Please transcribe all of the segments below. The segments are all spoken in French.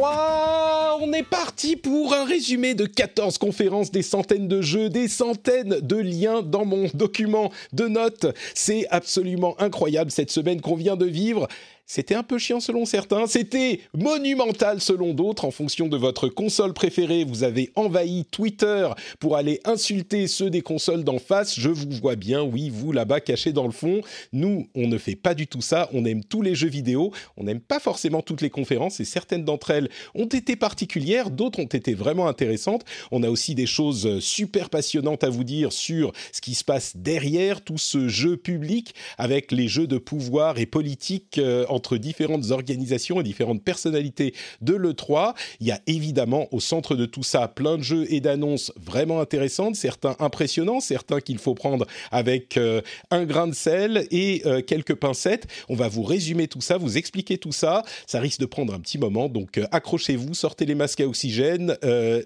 3 On est parti pour un résumé de 14 conférences, des centaines de jeux, des centaines de liens dans mon document de notes. C'est absolument incroyable cette semaine qu'on vient de vivre. C'était un peu chiant selon certains, c'était monumental selon d'autres. En fonction de votre console préférée, vous avez envahi Twitter pour aller insulter ceux des consoles d'en face. Je vous vois bien, oui, vous là-bas cachés dans le fond. Nous, on ne fait pas du tout ça. On aime tous les jeux vidéo. On n'aime pas forcément toutes les conférences et certaines d'entre elles ont été particulières, d'autres ont été vraiment intéressantes. On a aussi des choses super passionnantes à vous dire sur ce qui se passe derrière tout ce jeu public avec les jeux de pouvoir et politique euh, entre différentes organisations et différentes personnalités de l'E3. Il y a évidemment au centre de tout ça plein de jeux et d'annonces vraiment intéressantes, certains impressionnants, certains qu'il faut prendre avec euh, un grain de sel et euh, quelques pincettes. On va vous résumer tout ça, vous expliquer tout ça. Ça risque de prendre un petit moment, donc euh, accrochez-vous, sortez les masques à oxygène,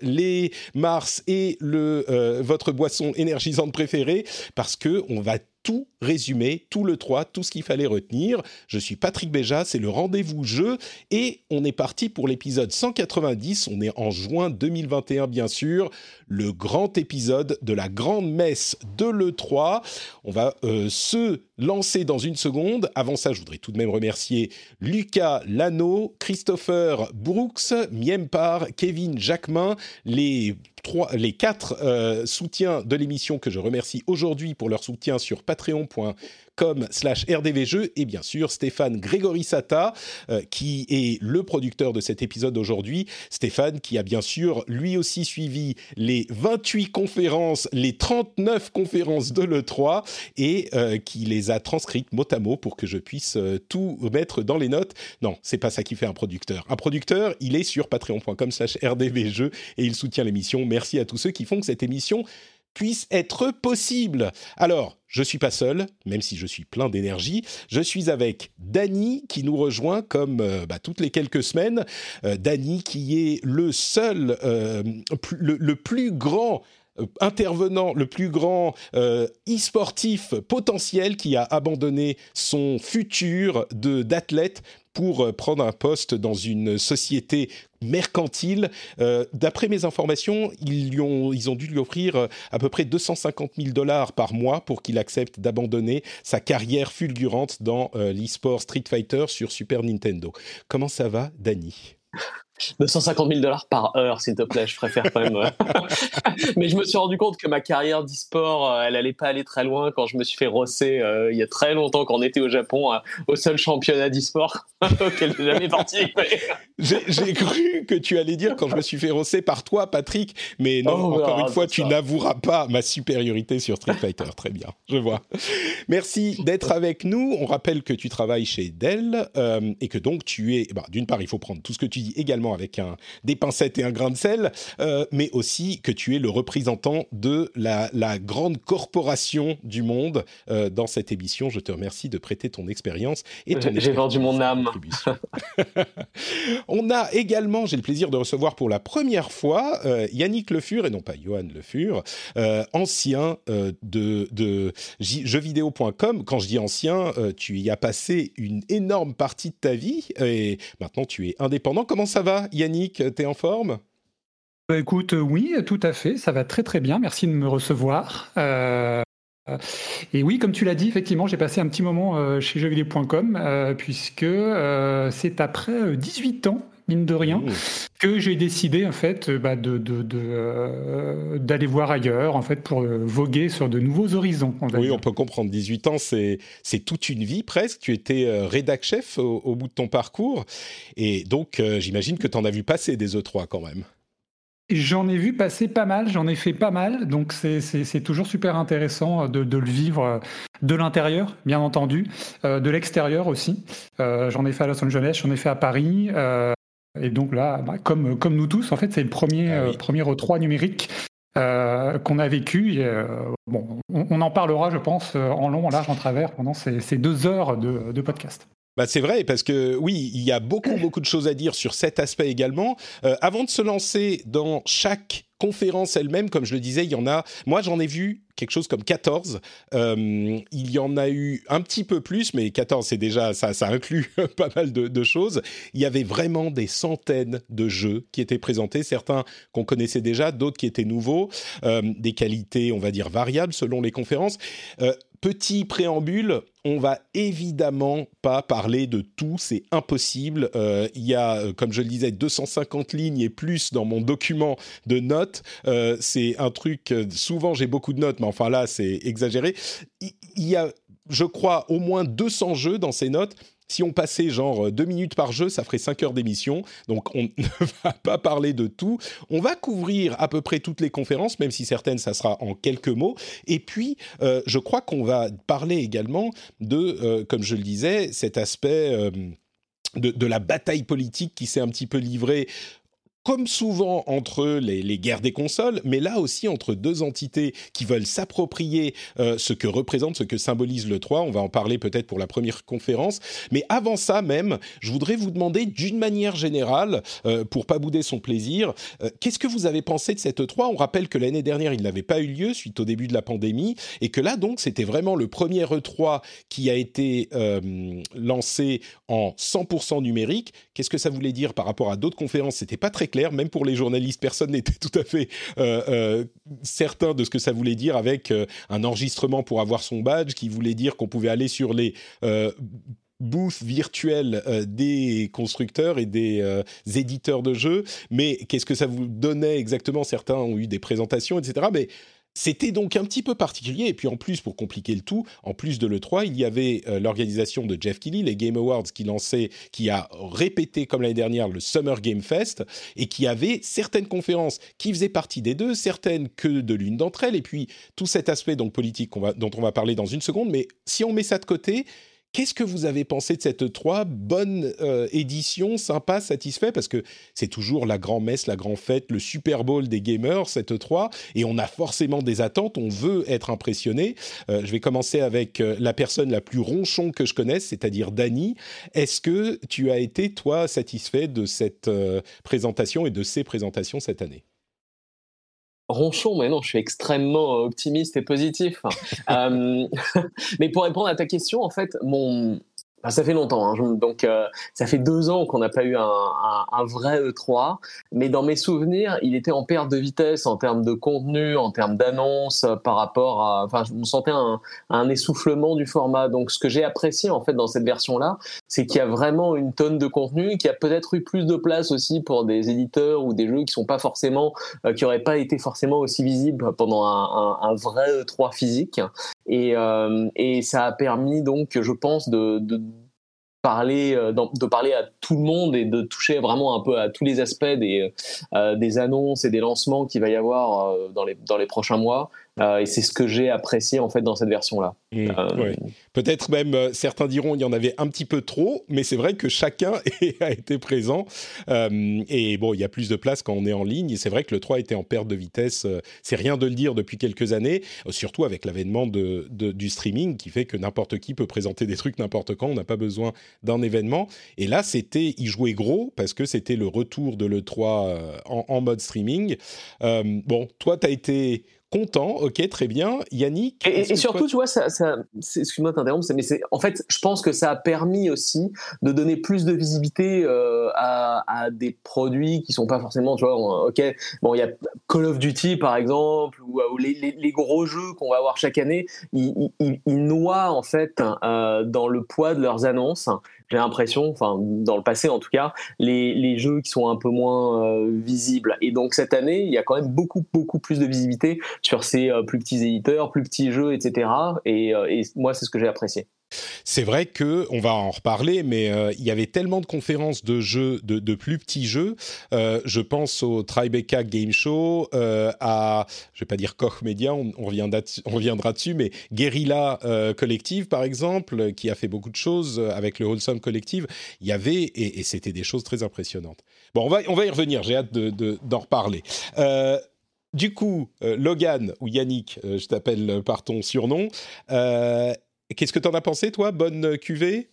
les Mars et le, votre boisson énergisante préférée, parce que on va tout résumé, tout le 3, tout ce qu'il fallait retenir. Je suis Patrick Béja, c'est le rendez-vous jeu et on est parti pour l'épisode 190. On est en juin 2021 bien sûr, le grand épisode de la grande messe de l'E3. On va euh, se lancer dans une seconde. Avant ça, je voudrais tout de même remercier Lucas Lano, Christopher Brooks, Miempar, Kevin Jacquemin, les les quatre euh, soutiens de l'émission que je remercie aujourd'hui pour leur soutien sur patreon.com slash rdvjeux et bien sûr Stéphane Grégorissata euh, qui est le producteur de cet épisode aujourd'hui. Stéphane qui a bien sûr lui aussi suivi les 28 conférences, les 39 conférences de l'E3 et euh, qui les a transcrites mot à mot pour que je puisse euh, tout mettre dans les notes. Non, c'est pas ça qui fait un producteur. Un producteur, il est sur patreon.com slash rdvjeux et il soutient l'émission. Merci à tous ceux qui font que cette émission puisse être possible. Alors, je suis pas seul, même si je suis plein d'énergie. Je suis avec Dany qui nous rejoint comme euh, bah, toutes les quelques semaines. Euh, Dany qui est le seul, euh, le, plus grand intervenant, le plus grand euh, e-sportif potentiel qui a abandonné son futur d'athlète pour euh, prendre un poste dans une société mercantile. Euh, D'après mes informations, ils, lui ont, ils ont dû lui offrir euh, à peu près 250 000 dollars par mois pour qu'il accepte d'abandonner sa carrière fulgurante dans euh, l'e-sport Street Fighter sur Super Nintendo. Comment ça va, Dany? 250 000 dollars par heure, s'il te plaît, je préfère quand même. euh. Mais je me suis rendu compte que ma carrière d'e-sport, euh, elle allait pas aller très loin quand je me suis fait rosser euh, il y a très longtemps, quand on était au Japon, euh, au seul championnat d'e-sport auquel j'ai jamais participé. J'ai cru que tu allais dire quand je me suis fait rosser par toi, Patrick, mais non, Oh, encore une fois, tu n'avoueras pas ma supériorité sur Street Fighter. Très bien, je vois. Merci d'être avec nous. On rappelle que tu travailles chez Dell euh, et que donc tu es, bah, d'une part, il faut prendre tout ce que tu dis également avec un, des pincettes et un grain de sel, euh, mais aussi que tu es le représentant de la, la grande corporation du monde euh, dans cette émission. Je te remercie de prêter ton expérience et ton J'ai j'ai vendu mon âme. On a également, j'ai le plaisir de recevoir pour la première fois euh, Yannick Le Fur, et non pas Johan Le Fur, ancien de, de jeuxvideo.com. Quand je dis ancien, tu y as passé une énorme partie de ta vie et maintenant tu es indépendant. Comment ça va, Yannick T'es en forme? Bah, écoute, euh, oui, tout à fait, ça va très très bien. Merci de me recevoir. Euh, et oui, comme tu l'as dit, effectivement, j'ai passé un petit moment euh, chez jeuxvideo.com puisque c'est après euh, 18 ans, mine de rien, Mmh. que j'ai décidé en fait bah, de de- de, euh, d'aller voir ailleurs en fait pour euh, voguer sur de nouveaux horizons. on Oui, on peut comprendre. 18 ans, c'est c'est toute une vie presque. Tu étais euh, rédac chef au, au bout de ton parcours. Et donc, euh, j'imagine que tu en as vu passer des E3 quand même. J'en ai vu passer pas mal, j'en ai fait pas mal, donc c'est toujours super intéressant de, le vivre de l'intérieur, bien entendu, de l'extérieur aussi. j'en ai fait à Los Angeles, j'en ai fait à Paris, et donc là, bah, comme, comme nous tous, en fait, c'est le premier, ah premier E3 numérique qu'on a vécu. Et, bon, on, en parlera, je pense, en long, en large, en travers pendant ces, deux heures de, de podcast. Bah c'est vrai parce que oui, il y a beaucoup beaucoup de choses à dire sur cet aspect également. Euh, avant de se lancer dans chaque conférence elle-même, comme je le disais, il y en a. Moi, j'en ai vu quelque chose comme 14. Euh, il y en a eu un petit peu plus, mais 14, c'est déjà ça, ça inclut pas mal de, choses. Il y avait vraiment des centaines de jeux qui étaient présentés, certains qu'on connaissait déjà, d'autres qui étaient nouveaux, euh, des qualités, on va dire variables selon les conférences. Petit préambule, on va évidemment pas parler de tout, c'est impossible. Euh, il y a, euh, comme je le disais, 250 lignes et plus dans mon document de notes. Euh, c'est un truc, souvent j'ai beaucoup de notes, mais enfin là c'est exagéré. Il y a, je crois, au moins 200 jeux dans ces notes si on passait genre deux minutes par jeu, ça ferait cinq heures d'émission. Donc on ne va pas parler de tout. On va couvrir à peu près toutes les conférences, même si certaines, ça sera en quelques mots. Et puis, euh, je crois qu'on va parler également de, euh, comme je le disais, cet aspect... Euh, de, de, la bataille politique qui s'est un petit peu livrée comme souvent entre les, guerres des consoles, mais là aussi entre deux entités qui veulent s'approprier euh, ce que représente, ce que symbolise le 3. On va en parler peut-être pour la première conférence. Mais avant ça même, je voudrais vous demander d'une manière générale, euh, pour pas bouder son plaisir, euh, qu'est-ce que vous avez pensé de cette 3 On rappelle que l'année dernière, il n'avait pas eu lieu suite au début de la pandémie, et que là donc, c'était vraiment le premier E3 qui a été lancé en 100% numérique. Qu'est-ce que ça voulait dire par rapport à d'autres conférences? C'était pas très même pour les journalistes, personne n'était tout à fait euh, euh, certain de ce que ça voulait dire avec euh, un enregistrement pour avoir son badge qui voulait dire qu'on pouvait aller sur les booths virtuels des constructeurs et des éditeurs de jeux, mais qu'est-ce que ça vous donnait exactement? Certains ont eu des présentations, etc. Mais c'était donc un petit peu particulier, et puis en plus, pour compliquer le tout, en plus de l'E3, il y avait euh, l'organisation de Jeff Keighley, les Game Awards, qui lançait, qui a répété comme l'année dernière le Summer Game Fest, et qui avait certaines conférences qui faisaient partie des deux, certaines que de l'une d'entre elles, et puis tout cet aspect donc politique dont on va parler dans une seconde, mais si on met ça de côté, Qu'est-ce que vous avez pensé de cette E3 Bonne euh, édition, sympa, satisfait Parce que c'est toujours la grand-messe, la grand-fête, le Super Bowl des gamers, cette E3. Et on a forcément des attentes, on veut être impressionné. Euh, je vais commencer avec euh, la personne la plus ronchon que je connaisse, c'est-à-dire Dany. Est-ce que tu as été, toi, satisfait de cette présentation et de ces présentations cette année? Ronchon, mais non, je suis extrêmement optimiste et positif. euh, mais pour répondre à ta question, en fait, mon, ça fait longtemps, hein. donc euh, ça fait deux ans qu'on n'a pas eu un, un, un, vrai E3, mais dans mes souvenirs, il était en perte de vitesse en termes de contenu, en termes d'annonces, euh, par rapport à, enfin, je me sentais un, un essoufflement du format. Donc, ce que j'ai apprécié en fait dans cette version-là, c'est qu'il y a vraiment une tonne de contenu, qu'il y a peut-être eu plus de place aussi pour des éditeurs ou des jeux qui sont pas forcément, euh, qui auraient pas été forcément aussi visibles pendant un, un vrai E3 physique. Et, euh, et ça a permis donc, je pense, de, de parler, euh, de parler à tout le monde et de toucher vraiment un peu à tous les aspects des, euh, des annonces et des lancements qu'il va y avoir euh, dans les prochains mois. Euh, et c'est ce que j'ai apprécié en fait dans cette version-là. Mmh, euh, Peut-être même euh, certains diront il y en avait un petit peu trop, mais c'est vrai que chacun a été présent. et bon, il y a plus de place quand on est en ligne. Et c'est vrai que le 3 était en perte de vitesse. c'est rien de le dire depuis quelques années, surtout avec l'avènement de, du streaming qui fait que n'importe qui peut présenter des trucs n'importe quand. On n'a pas besoin d'un événement. Et là, c'était y jouer gros parce que c'était le retour de l'E3 en, en, mode streaming. bon, toi, tu as été content, ok, très bien. Yannick Et, surtout, tu vois, ça, ça excuse-moi de t'interrompre, mais c'est, en fait, je pense que ça a permis aussi de donner plus de visibilité euh, à, à, des produits qui sont pas forcément, tu vois, ok, bon, il y a Call of Duty par exemple, ou, ou les, les, les, gros jeux qu'on va avoir chaque année, ils, ils, ils noient en fait euh, dans le poids de leurs annonces j'ai l'impression, enfin dans le passé en tout cas, les, jeux qui sont un peu moins euh, visibles. Et donc cette année, il y a quand même beaucoup beaucoup plus de visibilité sur ces euh, plus petits éditeurs, plus petits jeux, etc. Et, euh, et moi, c'est ce que j'ai apprécié. C'est vrai que on va en reparler, mais euh, il y avait tellement de conférences de jeux, de, plus petits jeux. Euh, je pense au Tribeca Game Show, euh, à, je vais pas dire Koch Media, on, reviendra, on reviendra dessus, mais Guerrilla Collective par exemple, qui a fait beaucoup de choses avec le Wholesome Collective. Il y avait et, c'était des choses très impressionnantes. Bon, on va on va y revenir. J'ai hâte d'en de, d'en reparler. du coup, Logan ou Yannick, je t'appelle par ton surnom. Qu'est-ce que tu en as pensé, toi? Bonne cuvée?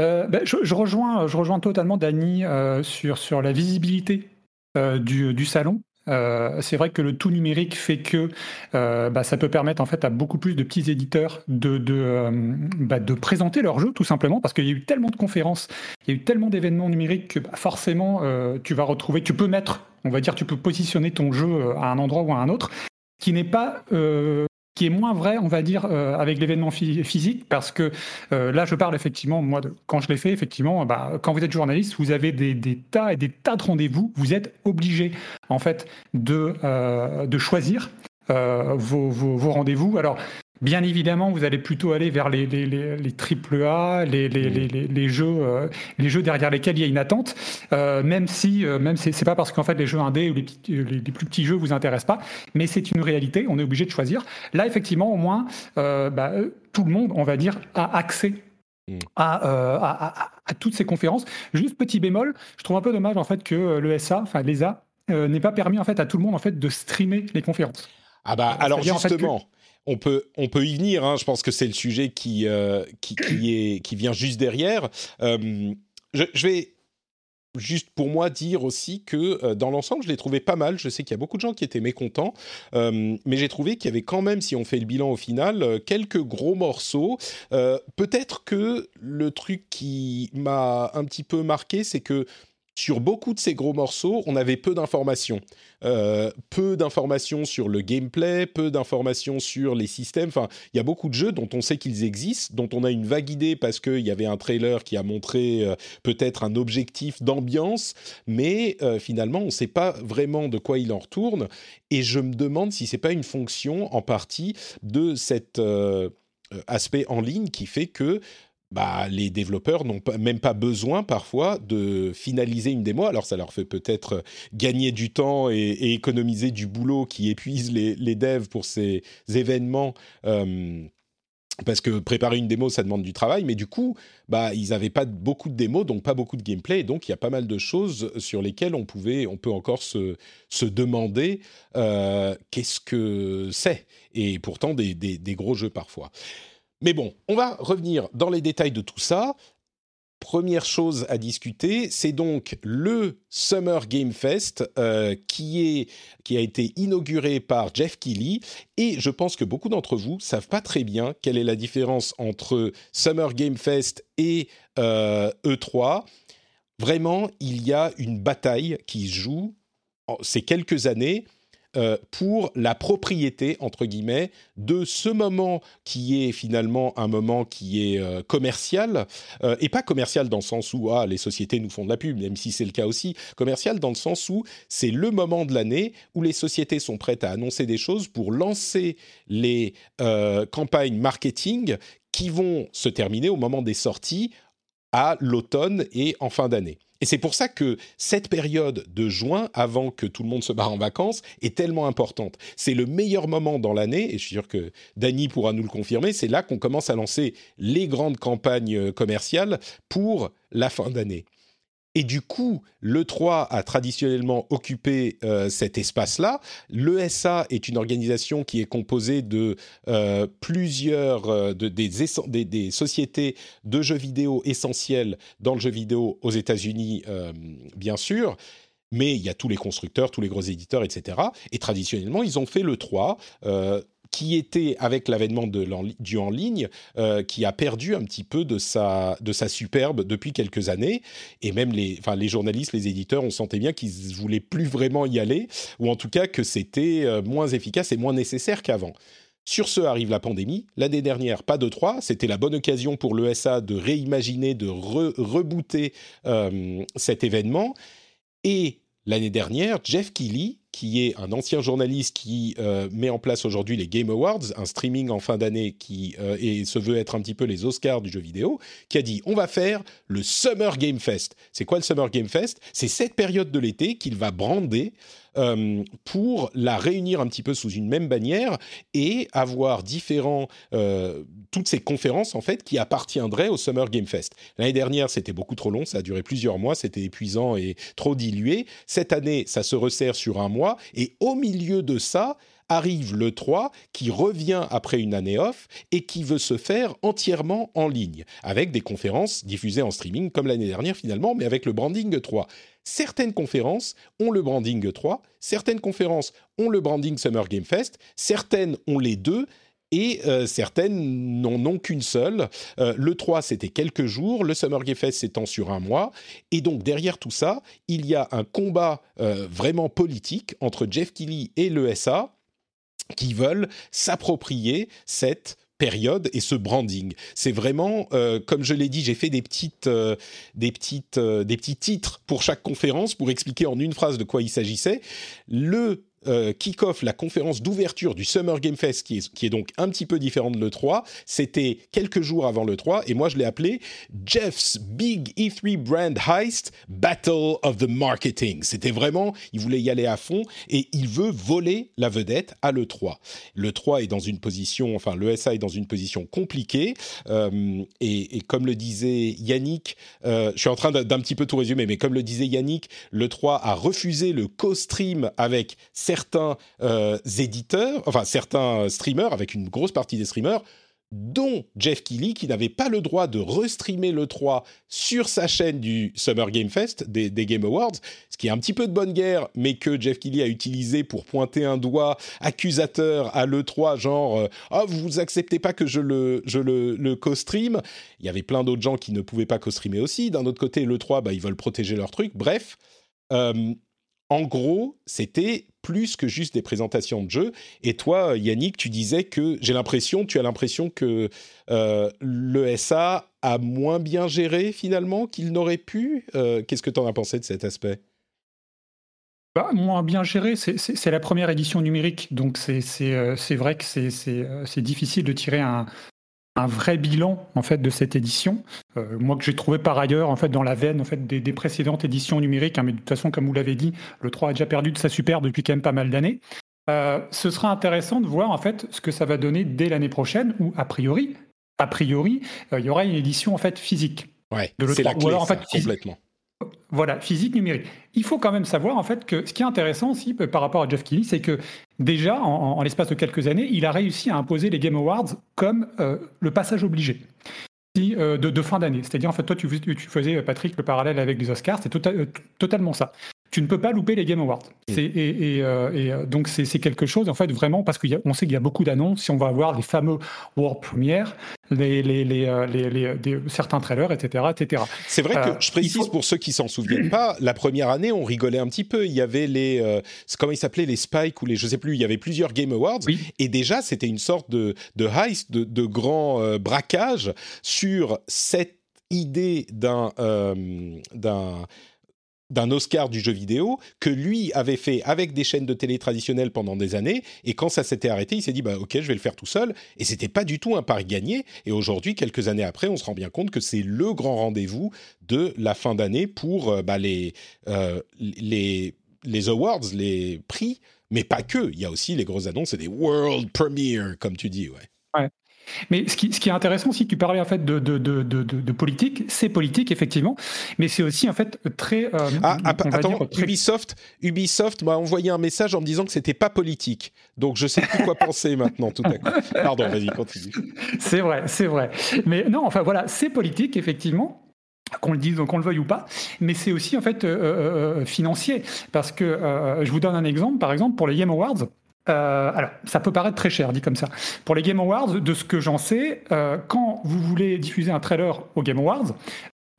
Euh, ben, je, rejoins, je rejoins totalement Dany euh, sur, sur la visibilité euh, du, du, salon. c'est vrai que le tout numérique fait que bah, ça peut permettre en fait à beaucoup plus de petits éditeurs de, de, bah, de présenter leur jeu tout simplement parce qu'il y a eu tellement de conférences, il y a eu tellement d'événements numériques que forcément tu vas retrouver, tu peux mettre, on va dire, tu peux positionner ton jeu à un endroit ou à un autre qui n'est pas qui est moins vrai, on va dire, euh, avec l'événement physique, parce que euh, là, je parle effectivement, moi, de, quand je l'ai fait, effectivement, bah, quand vous êtes journaliste, vous avez des, tas et des tas de rendez-vous, vous êtes obligé, en fait, de, euh, de choisir vos, vos, vos rendez-vous. Alors, Bien évidemment, vous allez plutôt aller vers les, les, les, les triple A, les, les, jeux, euh, les jeux derrière lesquels il y a une attente, euh, même si, euh, même c'est pas parce qu'en fait les jeux indés ou les, les, plus petits jeux vous intéressent pas, mais c'est une réalité. On est obligé de choisir. Là, effectivement, au moins, bah, tout le monde, on va dire, a accès mm. à, à, à, toutes ces conférences. Juste petit bémol, je trouve un peu dommage en fait que le SA, enfin l'ESA, n'ait pas permis en fait à tout le monde en fait de streamer les conférences. Ah bah alors justement on peut, on peut y venir. Hein. Je pense que c'est le sujet qui, euh, qui, est, qui vient juste derrière. Euh, je, vais juste pour moi dire aussi que euh, dans l'ensemble, je l'ai trouvé pas mal. Je sais qu'il y a beaucoup de gens qui étaient mécontents, mais j'ai trouvé qu'il y avait quand même, si on fait le bilan au final, quelques gros morceaux. Peut-être que le truc qui m'a un petit peu marqué, c'est que sur beaucoup de ces gros morceaux, on avait peu d'informations. Euh, peu d'informations sur le gameplay, peu d'informations sur les systèmes. Enfin, il y a beaucoup de jeux dont on sait qu'ils existent, dont on a une vague idée parce qu'il y avait un trailer qui a montré euh, peut-être un objectif d'ambiance, mais euh, finalement, on ne sait pas vraiment de quoi il en retourne. Et je me demande si c'est pas une fonction en partie de cet aspect en ligne qui fait que bah, les développeurs n'ont même pas besoin parfois de finaliser une démo. Alors ça leur fait peut-être gagner du temps et, économiser du boulot qui épuise les, devs pour ces événements. Euh, parce que préparer une démo, ça demande du travail, mais du coup, bah, ils n'avaient pas beaucoup de démos, donc pas beaucoup de gameplay, et donc il y a pas mal de choses sur lesquelles on pouvait, on peut encore se, se demander euh, qu'est-ce que c'est, et pourtant des, des, gros jeux parfois. Mais bon, on va revenir dans les détails de tout ça. Première chose à discuter, c'est donc le Summer Game Fest euh, qui, est, qui a été inauguré par Jeff Keighley. Et je pense que beaucoup d'entre vous savent pas très bien quelle est la différence entre Summer Game Fest et euh, E3. Vraiment, il y a une bataille qui se joue ces quelques années euh, pour la propriété, entre guillemets, de ce moment qui est finalement un moment qui est euh, commercial, euh, et pas commercial dans le sens où ah, les sociétés nous font de la pub, même si c'est le cas aussi, commercial dans le sens où c'est le moment de l'année où les sociétés sont prêtes à annoncer des choses pour lancer les campagnes marketing qui vont se terminer au moment des sorties à l'automne et en fin d'année. Et c'est pour ça que cette période de juin, avant que tout le monde se barre en vacances, est tellement importante. C'est le meilleur moment dans l'année, et je suis sûr que Dany pourra nous le confirmer, c'est là qu'on commence à lancer les grandes campagnes euh, commerciales pour la fin d'année. Et du coup, l'E3 a traditionnellement occupé euh, cet espace-là. L'ESA est une organisation qui est composée de euh, plusieurs euh, de, des, des, sociétés de jeux vidéo essentielles dans le jeu vidéo aux États-Unis, bien sûr. Mais il y a tous les constructeurs, tous les gros éditeurs, etc. Et traditionnellement, ils ont fait l'E3 qui était, avec l'avènement du en ligne, euh, qui a perdu un petit peu de sa, de sa superbe depuis quelques années. Et même les, enfin, les journalistes, les éditeurs, on sentait bien qu'ils ne voulaient plus vraiment y aller, ou en tout cas que c'était euh, moins efficace et moins nécessaire qu'avant. Sur ce arrive la pandémie. L'année dernière, pas de 3. C'était la bonne occasion pour l'ESA de réimaginer, de rebooter euh, cet événement. Et l'année dernière, Jeff Keighley qui est un ancien journaliste qui euh, met en place aujourd'hui les Game Awards, un streaming en fin d'année qui euh, et se veut être un petit peu les Oscars du jeu vidéo, qui a dit on va faire le Summer Game Fest. C'est quoi le Summer Game Fest? C'est cette période de l'été qu'il va brander euh, pour la réunir un petit peu sous une même bannière et avoir différents euh, toutes ces conférences en fait qui appartiendraient au Summer Game Fest. L'année dernière, c'était beaucoup trop long, ça a duré plusieurs mois, c'était épuisant et trop dilué. Cette année, ça se resserre sur un mois et au milieu de ça, arrive le 3 qui revient après une année off et qui veut se faire entièrement en ligne avec des conférences diffusées en streaming comme l'année dernière finalement mais avec le branding 3. Certaines conférences ont le branding 3, certaines conférences ont le branding Summer Game Fest, certaines ont les deux et euh, certaines n'en ont qu'une seule. Euh, le 3, c'était quelques jours, le Summer Game Fest s'étend sur un mois, et donc derrière tout ça, il y a un combat euh, vraiment politique entre Jeff Keighley et l'ESA qui veulent s'approprier cette période et ce branding. C'est vraiment, euh, comme je l'ai dit, j'ai fait des petites, euh, des petites, euh, des petits titres pour chaque conférence pour expliquer en une phrase de quoi il s'agissait. Le euh, kick-off, la conférence d'ouverture du Summer Game Fest, qui est, donc un petit peu différent de l'E3. C'était quelques jours avant l'E3, et moi je l'ai appelé Jeff's Big E3 Brand Heist Battle of the Marketing. C'était vraiment, il voulait y aller à fond, et il veut voler la vedette à l'E3. L'E3 est dans une position, enfin l'ESA est dans une position compliquée, euh, et, et, comme le disait Yannick, euh, je suis en train d'un petit peu tout résumer, mais comme le disait Yannick, l'E3 a refusé le co-stream avec certains euh, éditeurs, enfin certains streamers, avec une grosse partie des streamers, dont Jeff Keighley, qui n'avait pas le droit de restreamer le 3 sur sa chaîne du Summer Game Fest, des, Game Awards, ce qui est un petit peu de bonne guerre, mais que Jeff Keighley a utilisé pour pointer un doigt accusateur à l'E3, genre euh, « Ah, oh, vous acceptez pas que je le, je le, le co-stream ?» Il y avait plein d'autres gens qui ne pouvaient pas co-streamer aussi. D'un autre côté, l'E3, bah, ils veulent protéger leur truc. Bref, euh, en gros, c'était plus que juste des présentations de jeux. Et toi, Yannick, tu disais que j'ai l'impression, tu as l'impression que euh, l'ESA a moins bien géré finalement qu'il n'aurait pu. Euh, Qu'est-ce que tu en as pensé de cet aspect? Bah, moins bien géré, c'est la première édition numérique, donc c'est euh, vrai que c'est euh, difficile de tirer un, un vrai bilan en fait de cette édition. Euh, moi que j'ai trouvé par ailleurs en fait dans la veine en fait des, des précédentes éditions numériques, hein, mais de toute façon comme vous l'avez dit, le 3 a déjà perdu de sa super depuis quand même pas mal d'années. Euh, ce sera intéressant de voir en fait ce que ça va donner dès l'année prochaine, où a priori, a priori, euh, il y aura une édition en fait physique. Ouais, c'est la clé, alors, en fait, complètement. Voilà, physique numérique. Il faut quand même savoir en fait que ce qui est intéressant aussi par rapport à Jeff Keighley, c'est que déjà en, l'espace de quelques années, il a réussi à imposer les Game Awards comme euh, le passage obligé. De, de, fin d'année. C'est-à-dire, en fait, toi, tu, faisais, Patrick, le parallèle avec les Oscars, c'est tota, euh, totalement ça tu ne peux pas louper les Game Awards. Et, et, euh, et, donc c'est quelque chose en fait vraiment parce qu'on sait qu'il y a beaucoup d'annonces. Si on va avoir les fameux World Premiere, les, les, les, euh, certains trailers, etc., etc. C'est vrai que euh, je précise faut... pour ceux qui s'en souviennent pas, la première année on rigolait un petit peu. Il y avait les euh, comment ils s'appelaient les Spike ou les je sais plus. Il y avait plusieurs Game Awards oui. et déjà c'était une sorte de de heist, de, de grand euh, braquage sur cette idée d'un d'un d'un Oscar du jeu vidéo que lui avait fait avec des chaînes de télé traditionnelles pendant des années. Et quand ça s'était arrêté il s'est dit bah ok je vais le faire tout seul. Et c'était pas du tout un pari gagné. Et aujourd'hui quelques années après on se rend bien compte que c'est le grand rendez-vous de la fin d'année pour euh, bah, les, euh, les les awards les prix. Mais pas que. Il y a aussi les grosses annonces et des world premiere comme tu dis ouais. Ouais. Mais ce qui, ce qui, est intéressant aussi, tu parlais en fait de, de, de, de politique, c'est politique effectivement, mais c'est aussi en fait très. Euh, ah, attends, dire, très... Ubisoft, Ubisoft m'a envoyé un message en me disant que c'était pas politique, donc je sais plus quoi penser maintenant tout à coup. Pardon, vas-y, continue. C'est vrai, c'est vrai. Mais non, enfin voilà, c'est politique effectivement qu'on le dise, qu'on le veuille ou pas, mais c'est aussi en fait euh, euh, financier, parce que je vous donne un exemple, par exemple pour les Game Awards. Euh, alors, ça peut paraître très cher, dit comme ça. Pour les Game Awards, de ce que j'en sais, euh, quand vous voulez diffuser un trailer aux Game Awards,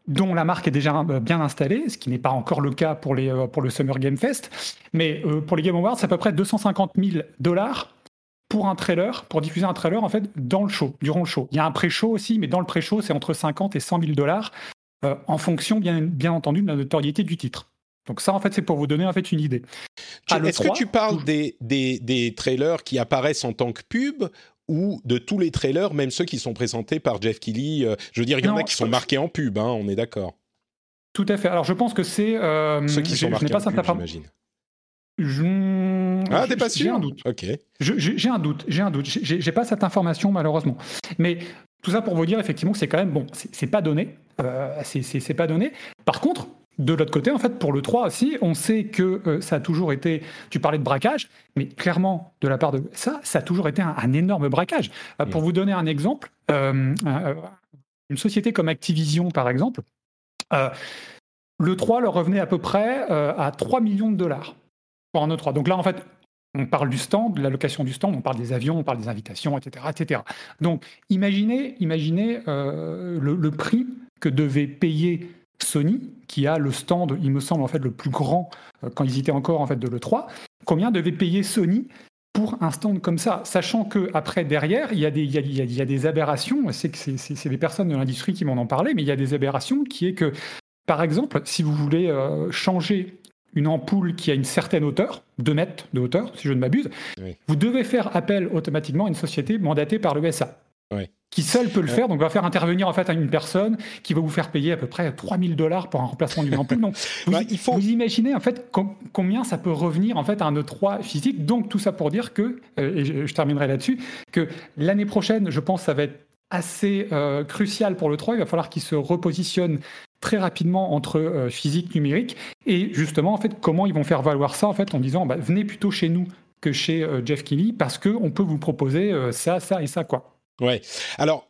dont la marque est déjà euh, bien installée, ce qui n'est pas encore le cas pour, le Summer Game Fest, mais pour les Game Awards, c'est à peu près 250 000 dollars pour un trailer, pour diffuser un trailer en fait dans le show, durant le show. Il y a un pré-show aussi, mais dans le pré-show, c'est entre 50 et 100 000 dollars, en fonction, bien entendu, de la notoriété du titre. Donc ça, en fait, c'est pour vous donner en fait une idée. Est-ce que tu parles des, des, des, trailers qui apparaissent en tant que pub ou de tous les trailers, même ceux qui sont présentés par Jeff Keighley euh, Je veux dire, il y en a qui sont marqués en pub, hein, on est d'accord. Tout à fait. Alors je pense que c'est... Euh, ceux qui sont marqués en pub, j'imagine. Je... Ah, t'es pas sûr J'ai un doute. Ok. J'ai un doute. J'ai un doute. J'ai pas cette information malheureusement. Mais tout ça pour vous dire effectivement que c'est quand même bon. C'est pas donné. Euh, c'est pas donné. Par contre, de l'autre côté, en fait, pour le 3 aussi, on sait que euh, ça a toujours été. Tu parlais de braquage, mais clairement, de la part de ça, ça a toujours été un, énorme braquage. Euh, pour vous donner un exemple, euh, une société comme Activision, par exemple, le 3 leur revenait à peu près à 3 millions de dollars pour un E3. Donc là, en fait, on parle du stand, de la location du stand, on parle des avions, on parle des invitations, etc. etc. Donc imaginez, imaginez le, prix que devait payer Sony, qui a le stand, il me semble, en fait, le plus grand euh, quand ils étaient encore en fait de l'E3, combien devait payer Sony pour un stand comme ça, sachant que après derrière il y a des, il y a, des aberrations. C'est que c'est des personnes de l'industrie qui m'en ont parlé, mais il y a des aberrations qui est que, par exemple, si vous voulez euh, changer une ampoule qui a une certaine hauteur, 2 mètres de hauteur, si je ne m'abuse, vous devez faire appel automatiquement à une société mandatée par l'ESA. Qui seul peut le faire. Donc, va faire intervenir en fait une personne qui va vous faire payer à peu près 3000 dollars pour un remplacement d'une ampoule. Donc, vous, bah, il faut... vous imaginez en fait combien ça peut revenir en fait à un E3 physique. Donc, tout ça pour dire que, euh, et je, terminerai là-dessus, que l'année prochaine, je pense, ça va être assez euh, crucial pour le 3. Il va falloir qu'il se repositionne très rapidement entre euh, physique numérique et justement en fait comment ils vont faire valoir ça en fait en disant bah, venez plutôt chez nous que chez Jeff Kelly parce qu'on peut vous proposer ça, ça et ça quoi. Ouais. Alors,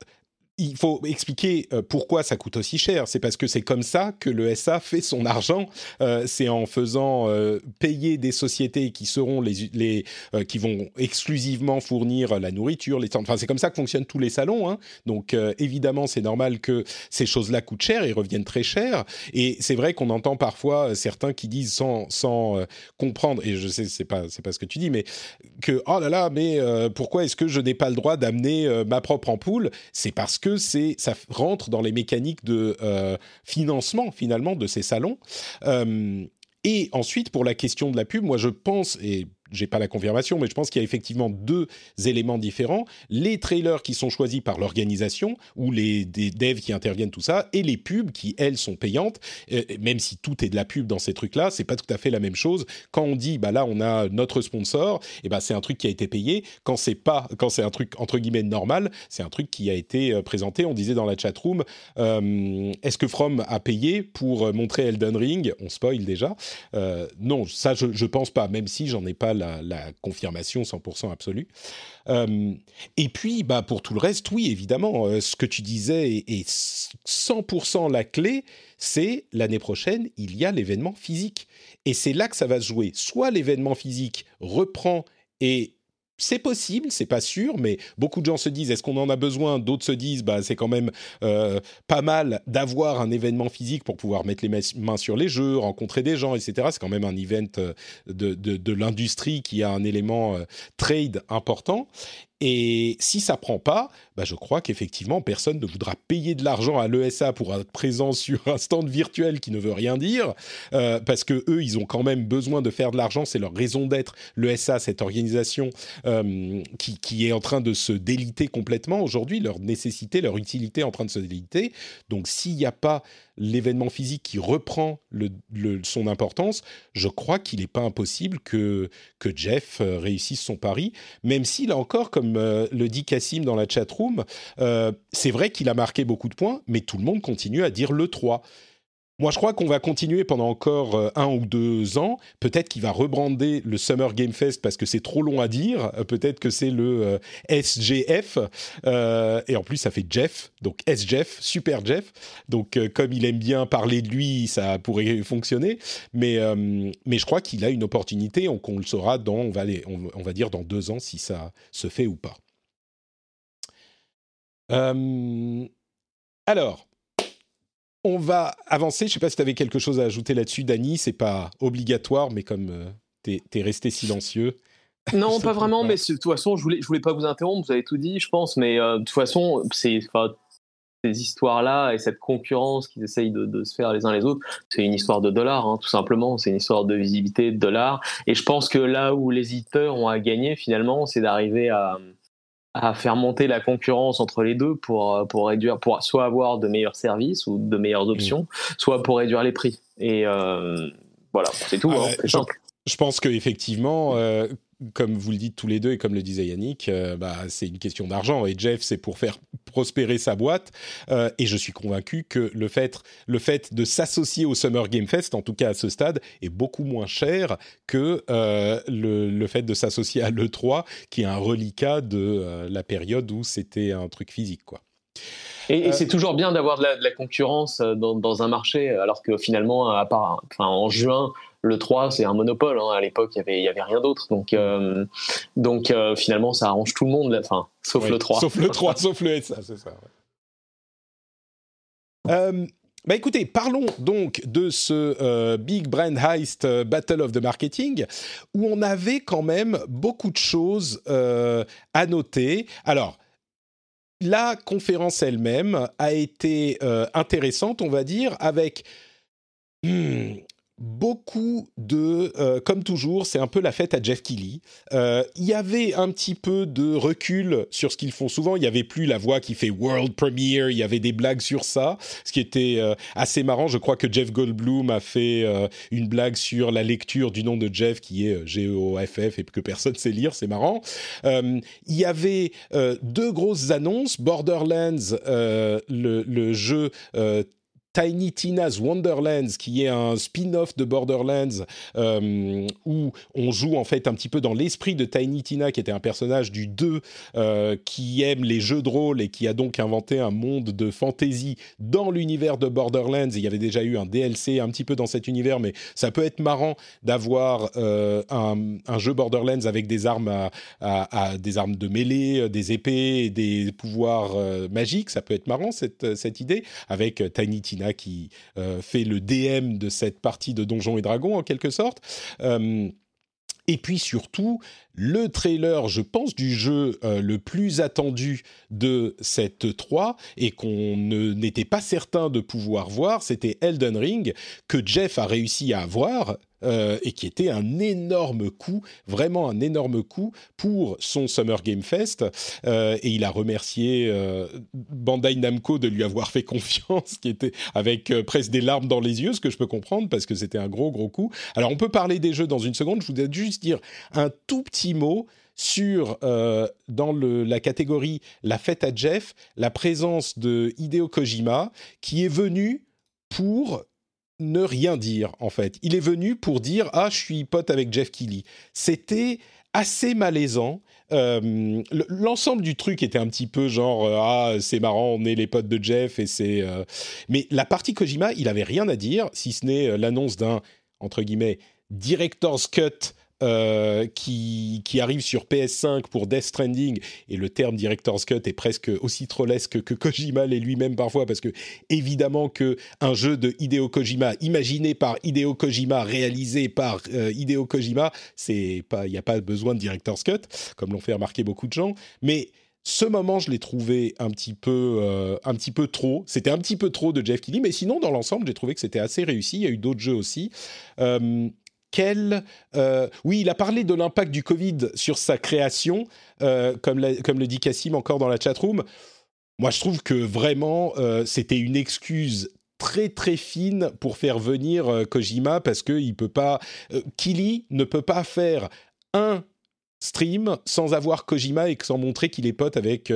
il faut expliquer euh, pourquoi ça coûte aussi cher. C'est parce que c'est comme ça que le SA fait son argent. Euh, c'est en faisant euh, payer des sociétés qui seront les, qui vont exclusivement fournir la nourriture, les Enfin, c'est comme ça que fonctionnent tous les salons. Hein. Donc, évidemment, c'est normal que ces choses-là coûtent cher et reviennent très cher. Et c'est vrai qu'on entend parfois certains qui disent sans, sans comprendre, et je sais c'est pas c'est pas ce que tu dis, mais que oh là là, mais pourquoi est-ce que je n'ai pas le droit d'amener ma propre ampoule? C'est parce que c'est ça rentre dans les mécaniques de euh, financement finalement de ces salons. Euh, et ensuite, pour la question de la pub, moi je pense, et j'ai pas la confirmation, mais je pense qu'il y a effectivement deux éléments différents. Les trailers qui sont choisis par l'organisation, ou les devs qui interviennent, tout ça, et les pubs qui, elles, sont payantes. même si tout est de la pub dans ces trucs-là, c'est pas tout à fait la même chose. Quand on dit, bah là, on a notre sponsor, et bah c'est un truc qui a été payé. Quand c'est pas, quand c'est un truc entre guillemets normal, c'est un truc qui a été euh, présenté. On disait dans la chat room, euh, est-ce que From a payé pour euh, montrer Elden Ring? On spoil déjà. non, ça je, je pense pas, même si j'en ai pas la, confirmation 100% absolue. Euh, et puis, bah, pour tout le reste, oui, évidemment, euh, ce que tu disais est, 100% la clé, c'est l'année prochaine, il y a l'événement physique. Et c'est là que ça va se jouer. Soit l'événement physique reprend et c'est possible, c'est pas sûr, mais beaucoup de gens se disent est-ce qu'on en a besoin? D'autres se disent bah c'est quand même euh, pas mal d'avoir un événement physique pour pouvoir mettre les mains sur les jeux, rencontrer des gens, etc. C'est quand même un event euh, de, de, l'industrie qui a un élément euh, trade important. Et si ça prend pas, bah je crois qu'effectivement personne ne voudra payer de l'argent à l'ESA pour être présent sur un stand virtuel qui ne veut rien dire, euh, parce que eux ils ont quand même besoin de faire de l'argent, c'est leur raison d'être. L'ESA, cette organisation euh, qui, qui, est en train de se déliter complètement aujourd'hui, leur nécessité, leur utilité en train de se déliter. Donc s'il n'y a pas l'événement physique qui reprend son importance, je crois qu'il n'est pas impossible que, que Jeff euh, réussisse son pari, même si, là encore, comme le dit Cassim dans la chatroom, euh, c'est vrai qu'il a marqué beaucoup de points, mais tout le monde continue à dire le 3. Moi, je crois qu'on va continuer pendant encore euh, un ou deux ans. Peut-être qu'il va rebrander le Summer Game Fest parce que c'est trop long à dire. Euh, peut-être que c'est le SGF. et en plus, ça fait Jeff. Donc SGF, Super Jeff. Donc, comme il aime bien parler de lui, ça pourrait fonctionner. Mais, je crois qu'il a une opportunité. On, le saura dans, on va dire, dans deux ans si ça se fait ou pas. Alors, on va avancer. Je ne sais pas si tu avais quelque chose à ajouter là-dessus, Dany. C'est pas obligatoire, mais comme euh, tu es, resté silencieux. Non, pas vraiment, mais de toute façon, je voulais, je voulais pas vous interrompre, vous avez tout dit, je pense, mais euh, de toute façon, c'est, ces histoires-là et cette concurrence qu'ils essayent de, se faire les uns les autres, c'est une histoire de dollars, hein, tout simplement. C'est une histoire de visibilité, de dollars. Et je pense que là où les éditeurs ont à gagner, finalement, c'est d'arriver à, à faire monter la concurrence entre les deux pour, pour réduire, pour soit avoir de meilleurs services ou de meilleures options, soit pour réduire les prix. Et euh, voilà, c'est tout. Ah hein, je, pense qu'effectivement, euh, comme vous le dites tous les deux et comme le disait Yannick, euh, bah, c'est une question d'argent. Et Jeff, c'est pour faire prospérer sa boîte. Euh, et je suis convaincu que le fait, le fait de s'associer au Summer Game Fest, en tout cas à ce stade, est beaucoup moins cher que euh, le, le, fait de s'associer à l'E3, qui est un reliquat de la période où c'était un truc physique. quoi. Et, c'est toujours bien d'avoir de, la concurrence dans, dans, un marché, alors que finalement, à part, enfin, en juin, le 3, c'est un monopole. Hein. À l'époque, il n'y avait, y avait rien d'autre. Donc, euh, donc euh, finalement, ça arrange tout le monde, enfin, sauf le 3. Sauf le 3, sauf le SA, c'est ça. Euh, bah écoutez, parlons donc de ce Big Brand Heist Battle of the Marketing, où on avait quand même beaucoup de choses à noter. Alors, la conférence elle-même a été intéressante, on va dire, avec hmm, beaucoup de, euh, comme toujours, c'est un peu la fête à Jeff Keighley. Euh, il y avait un petit peu de recul sur ce qu'ils font souvent. Il y avait plus la voix qui fait world premiere. Il y avait des blagues sur ça, ce qui était euh, assez marrant. Je crois que Jeff Goldblum a fait une blague sur la lecture du nom de Jeff qui est G-O-F-F et que personne sait lire. C'est marrant. il y avait deux grosses annonces. Borderlands, le, le, jeu Tiny Tina's Wonderlands, qui est un spin-off de Borderlands, euh, où on joue en fait un petit peu dans l'esprit de Tiny Tina, qui était un personnage du 2, euh, qui aime les jeux de rôle et qui a donc inventé un monde de fantasy dans l'univers de Borderlands. il y avait déjà eu un DLC un petit peu dans cet univers, mais ça peut être marrant d'avoir euh, un, jeu Borderlands avec des armes, à, des armes de mêlée, des épées, des pouvoirs magiques. Ça peut être marrant cette idée avec Tiny Tina qui euh, fait le DM de cette partie de Donjons et Dragons en quelque sorte. Euh, et puis surtout, le trailer, je pense, du jeu euh, le plus attendu de cette 3 et qu'on n'était pas certain de pouvoir voir, c'était Elden Ring, que Jeff a réussi à avoir euh, et qui était un énorme coup, vraiment un énorme coup pour son Summer Game Fest. Euh, et il a remercié euh, Bandai Namco de lui avoir fait confiance, qui était avec presque des larmes dans les yeux, ce que je peux comprendre parce que c'était un gros gros coup. Alors on peut parler des jeux dans une seconde. Je voudrais juste dire un tout petit mot sur, dans la catégorie La fête à Jeff, la présence de Hideo Kojima, qui est venu pour ne rien dire en fait. Il est venu pour dire ah je suis pote avec Jeff Keighley. C'était assez malaisant. Euh, l'ensemble du truc était un petit peu genre euh, ah c'est marrant on est les potes de Jeff et c'est euh, mais la partie Kojima il avait rien à dire si ce n'est l'annonce d'un entre guillemets director's cut euh, qui, arrive sur PS5 pour Death Stranding, et le terme Director's Cut est presque aussi trollesque que Kojima l'est lui-même parfois, parce que évidemment que un jeu de Hideo Kojima, imaginé par Hideo Kojima, réalisé par euh, Hideo Kojima, il n'y a pas besoin de Director's Cut, comme l'ont fait remarquer beaucoup de gens, mais ce moment, je l'ai trouvé un petit peu, euh, un petit peu trop. C'était un petit peu trop de Jeff Keighley, mais sinon, dans l'ensemble, j'ai trouvé que c'était assez réussi. Il y a eu d'autres jeux aussi. Euh, quel... Euh, oui, il a parlé de l'impact du Covid sur sa création, euh, comme, comme, le dit Cassim encore dans la chatroom. Moi, je trouve que vraiment, euh, c'était une excuse très très fine pour faire venir Kojima parce que il peut pas, Kili ne peut pas faire un stream sans avoir Kojima et sans montrer qu'il est pote avec,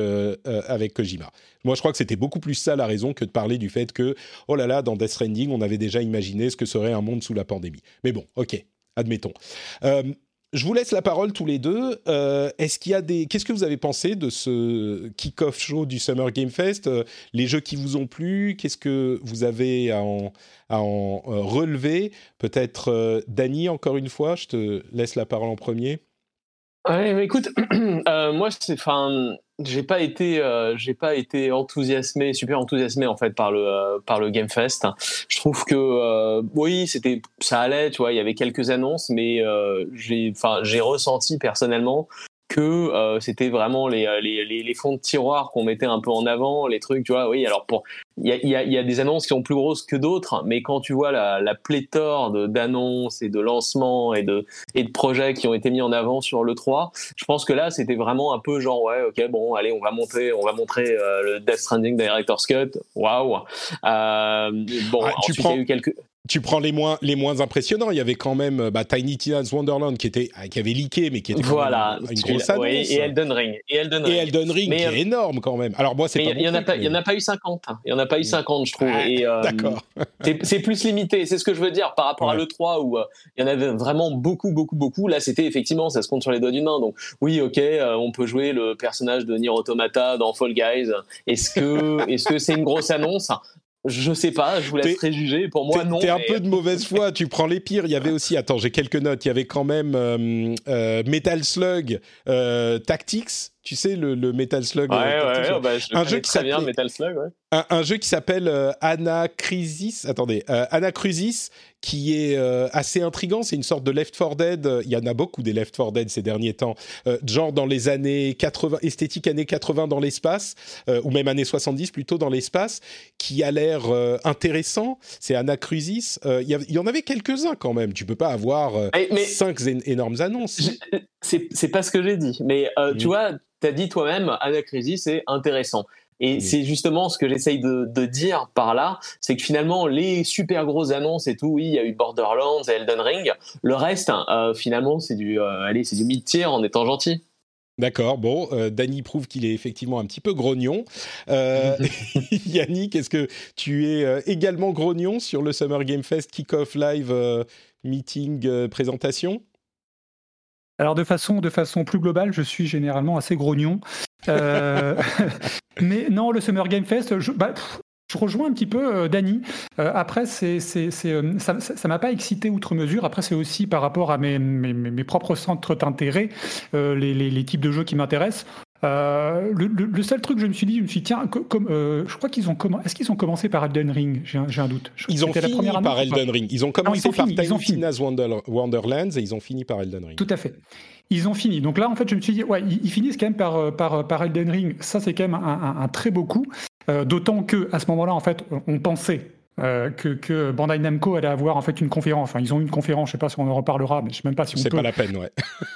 avec Kojima. Moi, je crois que c'était beaucoup plus ça la raison que de parler du fait que, oh là là, dans Death Stranding, on avait déjà imaginé ce que serait un monde sous la pandémie. Mais bon, ok, admettons. Euh, je vous laisse la parole tous les deux. Euh, est-ce qu'il y a des Qu'est-ce que vous avez pensé de ce kick-off show du Summer Game Fest? Euh, Les jeux qui vous ont plu Qu'est-ce que vous avez à en, à en relever? Peut-être Dany, encore une fois, je te laisse la parole en premier. Ouais, mais écoute, moi, c'est, enfin, j'ai pas été euh, j'ai pas été enthousiasmé super enthousiasmé en fait par le euh, par le Game Fest je trouve que euh, oui c'était ça allait tu vois il y avait quelques annonces mais j'ai enfin j'ai ressenti personnellement que euh, c'était vraiment les, les, les, fonds de tiroir qu'on mettait un peu en avant, les trucs, tu vois. Oui, alors pour il y a, y, a, y a, des annonces qui sont plus grosses que d'autres, mais quand tu vois la, la pléthore d'annonces et de lancements et de, et de projets qui ont été mis en avant sur le 3, je pense que là c'était vraiment un peu genre ouais, ok, bon, allez, on va montrer, on va montrer euh, le Death Stranding Director's Cut, waouh. Euh, bon, Ah, tu ensuite prends- il y a eu quelques. Tu prends les moins, les moins impressionnants. Il y avait quand même euh, bah, Tiny Tina's Wonderland qui, était, qui avait leaké, mais qui était Voilà, une grosse annonce. ouais, et Elden Ring. Et Elden Et Ring. Elden Ring, Mais, qui euh, est énorme quand même. Alors moi, c'est pas il y, en en a pas eu 50. hein. Il y en a pas eu 50, je trouve. Ah, Et, euh, D'accord. c'est- c'est plus limité. C'est ce que je veux dire par rapport à Ouais. l'E3 où euh, il y en avait vraiment beaucoup, beaucoup, beaucoup. Là, c'était effectivement, ça se compte sur les doigts d'une main. Donc, oui, ok, euh, on peut jouer le personnage de Nier Automata dans Fall Guys. Est-ce que est-ce que c'est une grosse annonce? Je sais pas. Je vous laisserai juger. Pour moi, non. T'es un mais- peu de mauvaise foi, tu prends les pires. Il y avait aussi, attends, j'ai quelques notes. Il y avait quand même euh, euh, Metal Slug euh, Tactics. Tu sais, le, le Metal Slug. Ouais, euh, ouais, bah, je Un jeu très bien Metal Slug. Ouais. un, un jeu qui s'appelle euh, Anacrysis. Attendez, euh, qui est euh, assez intrigant. C'est une sorte de Left 4 Dead. Il y en a beaucoup des Left 4 Dead ces derniers temps. Euh, genre dans les années 80, esthétique années 80 dans l'espace, euh, ou même années 70 plutôt dans l'espace, qui a l'air euh, intéressant. C'est Anacrysis. Euh, Il y, y en avait quelques-uns quand même. Tu peux pas avoir euh, Eh, cinq énormes annonces. C'est pas ce que j'ai dit, mais euh, tu vois, tu as dit toi-même, Anacrysis, c'est intéressant. Et Oui. c'est justement ce que j'essaye de, de dire par là, c'est que finalement, les super grosses annonces et tout, oui, il y a eu Borderlands et Elden Ring. Le reste, euh, finalement, c'est du, euh, allez, c'est du mid-tier en étant gentil. D'accord, bon, euh, Danny prouve qu'il est effectivement un petit peu grognon. Euh, Yannick, est-ce que tu es euh, également grognon sur le Summer Game Fest Kick-Off Live Meeting Présentation? Alors de façon, de façon plus globale, je suis généralement assez grognon. Euh, mais non, le Summer Game Fest, je, bah, rejoins un petit peu euh, Dany. Euh, après, euh, ça ne m'a pas excité outre mesure. Après, c'est aussi par rapport à mes, propres centres d'intérêt, les types de jeux qui m'intéressent. Euh, le, le- le seul truc que je me suis dit, je me suis dit, tiens, comme, euh, je crois qu'ils ont commencé. Est-ce qu'ils ont commencé par Elden Ring? J'ai un, un doute. Je- Ils ont la fini première par Elden Ring. Ils ont commencé ils ont par fini. Tina's Wonder- Wonderlands et ils ont fini par Elden Ring. Tout à fait. Ils ont fini. Donc là, en fait, je me suis dit, ouais, ils, ils finissent quand même par, euh, par, par Elden Ring. Ça, c'est quand même un, un- un très beau coup. Euh, D'autant que à ce moment-là, en fait, on pensait euh, que, que Bandai Namco allait avoir en fait une conférence. Enfin, ils ont eu une conférence. Je sais pas si on en reparlera, mais je sais même pas si on C'est peut. pas la peine, ouais.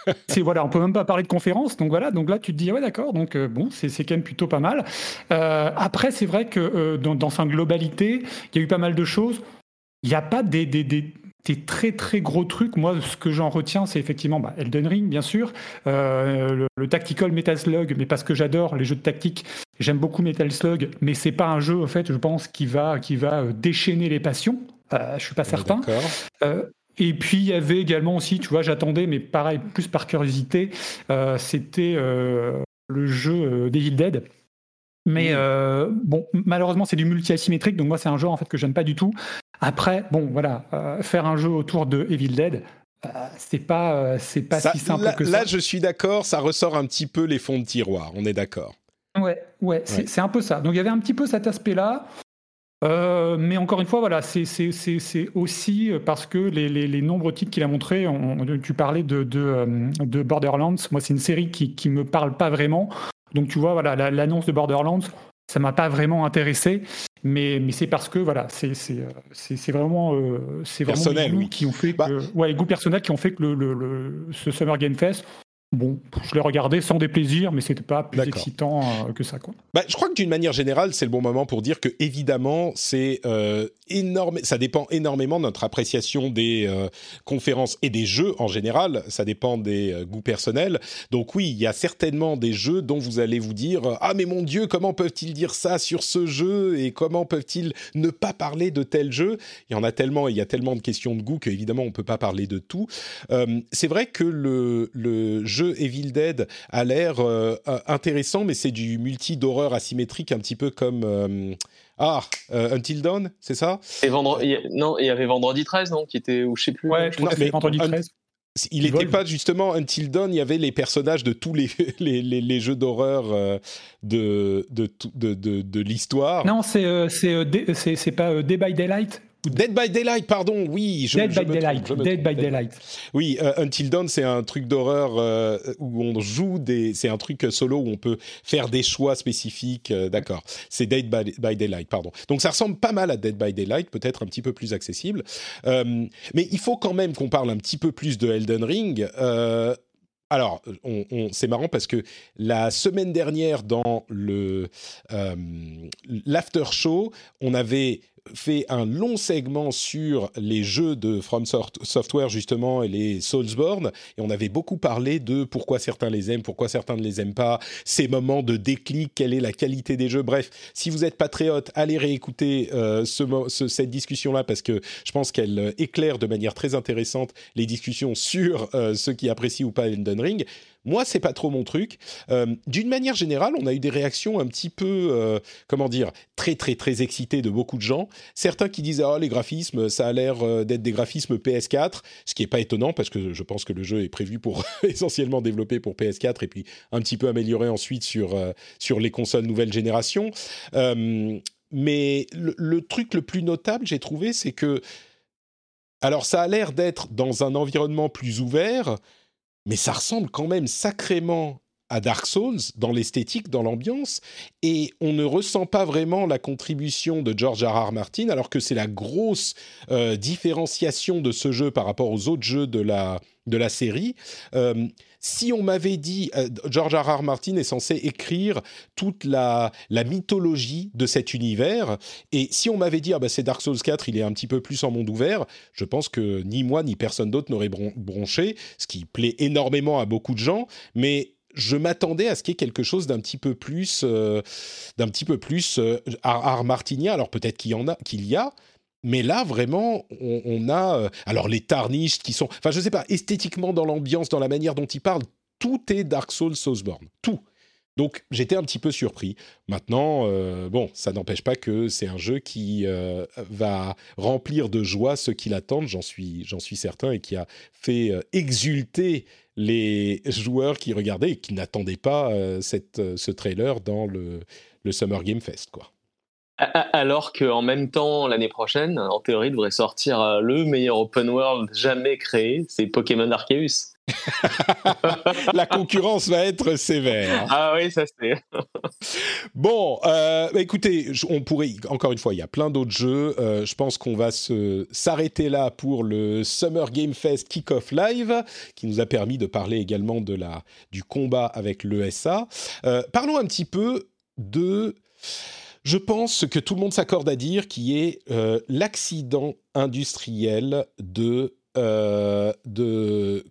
C'est voilà, on peut même pas parler de conférence. Donc voilà, donc là tu te dis ouais d'accord, donc euh, bon c'est quand même plutôt pas mal. Euh, après c'est vrai que dans, dans sa globalité, il y a eu pas mal de choses. Il n'y a pas des, des, des, des très très gros trucs. Moi ce que j'en retiens c'est effectivement bah, Elden Ring bien sûr, euh, le, le tactical Metal Slug, mais parce que j'adore les jeux de tactique. J'aime beaucoup Metal Slug, mais c'est pas un jeu en fait je pense qui va qui va euh, déchaîner les passions. Euh, je suis pas certain. D'accord. Euh, et puis il y avait également aussi, tu vois, j'attendais, mais pareil, plus par curiosité, c'était le jeu Devil Dead. Mais euh, bon, malheureusement, c'est du multi-asymétrique, donc moi, c'est un jeu en fait que j'aime pas du tout. Après, bon, voilà, euh, faire un jeu autour de Evil Dead, euh, c'est pas, c'est pas Ça- si simple là, que là, ça. je suis d'accord, ça ressort un petit peu les fonds de tiroir, on est d'accord. Ouais, ouais, c'est Ouais. un peu ça. Donc il y avait un petit peu cet aspect-là. Euh, mais encore une fois, voilà, c'est aussi parce que les, les, les nombreux titres qu'il a montrés, on- tu parlais de, de, de Borderlands, moi c'est une série qui qui me parle pas vraiment. Donc tu vois, voilà, la- l'annonce de Borderlands, ça m'a pas vraiment intéressé, mais, mais c'est parce que voilà, c'est c'est euh, vraiment, euh, c'est vraiment Personnel, les goûts oui. qui ont fait Bah- ouais, goûts personnels qui ont fait que le, le- le- ce Summer Game Fest, bon, je l'ai regardé sans déplaisir, mais c'était pas plus excitant euh, que ça, quoi. Bah, je crois que d'une manière générale, c'est le bon moment pour dire que évidemment, c'est euh, énorme. Ça dépend énormément de notre appréciation des euh, conférences et des jeux en général. Ça dépend des goûts personnels. Donc oui, il y a certainement des jeux dont vous allez vous dire ah mais mon Dieu, comment peuvent-ils dire ça sur ce jeu et comment peuvent-ils ne pas parler de tel jeu? Il y en a tellement, et il y a tellement de questions de goût qu'évidemment on peut pas parler de tout. C'est vrai que le, le jeu Evil Dead a l'air euh, intéressant, mais c'est du multi d'horreur asymétrique, un petit peu comme euh, ah euh, Until Dawn, c'est ça? Et vendredi, il y a- non, il y avait vendredi 13, non, qui était, ou je sais plus. Ouais, tout Non, à fait, mais vendredi un- 13. Il n'était pas justement Until Dawn, il y avait les personnages de tous les, les, les, les jeux d'horreur de, de, tout- de, de, de l'histoire. Non, c'est euh, c'est euh, pas euh, Day by Daylight? Dead by Daylight, pardon, oui. Je, Dead by Daylight. Dead by Daylight. Oui, euh, Until Dawn, c'est un truc d'horreur euh, où on joue des. C'est un truc solo où on peut faire des choix spécifiques. Euh, d'accord. C'est Dead by, Daylight, pardon. Donc ça ressemble pas mal à Dead by Daylight, peut-être un petit peu plus accessible. mais il faut quand même qu'on parle un petit peu plus de Elden Ring. Alors, on, c'est marrant parce que la semaine dernière, dans le l'after show, on avait fait un long segment sur les jeux de From Software justement et les Soulsborne et on avait beaucoup parlé de pourquoi certains les aiment, pourquoi certains ne les aiment pas, ces moments de déclic, quelle est la qualité des jeux. Bref, si vous êtes patriote, allez réécouter euh, ce, cette discussion-là parce que je pense qu'elle euh, éclaire de manière très intéressante les discussions sur euh, ceux qui apprécient ou pas Elden Ring. Moi, c'est pas trop mon truc. Euh, d'une manière générale, on a eu des réactions un petit peu, euh, comment dire, très très très excitées de beaucoup de gens. Certains qui disaient oh les graphismes, ça a l'air euh, d'être des graphismes PS4, ce qui est pas étonnant parce que je pense que le jeu est prévu pour essentiellement développer pour PS4 et puis un petit peu amélioré ensuite sur sur les consoles nouvelle génération. mais le, truc le plus notable, j'ai trouvé, c'est que alors ça a l'air d'être dans un environnement plus ouvert, mais ça ressemble quand même sacrément à Dark Souls dans l'esthétique, dans l'ambiance, et on ne ressent pas vraiment la contribution de George R. Martin, alors que c'est la grosse euh, différenciation de ce jeu par rapport aux autres jeux de la, de la série. Euh, si on m'avait dit, euh, George R. R. Martin est censé écrire toute la, la mythologie de cet univers, et si on m'avait dit, ah bah c'est Dark Souls 4, il est un petit peu plus en monde ouvert, je pense que ni moi ni personne d'autre n'aurait bronché, ce qui plaît énormément à beaucoup de gens, mais je m'attendais à ce qu'il y ait quelque chose d'un petit peu plus, euh, d'un petit peu plus art, martinien. Alors peut-être qu'il y en a, qu'il y a, mais là, vraiment, on, a euh, alors les tarnishes qui sont, enfin, je sais pas, esthétiquement dans l'ambiance, dans la manière dont ils parlent, tout est Dark Souls, Soulsborne, tout. Donc j'étais un petit peu surpris. Maintenant, euh, bon, ça n'empêche pas que c'est un jeu qui euh, va remplir de joie ceux qui l'attendent, j'en suis, suis certain, et qui a fait exulter les joueurs qui regardaient et qui n'attendaient pas cette, ce trailer dans le, le Summer Game Fest, quoi. Alors qu'en même temps, l'année prochaine, en théorie, devrait sortir euh, le meilleur open world jamais créé, c'est Pokémon Arceus. la concurrence va être sévère. Ah oui, ça c'est. bon, euh, bah, écoutez, on pourrait encore une fois, il y a plein d'autres jeux. Euh, je pense qu'on va se s'arrêter là pour le Summer Game Fest Kickoff Live, qui nous a permis de parler également de la du combat avec l'ESA. parlons un petit peu de je pense que tout le monde s'accorde à dire qui est euh, l'accident industriel de euh,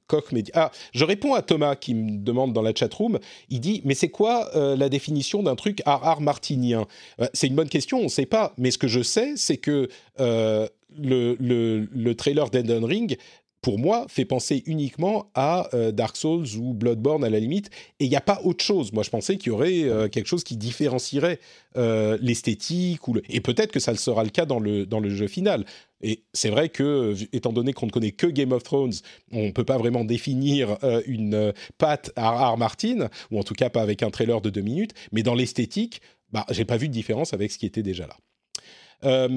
Koch Media. Ah, je réponds à Thomas qui me demande dans la chatroom. Il dit Mais c'est quoi euh, la définition d'un truc art martinien? C'est une bonne question, on ne sait pas. Mais ce que je sais, c'est que le, le, le, trailer d'Elden Ring pour moi, fait penser uniquement à euh, Dark Souls ou Bloodborne à la limite, et il n'y a pas autre chose. Moi, je pensais qu'il y aurait euh, quelque chose qui différencierait euh, l'esthétique, et peut-être que ça sera le cas dans le, dans le jeu final. Et c'est vrai que, étant donné qu'on ne connaît que Game of Thrones, on ne peut pas vraiment définir une patte à R. Martin, ou en tout cas pas avec un trailer de deux minutes, mais dans l'esthétique, bah, j'ai pas vu de différence avec ce qui était déjà là.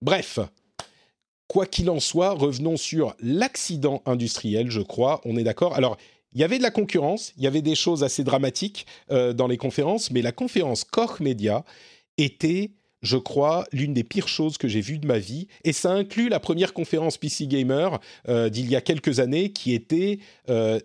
bref, Quoi qu'il en soit, revenons sur l'accident industriel, je crois, on est d'accord. Alors, il y avait de la concurrence, il y avait des choses assez dramatiques euh, dans les conférences, mais la conférence Koch Media était, je crois, l'une des pires choses que j'ai vues de ma vie. Et ça inclut la première conférence PC Gamer euh, d'il y a quelques années, qui était euh,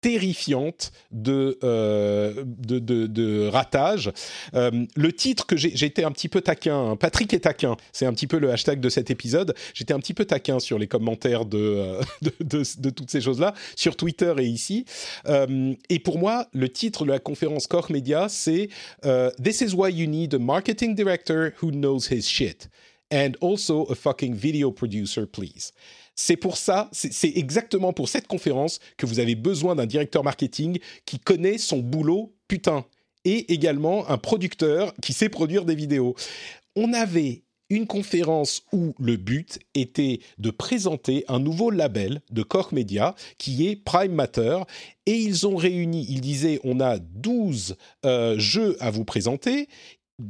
terrifiante de, euh, de, de, ratage. Euh, le titre que j'étais un petit peu taquin, hein. Patrick est taquin, c'est un petit peu le hashtag de cet épisode. J'étais un petit peu taquin sur les commentaires de, euh, de, de, toutes ces choses-là, sur Twitter et ici. et pour moi, le titre de la conférence Core Media, c'est This is why you need a marketing director who knows his shit. And also a fucking video producer, please. C'est pour ça, c'est exactement pour cette conférence que vous avez besoin d'un directeur marketing qui connaît son boulot, putain, et également un producteur qui sait produire des vidéos. On avait une conférence où le but était de présenter un nouveau label de Cork Media qui est Prime Matter et ils ont réuni, ils disaient on a 12 euh, jeux à vous présenter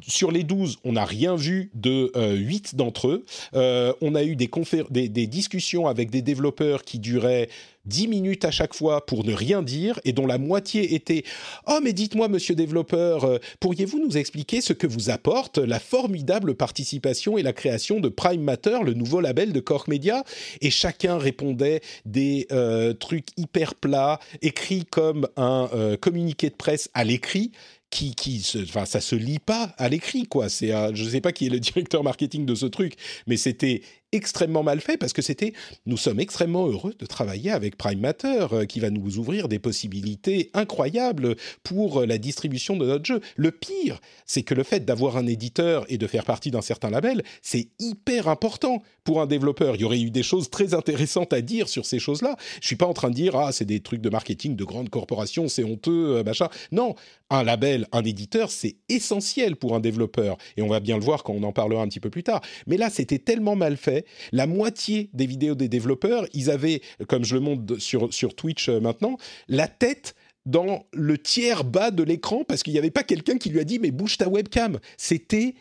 sur les 12, on n'a rien vu de euh, 8 d'entre eux. Euh, on a eu des, des, discussions avec des développeurs qui duraient 10 minutes à chaque fois pour ne rien dire et dont la moitié était ⁇ Oh mais dites-moi monsieur développeur, euh, pourriez-vous nous expliquer ce que vous apporte la formidable participation et la création de Prime Matter, le nouveau label de Koch Media ?⁇ Et chacun répondait des euh, trucs hyper plats, écrits comme un communiqué de presse à l'écrit qui, qui se, enfin, ça se lit pas à l'écrit, quoi. C'est, je sais pas qui est le directeur marketing de ce truc, mais c'était extrêmement mal fait parce que c'était nous sommes extrêmement heureux de travailler avec Prime Matter euh, qui va nous ouvrir des possibilités incroyables pour la distribution de notre jeu. Le pire, c'est que le fait d'avoir un éditeur et de faire partie d'un certain label, c'est hyper important pour un développeur. Il y aurait eu des choses très intéressantes à dire sur ces choses-là. Je suis pas en train de dire ah c'est des trucs de marketing de grandes corporations, c'est honteux, euh, machin. Non, un label, un éditeur, c'est essentiel pour un développeur et on va bien le voir quand on en parlera un petit peu plus tard. Mais là, c'était tellement mal fait la moitié des vidéos des développeurs, ils avaient, comme je le montre sur, sur Twitch euh, maintenant, la tête dans le tiers bas de l'écran parce qu'il n'y avait pas quelqu'un qui lui a dit mais bouge ta webcam. C'était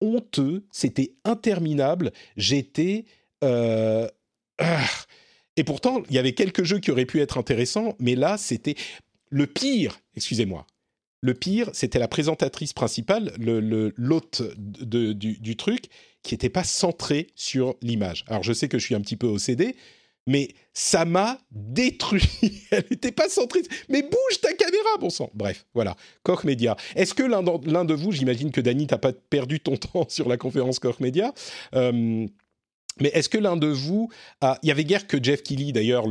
honteux, c'était interminable. J'étais... Euh, ah. Et pourtant, il y avait quelques jeux qui auraient pu être intéressants, mais là, c'était le pire, excusez-moi, le pire, c'était la présentatrice principale, l'hôte le, du, truc, qui n'était pas centré sur l'image. Alors je sais que je suis un petit peu OCD, mais ça m'a détruit. Elle n'était pas centrée. Mais bouge ta caméra, bon sang. Bref, voilà. Koch Media. Est-ce que l'un de vous, j'imagine que Dany, t'as pas perdu ton temps sur la conférence Koch Media euh, mais est-ce que l'un de vous. Il y avait guère que Jeff Kelly, d'ailleurs.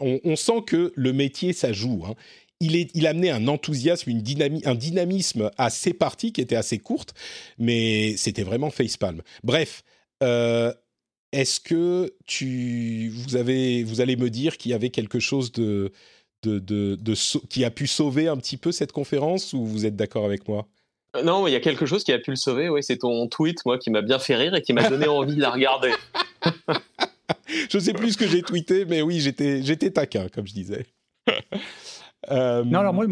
On, on, sent que le métier, ça joue. Hein il, est, il amenait un enthousiasme, une un dynamisme à ses parties qui était assez courte, mais c'était vraiment facepalm. Bref, euh, est-ce que tu, vous, avez, vous allez me dire qu'il y avait quelque chose de, de, de, qui a pu sauver un petit peu cette conférence ou vous êtes d'accord avec moi? Euh, non, il y a quelque chose qui a pu le sauver, oui, c'est ton tweet, moi, qui m'a bien fait rire et qui m'a donné envie de la regarder. je sais plus ce que j'ai tweeté, mais oui, j'étais, j'étais taquin, comme je disais. Euh, non, alors moi,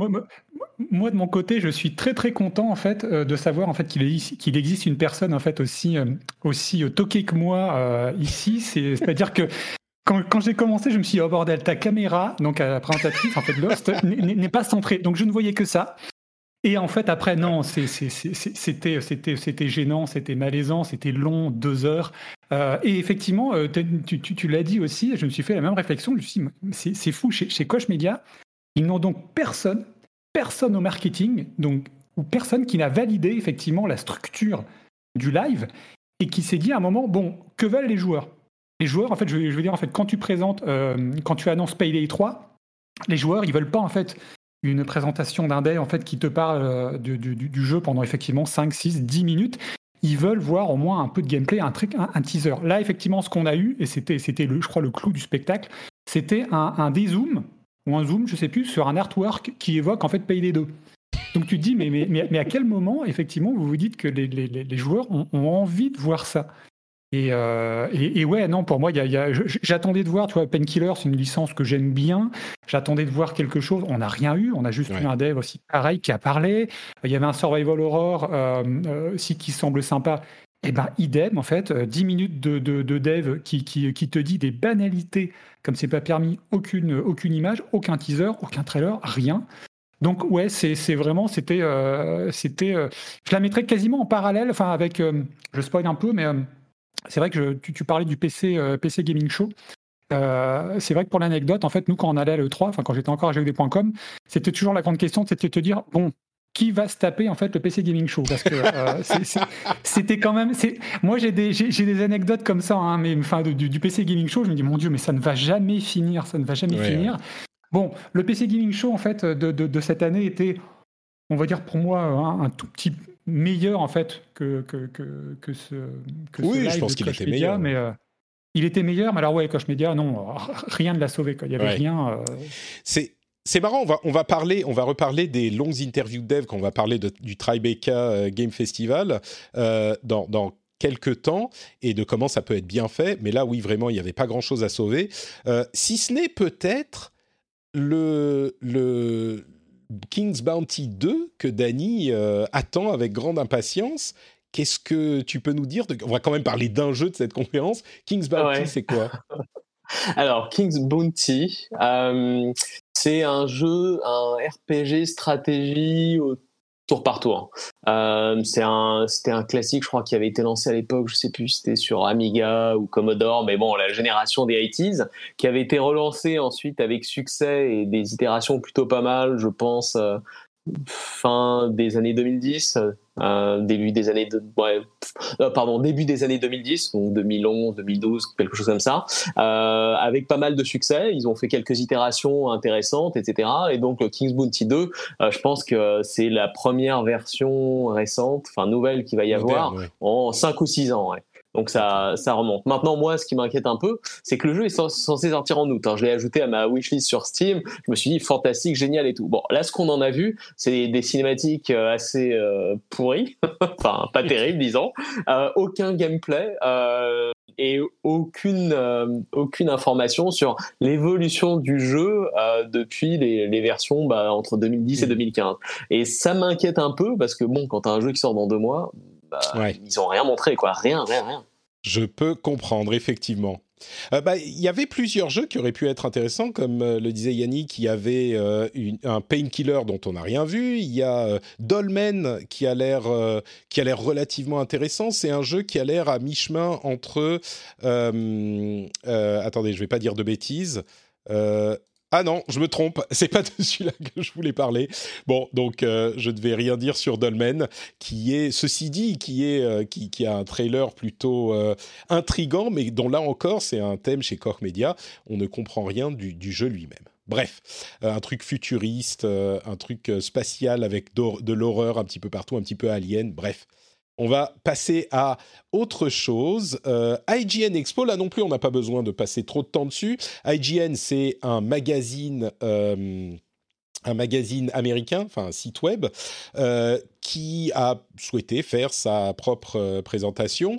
moi, de mon côté, je suis très très content en fait euh, de savoir en fait qu'il existe une personne en fait aussi euh, aussi toquée que moi ici. C'est-à-dire que quand, j'ai commencé, je me suis dit, oh bordel, ta caméra, donc la présentatrice, en fait, Lost, n'est pas centrée. Donc je ne voyais que ça. Et en fait, après, non, c'était gênant, c'était malaisant, c'était long, deux heures. et effectivement, tu, l'as dit aussi, je me suis fait la même réflexion. Je me suis dit, c'est fou, chez, chez Coche Media, ils n'ont donc personne, personne au marketing, donc, ou personne qui n'a validé effectivement la structure du live et qui s'est dit à un moment, bon, que veulent les joueurs? Les joueurs, en fait, je, veux dire, en fait, quand tu présentes, euh, quand tu annonces Payday 3, les joueurs, ils veulent pas, en fait, une présentation d'un day, en fait, qui te parle euh, du, jeu pendant effectivement 5, 6, 10 minutes. Ils veulent voir au moins un peu de gameplay, un, truc, un, teaser. Là, effectivement, ce qu'on a eu, et c'était, c'était je crois, le clou du spectacle, c'était un dézoom ou un zoom, je sais plus, sur un artwork qui évoque en fait Payday 2. Donc tu te dis, mais, mais, mais, à quel moment, effectivement, vous vous dites que les, les, les joueurs ont, envie de voir ça? Euh, et, et, ouais, non, pour moi, y a, y a, j'attendais de voir, tu vois, Painkiller, c'est une licence que j'aime bien. J'attendais de voir quelque chose. On n'a rien eu. On a juste eu un dev aussi pareil qui a parlé. Il y avait un Survival Horror euh, euh, aussi qui semble sympa. Eh ben, idem, en fait, 10 minutes de, de, de dev qui, te dit des banalités comme c'est pas permis, aucune, image, aucun teaser, aucun trailer, rien. Donc ouais, c'est vraiment, c'était, euh, c'était, euh, je la mettrais quasiment en parallèle, enfin avec, euh, je spoil un peu, mais c'est vrai que tu, parlais du PC, PC Gaming Show. c'est vrai que pour l'anecdote, en fait, nous quand on allait à l'E3, enfin quand j'étais encore à GOD.com, c'était toujours la grande question, c'était de te dire, bon, qui va se taper en fait le PC Gaming Show parce que euh, c'était quand même moi j'ai des j'ai des anecdotes comme ça hein, mais enfin du, PC Gaming Show je me dis mon dieu mais ça ne va jamais finir ça ne va jamais finir. bon le PC Gaming Show en fait de, de, cette année était on va dire pour moi un, tout petit meilleur en fait que que, que, que ce que oui je pense qu'il était meilleur. mais euh, il était meilleur mais alors ouais Coach Media non rien ne l'a sauvé quoi. Il y avait rien euh, c'est c'est marrant, on va, on va parler, on va reparler des longues interviews de dev quand on va parler du Tribeca euh, Game Festival euh, dans, dans quelques temps et de comment ça peut être bien fait. Mais là, oui, vraiment, il n'y avait pas grand-chose à sauver. Euh, si ce n'est peut-être le, le, King's Bounty 2 que Danny attend avec grande impatience. Qu'est-ce que tu peux nous dire On va quand même parler d'un jeu de cette conférence. King's Bounty, c'est quoi? Alors, King's Bounty, c'est un jeu, un RPG stratégie au tour par tour. Euh, c'est un, c'était un classique, je crois, qui avait été lancé à l'époque, je sais plus si c'était sur Amiga ou Commodore, mais bon, la génération des 80s, qui avait été relancé ensuite avec succès et des itérations plutôt pas mal, je pense, euh, fin des années 2010, euh, début des années de, ouais, euh, pardon début des années 2010 donc 2011 2012 quelque chose comme ça euh, avec pas mal de succès. Ils ont fait quelques itérations intéressantes etc et donc le King's Bounty 2 euh, je pense que c'est la première version récente enfin nouvelle qui va y avoir en 5 ou 6 ans ouais. Donc ça, ça remonte. Maintenant, moi, ce qui m'inquiète un peu, c'est que le jeu est censé sortir en août. Hein. Je l'ai ajouté à ma wishlist sur Steam. Je me suis dit fantastique, génial et tout. Bon, là, ce qu'on en a vu, c'est des cinématiques euh, assez euh, pourries, enfin pas terribles, disons. Euh, aucun gameplay euh, et aucune euh, aucune information sur l'évolution du jeu depuis les, les versions bah, entre 2010 et 2015. Et ça m'inquiète un peu parce que bon, quand t'as un jeu qui sort dans deux mois bah, ils ont rien montré, quoi. Rien, rien, rien. Je peux comprendre, effectivement. Euh, bah, il y avait plusieurs jeux qui auraient pu être intéressants, comme euh, le disait Yannick, il y avait euh, un Painkiller dont on n'a rien vu. Il y a Dolmen qui a l'air qui a l'air relativement intéressant. C'est un jeu qui a l'air à mi-chemin entre. attendez, je vais pas dire de bêtises. Ah non, je me trompe, c'est pas de celui-là que je voulais parler. Bon, donc euh, je ne vais rien dire sur Dolmen, qui est, ceci dit, qui, est, euh, qui, a un trailer plutôt euh, intrigant, mais dont là encore, c'est un thème chez Koch Media, on ne comprend rien du jeu lui-même. Bref, un truc futuriste, un truc spatial avec de l'horreur un petit peu partout, un petit peu alien, bref. On va passer à autre chose. Euh, IGN Expo, là non plus, on n'a pas besoin de passer trop de temps dessus. IGN, c'est un magazine. Euh, un magazine américain, enfin un site web, euh, qui a souhaité faire sa propre euh, présentation.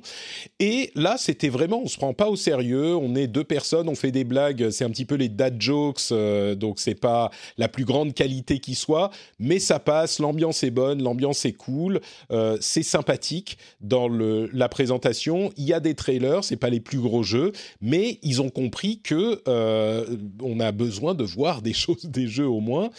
Et là, c'était vraiment, on se prend pas au sérieux. On est deux personnes, on fait des blagues. C'est un petit peu les dad jokes, euh, donc c'est pas la plus grande qualité qui soit, mais ça passe. L'ambiance est bonne, l'ambiance est cool, euh, c'est sympathique dans la présentation. Il y a des trailers, c'est pas les plus gros jeux, mais ils ont compris que euh, on a besoin de voir des choses, des jeux au moins.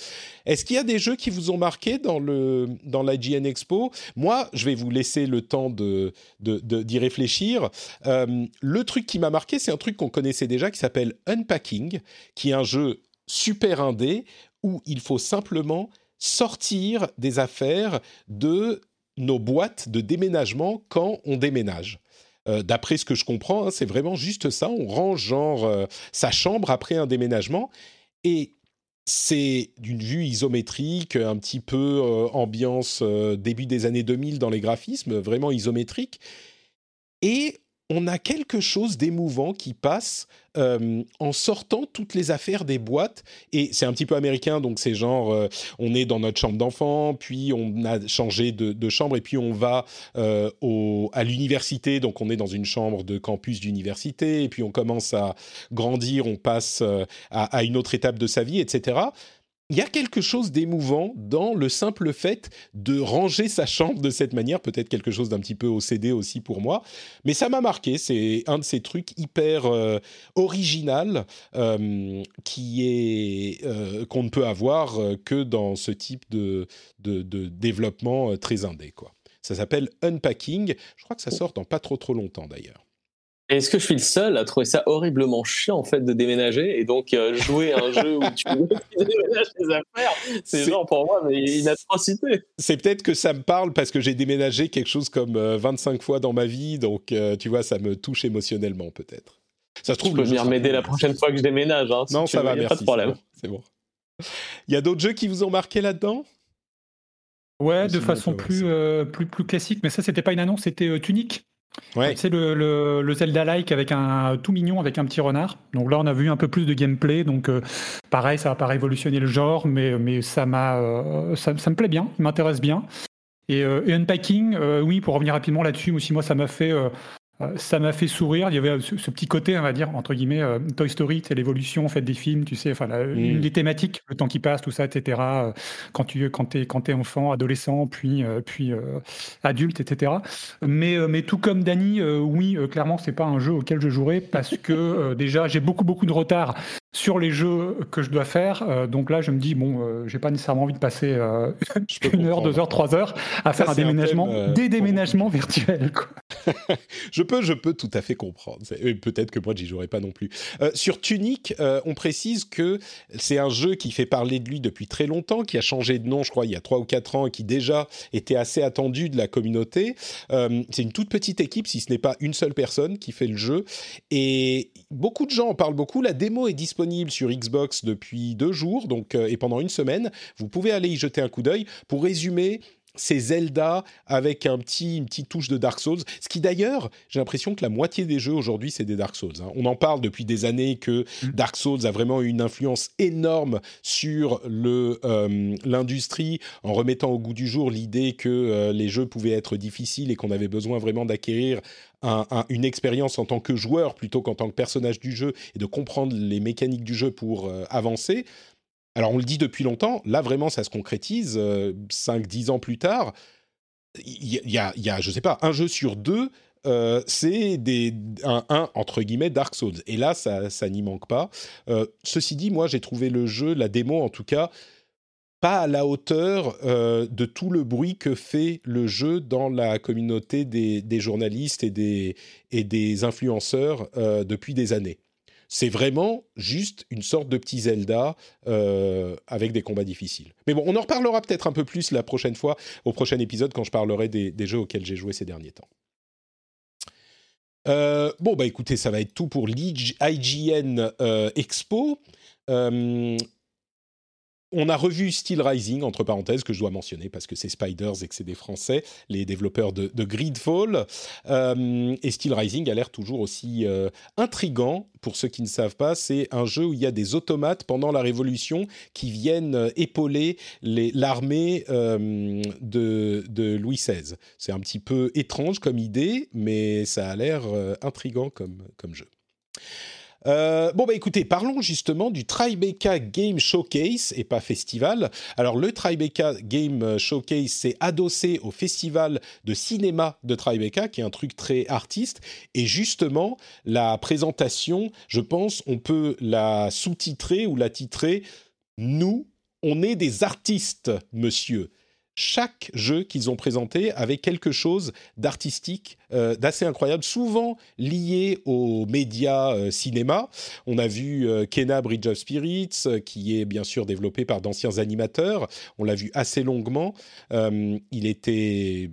Est-ce qu'il y a des jeux qui vous ont marqué dans la Expo Moi, je vais vous laisser le temps de d'y réfléchir. Euh, le truc qui m'a marqué, c'est un truc qu'on connaissait déjà qui s'appelle Unpacking, qui est un jeu super indé où il faut simplement sortir des affaires de nos boîtes de déménagement quand on déménage. Euh, d'après ce que je comprends, hein, c'est vraiment juste ça. On range genre euh, sa chambre après un déménagement. Et c'est d'une vue isométrique, un petit peu euh, ambiance euh, début des années 2000 dans les graphismes, vraiment isométrique. Et on a quelque chose d'émouvant qui passe euh, en sortant toutes les affaires des boîtes. Et c'est un petit peu américain, donc c'est genre, euh, on est dans notre chambre d'enfant, puis on a changé de, chambre, et puis on va euh, à l'université, donc on est dans une chambre de campus d'université, et puis on commence à grandir, on passe à une autre étape de sa vie, etc il y a quelque chose d'émouvant dans le simple fait de ranger sa chambre de cette manière, peut-être quelque chose d'un petit peu OCD aussi pour moi, mais ça m'a marqué, c'est un de ces trucs hyper euh, original euh, qui euh, qu'on ne peut avoir que dans ce type de, de, développement très indé. Ça s'appelle Unpacking, je crois que ça sort dans pas trop trop longtemps d'ailleurs. Est-ce que je suis le seul à trouver ça horriblement chiant en fait de déménager et donc euh, jouer à un jeu où tu déménages tes affaires, c'est genre pour moi mais une atrocité. C'est peut-être que ça me parle parce que j'ai déménagé quelque chose comme 25 euh, fois dans ma vie, donc euh, tu vois ça me touche émotionnellement peut-être. Ça se trouve. Tu peux venir m'aider la prochaine fois que je déménage. Hein, non, ça va, merci. Pas de problème. C'est bon. Il y a d'autres jeux qui vous ont marqué là-dedans? Ouais, de façon plus, plus, plus classique, mais ça c'était pas une annonce, c'était Tunic. C'est le, Zelda-like avec un tout mignon avec un petit renard. Donc là, on a vu un peu plus de gameplay. Donc euh, pareil, ça va pas révolutionner le genre, mais, mais ça m'a, euh, ça, me plaît bien, il m'intéresse bien. Et, euh, Unpacking, oui, pour revenir rapidement là-dessus, aussi moi, ça m'a fait euh, ça m'a fait sourire. Il y avait ce, petit côté, on va dire, entre guillemets, euh, Toy Story, c'est l'évolution en fait, des films, tu sais, enfin, mm. une des thématiques, le temps qui passe, tout ça, etc. Euh, quand tu quand es, quand es enfant, adolescent, puis, puis adulte, etc. Mais, mais tout comme Dany, oui, clairement, c'est pas un jeu auquel je jouerai parce que déjà, j'ai beaucoup, beaucoup de retard sur les jeux que je dois faire. donc là, je me dis, bon, j'ai pas nécessairement envie de passer une heure, deux heures, trois heures à faire un déménagement, des déménagements virtuels. Quoi. je peux, je peux tout à fait comprendre. Peut-être que moi, j'y jouerai pas non plus. Euh, sur Tunic, euh, on précise que c'est un jeu qui fait parler de lui depuis très longtemps, qui a changé de nom, je crois, il y a trois ou quatre ans, et qui déjà était assez attendu de la communauté. Euh, c'est une toute petite équipe, si ce n'est pas une seule personne qui fait le jeu. Et beaucoup de gens en parlent beaucoup. La démo est disponible sur Xbox depuis deux jours, donc et pendant une semaine. Vous pouvez aller y jeter un coup d'œil. Pour résumer, c'est Zelda avec un petit, une petite touche de Dark Souls. Ce qui d'ailleurs, j'ai l'impression que la moitié des jeux aujourd'hui, c'est des Dark Souls. Hein. On en parle depuis des années que mm. Dark Souls a vraiment eu une influence énorme sur euh, l'industrie en remettant au goût du jour l'idée que euh, les jeux pouvaient être difficiles et qu'on avait besoin vraiment d'acquérir une expérience en tant que joueur plutôt qu'en tant que personnage du jeu et de comprendre les mécaniques du jeu pour euh, avancer. Alors on le dit depuis longtemps, là vraiment ça se concrétise, 5-10 euh, ans plus tard, il y, a, y a, je sais pas, un jeu sur deux, euh, c'est des, un, entre guillemets, Dark Souls. Et là, ça, ça n'y manque pas. Euh, ceci dit, moi j'ai trouvé le jeu, la démo en tout cas, pas à la hauteur de tout le bruit que fait le jeu dans la communauté des, journalistes et des, influenceurs depuis des années. C'est vraiment juste une sorte de petit Zelda euh, avec des combats difficiles. Mais bon, on en reparlera peut-être un peu plus la prochaine fois, au prochain épisode, quand je parlerai des, jeux auxquels j'ai joué ces derniers temps. Euh, bon, bah écoutez, ça va être tout pour l'IGN euh, Expo on a revu Steel Rising, entre parenthèses, que je dois mentionner parce que c'est Spiders et que c'est des Français, les développeurs de, Gridfall. Euh, et Steel Rising a l'air toujours aussi euh, intrigant. Pour ceux qui ne savent pas, c'est un jeu où il y a des automates pendant la Révolution qui viennent euh, épauler l'armée de, de, Louis XVI. C'est un petit peu étrange comme idée, mais ça a l'air intrigant comme jeu. Euh, bon, bah écoutez, parlons justement du Tribeca Game Showcase et pas festival. Alors, le Tribeca Game Showcase, c'est adossé au festival de cinéma de Tribeca, qui est un truc très artiste. Et justement, la présentation, je pense, on peut la sous-titrer ou la titrer Nous, on est des artistes, monsieur chaque jeu qu'ils ont présenté avait quelque chose d'artistique, euh, d'assez incroyable, souvent lié aux médias euh, cinéma. On a vu euh, Kena Bridge of Spirits, qui est bien sûr développé par d'anciens animateurs. On l'a vu assez longuement. il était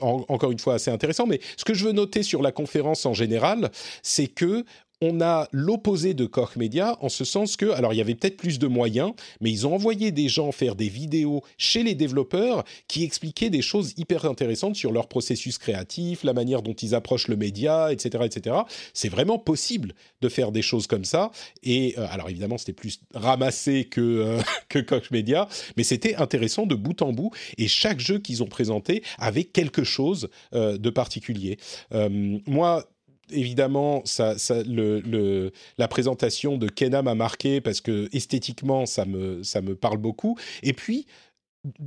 encore une fois assez intéressant. Mais ce que je veux noter sur la conférence en général, c'est que on a l'opposé de Koch Media en ce sens que, alors il y avait peut-être plus de moyens, mais ils ont envoyé des gens faire des vidéos chez les développeurs qui expliquaient des choses hyper intéressantes sur leur processus créatif, la manière dont ils approchent le média, etc., etc. C'est vraiment possible de faire des choses comme ça. Et euh, alors évidemment, c'était plus ramassé que euh, Koch Media, mais c'était intéressant de bout en bout. Et chaque jeu qu'ils ont présenté avait quelque chose euh, de particulier. moi, évidemment, la présentation de Kena m'a marqué parce que esthétiquement, ça me, ça me parle beaucoup. Et puis,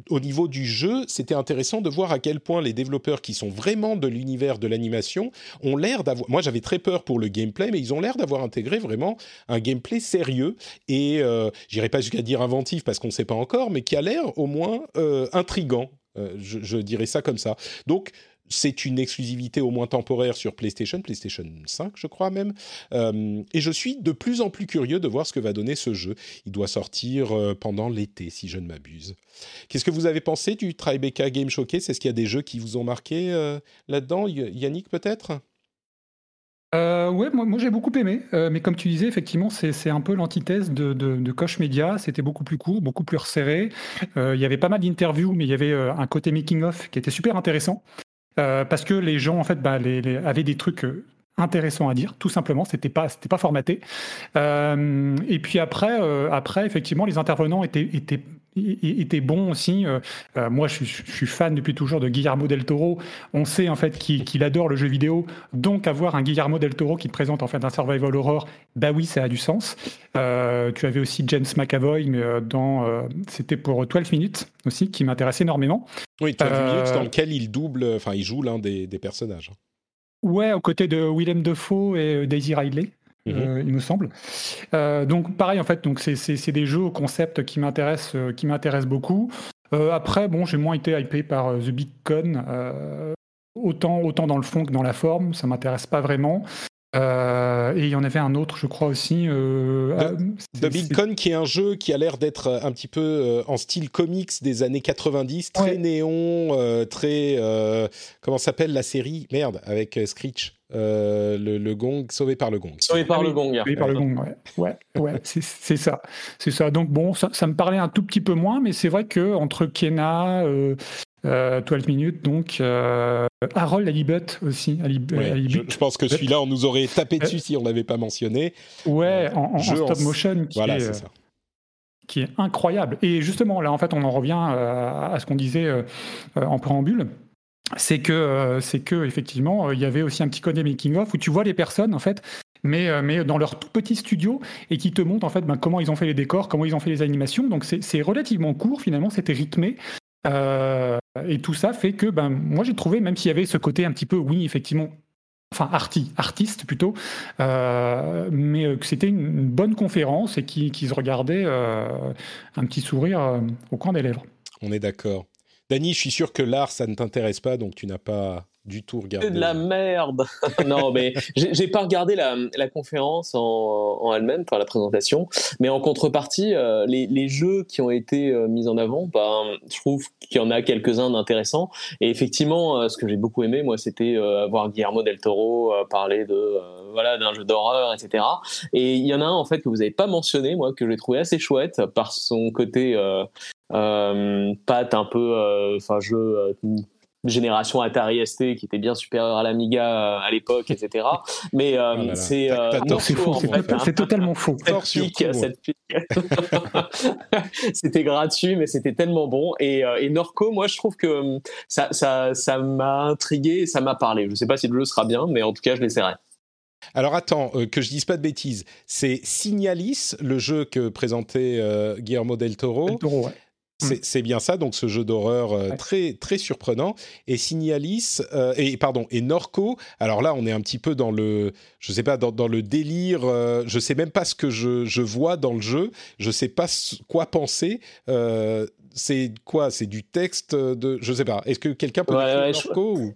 au niveau du jeu, c'était intéressant de voir à quel point les développeurs qui sont vraiment de l'univers de l'animation ont l'air d'avoir. Moi, j'avais très peur pour le gameplay, mais ils ont l'air d'avoir intégré vraiment un gameplay sérieux et, euh, j'irai pas jusqu'à dire inventif parce qu'on ne sait pas encore, mais qui a l'air au moins euh, intrigant. Euh, je, je, dirais ça comme ça. Donc, c'est une exclusivité au moins temporaire sur PlayStation, PlayStation 5 je crois même. Euh, et je suis de plus en plus curieux de voir ce que va donner ce jeu. Il doit sortir euh, pendant l'été si je ne m'abuse. Qu'est-ce que vous avez pensé du Tribeca Game Showcase? Est-ce qu'il y a des jeux qui vous ont marqué euh, là-dedans? Yannick peut-être? Euh, ouais, moi, j'ai beaucoup aimé, mais comme tu disais, effectivement, c'est un peu l'antithèse de, de, de, Media. C'était beaucoup plus court, beaucoup plus resserré. il y avait pas mal d'interviews, mais il y avait un côté making-of qui était super intéressant. Euh, parce que les gens en fait bah, les, avaient des trucs euh, intéressants à dire, tout simplement. C'était pas c'était pas formaté. Euh, et puis après après effectivement les intervenants étaient étaient était bon aussi. moi, je, suis fan depuis toujours de Guillermo del Toro. On sait en fait qu'il adore le jeu vidéo, donc avoir un Guillermo del Toro qui te présente en fait un survival horror, bah oui, ça a du sens. tu avais aussi James McAvoy, mais dans c'était pour 12 minutes aussi, qui m'intéresse énormément. Oui, 12 minutes dans lequel il double, enfin, il joue l'un des, des personnages. Ouais, aux côtés de Willem Dafoe et Daisy Ridley. Mhm. Euh, il me semble. Euh, donc pareil en fait, donc c'est des jeux au concept qui m'intéressent, euh, qui m'intéressent beaucoup. après, bon, j'ai moins été hypé par The Big Con, autant autant dans le fond que dans la forme, ça m'intéresse pas vraiment. et il y en avait un autre, je crois aussi. The, Big Con, qui est un jeu qui a l'air d'être un petit peu en style comics des années 90, très néon, très. comment s'appelle la série? Merde, avec Screech. Euh, le, gong, sauvé par le gong. Sauvé par le gong. Sauvé par le gong, ouais. Ouais, ouais c'est ça. C'est ça. Donc bon, ça, me parlait un tout petit peu moins, mais c'est vrai que entre Kena, euh, 12 euh, minutes, donc euh, Harold Alibut aussi. je, pense que celui-là, on nous aurait tapé dessus si on l'avait pas mentionné. Ouais, en, stop motion. Qui voilà, c'est ça qui est incroyable. Et justement, là, en fait, on en revient à ce qu'on disait en préambule c'est que, euh, c'est que effectivement, euh, il y avait aussi un petit côté making of où tu vois les personnes en fait, mais, euh, mais dans leur tout petit studio et qui te montrent en fait ben, comment ils ont fait les décors, comment ils ont fait les animations. Donc c'est relativement court finalement, c'était rythmé. et tout ça fait que ben, moi j'ai trouvé, même s'il y avait ce côté un petit peu, oui, effectivement, enfin arti, artiste plutôt, mais que c'était une, bonne conférence et qui, qui se regardait un petit sourire au coin des lèvres. On est d'accord. Dany, je suis sûr que l'art, ça ne t'intéresse pas, donc tu n'as pas du tout regardé. C'est de la merde. non, mais j'ai pas regardé la, la conférence en, en elle-même, enfin la présentation, mais en contrepartie, euh, les, les, jeux qui ont été euh, mis en avant, bah, je trouve qu'il y en a quelques-uns d'intéressants. Et effectivement, euh, ce que j'ai beaucoup aimé, moi, c'était voir Guillermo del Toro parler de voilà d'un jeu d'horreur, etc. Et il y en a un en fait que vous n'avez pas mentionné, moi, que j'ai trouvé assez chouette par son côté euh, Pat un peu, euh, enfin jeu euh, génération Atari ST qui était bien supérieure à l'Amiga à l'époque, etc. Mais oh c'est c'est totalement faux. c'était gratuit, mais c'était tellement bon. Et, et, Norco, moi, je trouve que ça ça ça m'a intrigué, ça m'a parlé. Je sais pas si le jeu sera bien, mais en tout cas, je l'essaierai. Alors attends, que je dise pas de bêtises. C'est Signalis, le jeu que présentait Guillermo del Toro. Del Toro ouais. Mm. C'est bien ça, donc ce jeu d'horreur euh, très très surprenant. Et Signalis euh, et pardon et Norco. Alors là, on est un petit peu dans le, je sais pas, dans, le délire. Euh, je sais même pas ce que je, je, vois dans le jeu. Je sais pas quoi penser. c'est quoi? C'est du texte de, je sais pas. Est-ce que quelqu'un peut ouais, Norco ou?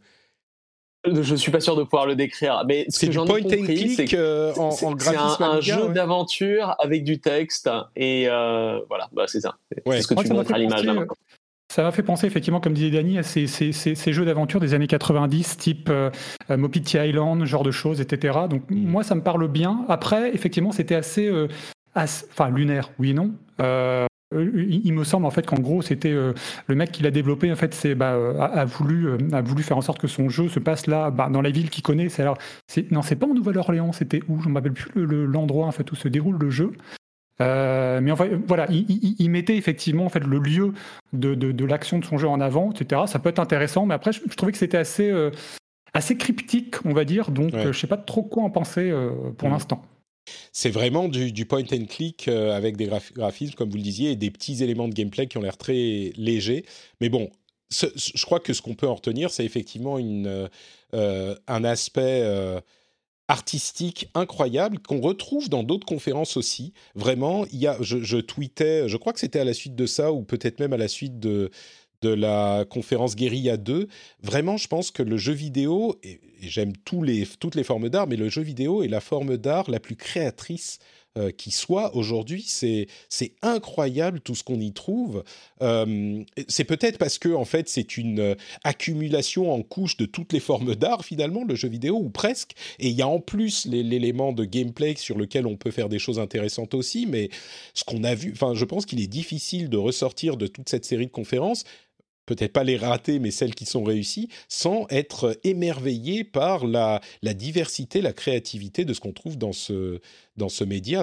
Je suis pas sûr de pouvoir le décrire, mais ce que j'en ai compris, c'est que c'est un, un jeu d'aventure avec du texte et euh, voilà, bah, c'est ça. C'est ce que tu montres à l'image. Euh, ça m'a fait penser effectivement, comme disait Dany, à ces, ces, ces, jeux d'aventure des années 90, type euh, Mopiti Island, genre de choses, etc. Donc mm. moi, ça me parle bien. Après, effectivement, c'était assez, enfin lunaire, oui et non. Euh, il me semble en fait qu'en gros c'était euh, le mec qui l'a développé en fait c'est bah, euh, a, voulu a voulu faire en sorte que son jeu se passe là bah, dans la ville qu'il connaît. C'est alors c'est non c'est pas en Nouvelle-Orléans c'était où? Je ne me rappelle plus l'endroit en fait où se déroule le jeu. Mais enfin voilà il, mettait effectivement en fait le lieu de, de, l'action de son jeu en avant etc ça peut être intéressant mais après je, trouvais que c'était assez assez cryptique on va dire. Donc je sais pas trop quoi en penser pour mmh. l'instant c'est vraiment du, point and click euh, avec des graphismes, comme vous le disiez, et des petits éléments de gameplay qui ont l'air très légers. Mais bon, je crois que ce qu'on peut en retenir, c'est effectivement euh, un aspect euh, artistique incroyable qu'on retrouve dans d'autres conférences aussi. Vraiment, il y a, je tweetais, je crois que c'était à la suite de ça, ou peut-être même à la suite de de la conférence Guerilla 2. Vraiment, je pense que le jeu vidéo, et, j'aime les, toutes les formes d'art, mais le jeu vidéo est la forme d'art la plus créatrice euh, qui soit aujourd'hui. C'est incroyable tout ce qu'on y trouve. Euh, c'est peut-être parce que en fait c'est une euh, accumulation en couches de toutes les formes d'art finalement le jeu vidéo ou presque. Et il y a en plus l'élément de gameplay sur lequel on peut faire des choses intéressantes aussi. Mais ce qu'on a vu, enfin je pense qu'il est difficile de ressortir de toute cette série de conférences peut-être pas les ratées, mais celles qui sont réussies, sans être émerveillé par la, diversité, la créativité de ce qu'on trouve dans ce, média.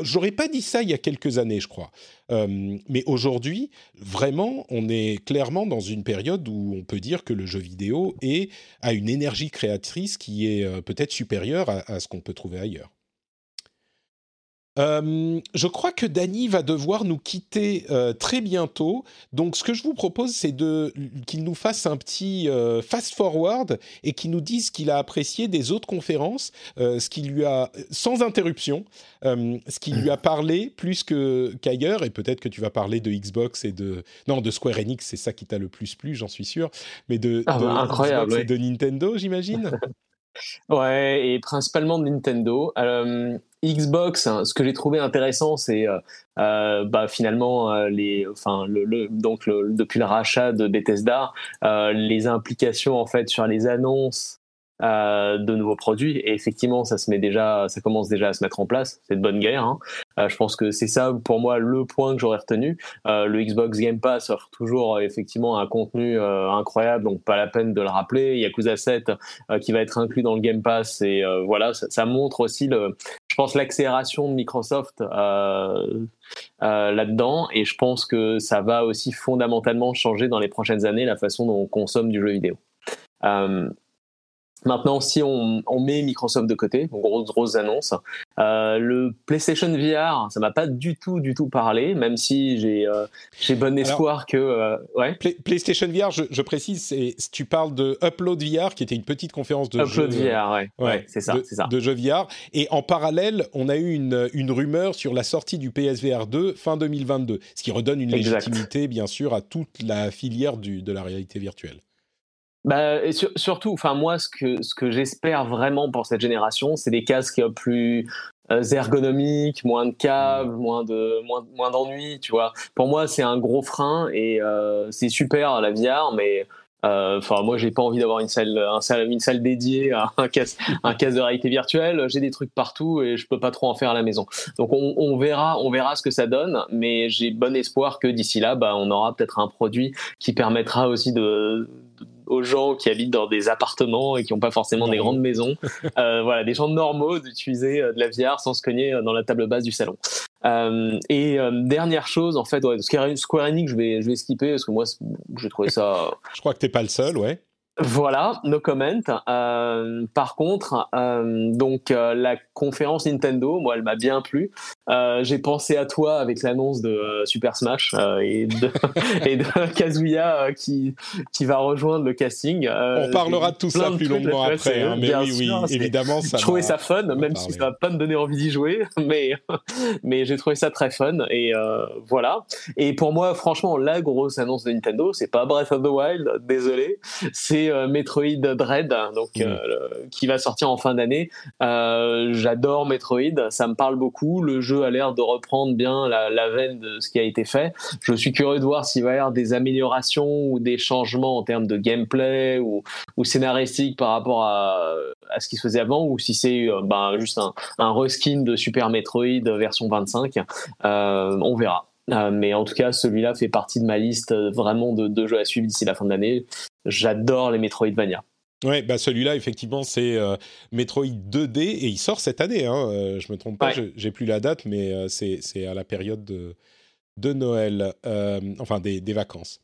J'aurais pas dit ça il y a quelques années, je crois. Euh, mais aujourd'hui, vraiment, on est clairement dans une période où on peut dire que le jeu vidéo est, a une énergie créatrice qui est euh, peut-être supérieure à ce qu'on peut trouver ailleurs. Euh, je crois que Dany va devoir nous quitter euh, très bientôt. Donc, ce que je vous propose, c'est de qu'il nous fasse un petit euh, fast forward et qu'il nous dise ce qu'il a apprécié des autres conférences, ce qui lui a sans interruption, ce qui lui a parlé plus que qu'ailleurs. Et peut-être que tu vas parler de Xbox et de non de Square Enix, c'est ça qui t'a le plus plu, j'en suis sûr. Mais de, Ah de incroyable, Xbox et de Nintendo, j'imagine. Ouais, et principalement de Nintendo. Xbox, hein, ce que j'ai trouvé intéressant, c'est euh, euh, bah, finalement euh, les, enfin le, le- donc le- depuis le rachat de Bethesda, les implications en fait sur les annonces euh, de nouveaux produits. Et effectivement, ça se met déjà, ça commence déjà à se mettre en place. C'est de bonne guerre. hein. Euh, je pense que c'est ça pour moi le point que j'aurais retenu. Euh, le Xbox Game Pass offre toujours effectivement un contenu incroyable, donc pas la peine de le rappeler. Yakuza 7 euh, qui va être inclus dans le Game Pass et voilà, ça, montre aussi le, je pense l'accélération de Microsoft là-dedans et je pense que ça va aussi fondamentalement changer dans les prochaines années la façon dont on consomme du jeu vidéo. Maintenant, si on, on met Microsoft de côté, grosse grosse annonce, euh, le PlayStation VR, ça m'a pas du tout du tout parlé, même si j'ai euh, j'ai bon espoir que euh, ouais. Play- PlayStation VR, je, je précise, tu parles de Upload VR, qui était une petite conférence de Upload jeux, VR, ouais, ouais, c'est ça, de, c'est ça. de jeux VR. Et en parallèle, on a eu une, une rumeur sur la sortie du PSVR 2 fin 2022, ce qui redonne une Exact. légitimité, bien sûr, à toute la filière du, de la réalité virtuelle. Bah, et sur- surtout, enfin moi, ce que ce que j'espère vraiment pour cette génération, c'est des casques plus euh, ergonomiques, moins de câbles, moins de moins moins d'ennuis, tu vois. Pour moi, c'est un gros frein et euh, c'est super la VR, mais euh, Enfin, moi, j'ai pas envie d'avoir une salle, un salle, une salle dédiée à un casque, un casque de réalité virtuelle. J'ai des trucs partout et je peux pas trop en faire à la maison. Donc, on, on verra, on verra ce que ça donne. Mais j'ai bon espoir que d'ici là, bah, on aura peut-être un produit qui permettra aussi de- aux gens qui habitent dans des appartements et qui n'ont pas forcément des grandes maisons, euh, voilà, des gens normaux d'utiliser euh, de la VR sans se cogner euh, dans la table basse du salon. Euh, et euh, dernière chose, en fait, ouais, Square Enix, je vais, je vais skipper parce que moi, j'ai trouvé ça Je crois que t'es pas le seul, ouais. Voilà, no comment. Euh, par contre, euh, donc euh, la conférence Nintendo, moi, elle m'a bien plu. Euh, J'ai pensé à toi avec l'annonce de euh, Super Smash euh, et, de, et de Kazuya qui qui va rejoindre le casting. On parlera de tout ça plus longuement après, hein, mais bien oui, sûr, oui, évidemment, ça je trouvais ça fun, même si ça va pas me donner envie d'y jouer, mais mais j'ai trouvé ça très fun et euh, voilà. Et pour moi, franchement, la grosse annonce de Nintendo, c'est pas Breath of the Wild, désolé, c'est euh, Metroid Dread, donc Mhm. euh, le- qui va sortir en fin d'année. Euh, J'adore Metroid, ça me parle beaucoup. Le jeu a l'air de reprendre bien la, la veine de ce qui a été fait. Je suis curieux de voir s'il va y avoir des améliorations ou des changements en termes de gameplay ou, ou scénaristique par rapport à, à ce qui se faisait avant, ou si c'est ben, juste un, un reskin de Super Metroid version 25. Euh, on verra. Euh, mais en tout cas, celui-là fait partie de ma liste euh, vraiment de, de jeux à suivre d'ici la fin de l'année. J'adore les Metroidvania. Ouais, bah celui-là, effectivement, c'est euh, Metroid 2D et il sort cette année. Hein, euh, je me trompe pas, Ouais. je- j'ai plus la date, mais euh, c'est c'est à la période de, de Noël, euh, enfin des, des vacances.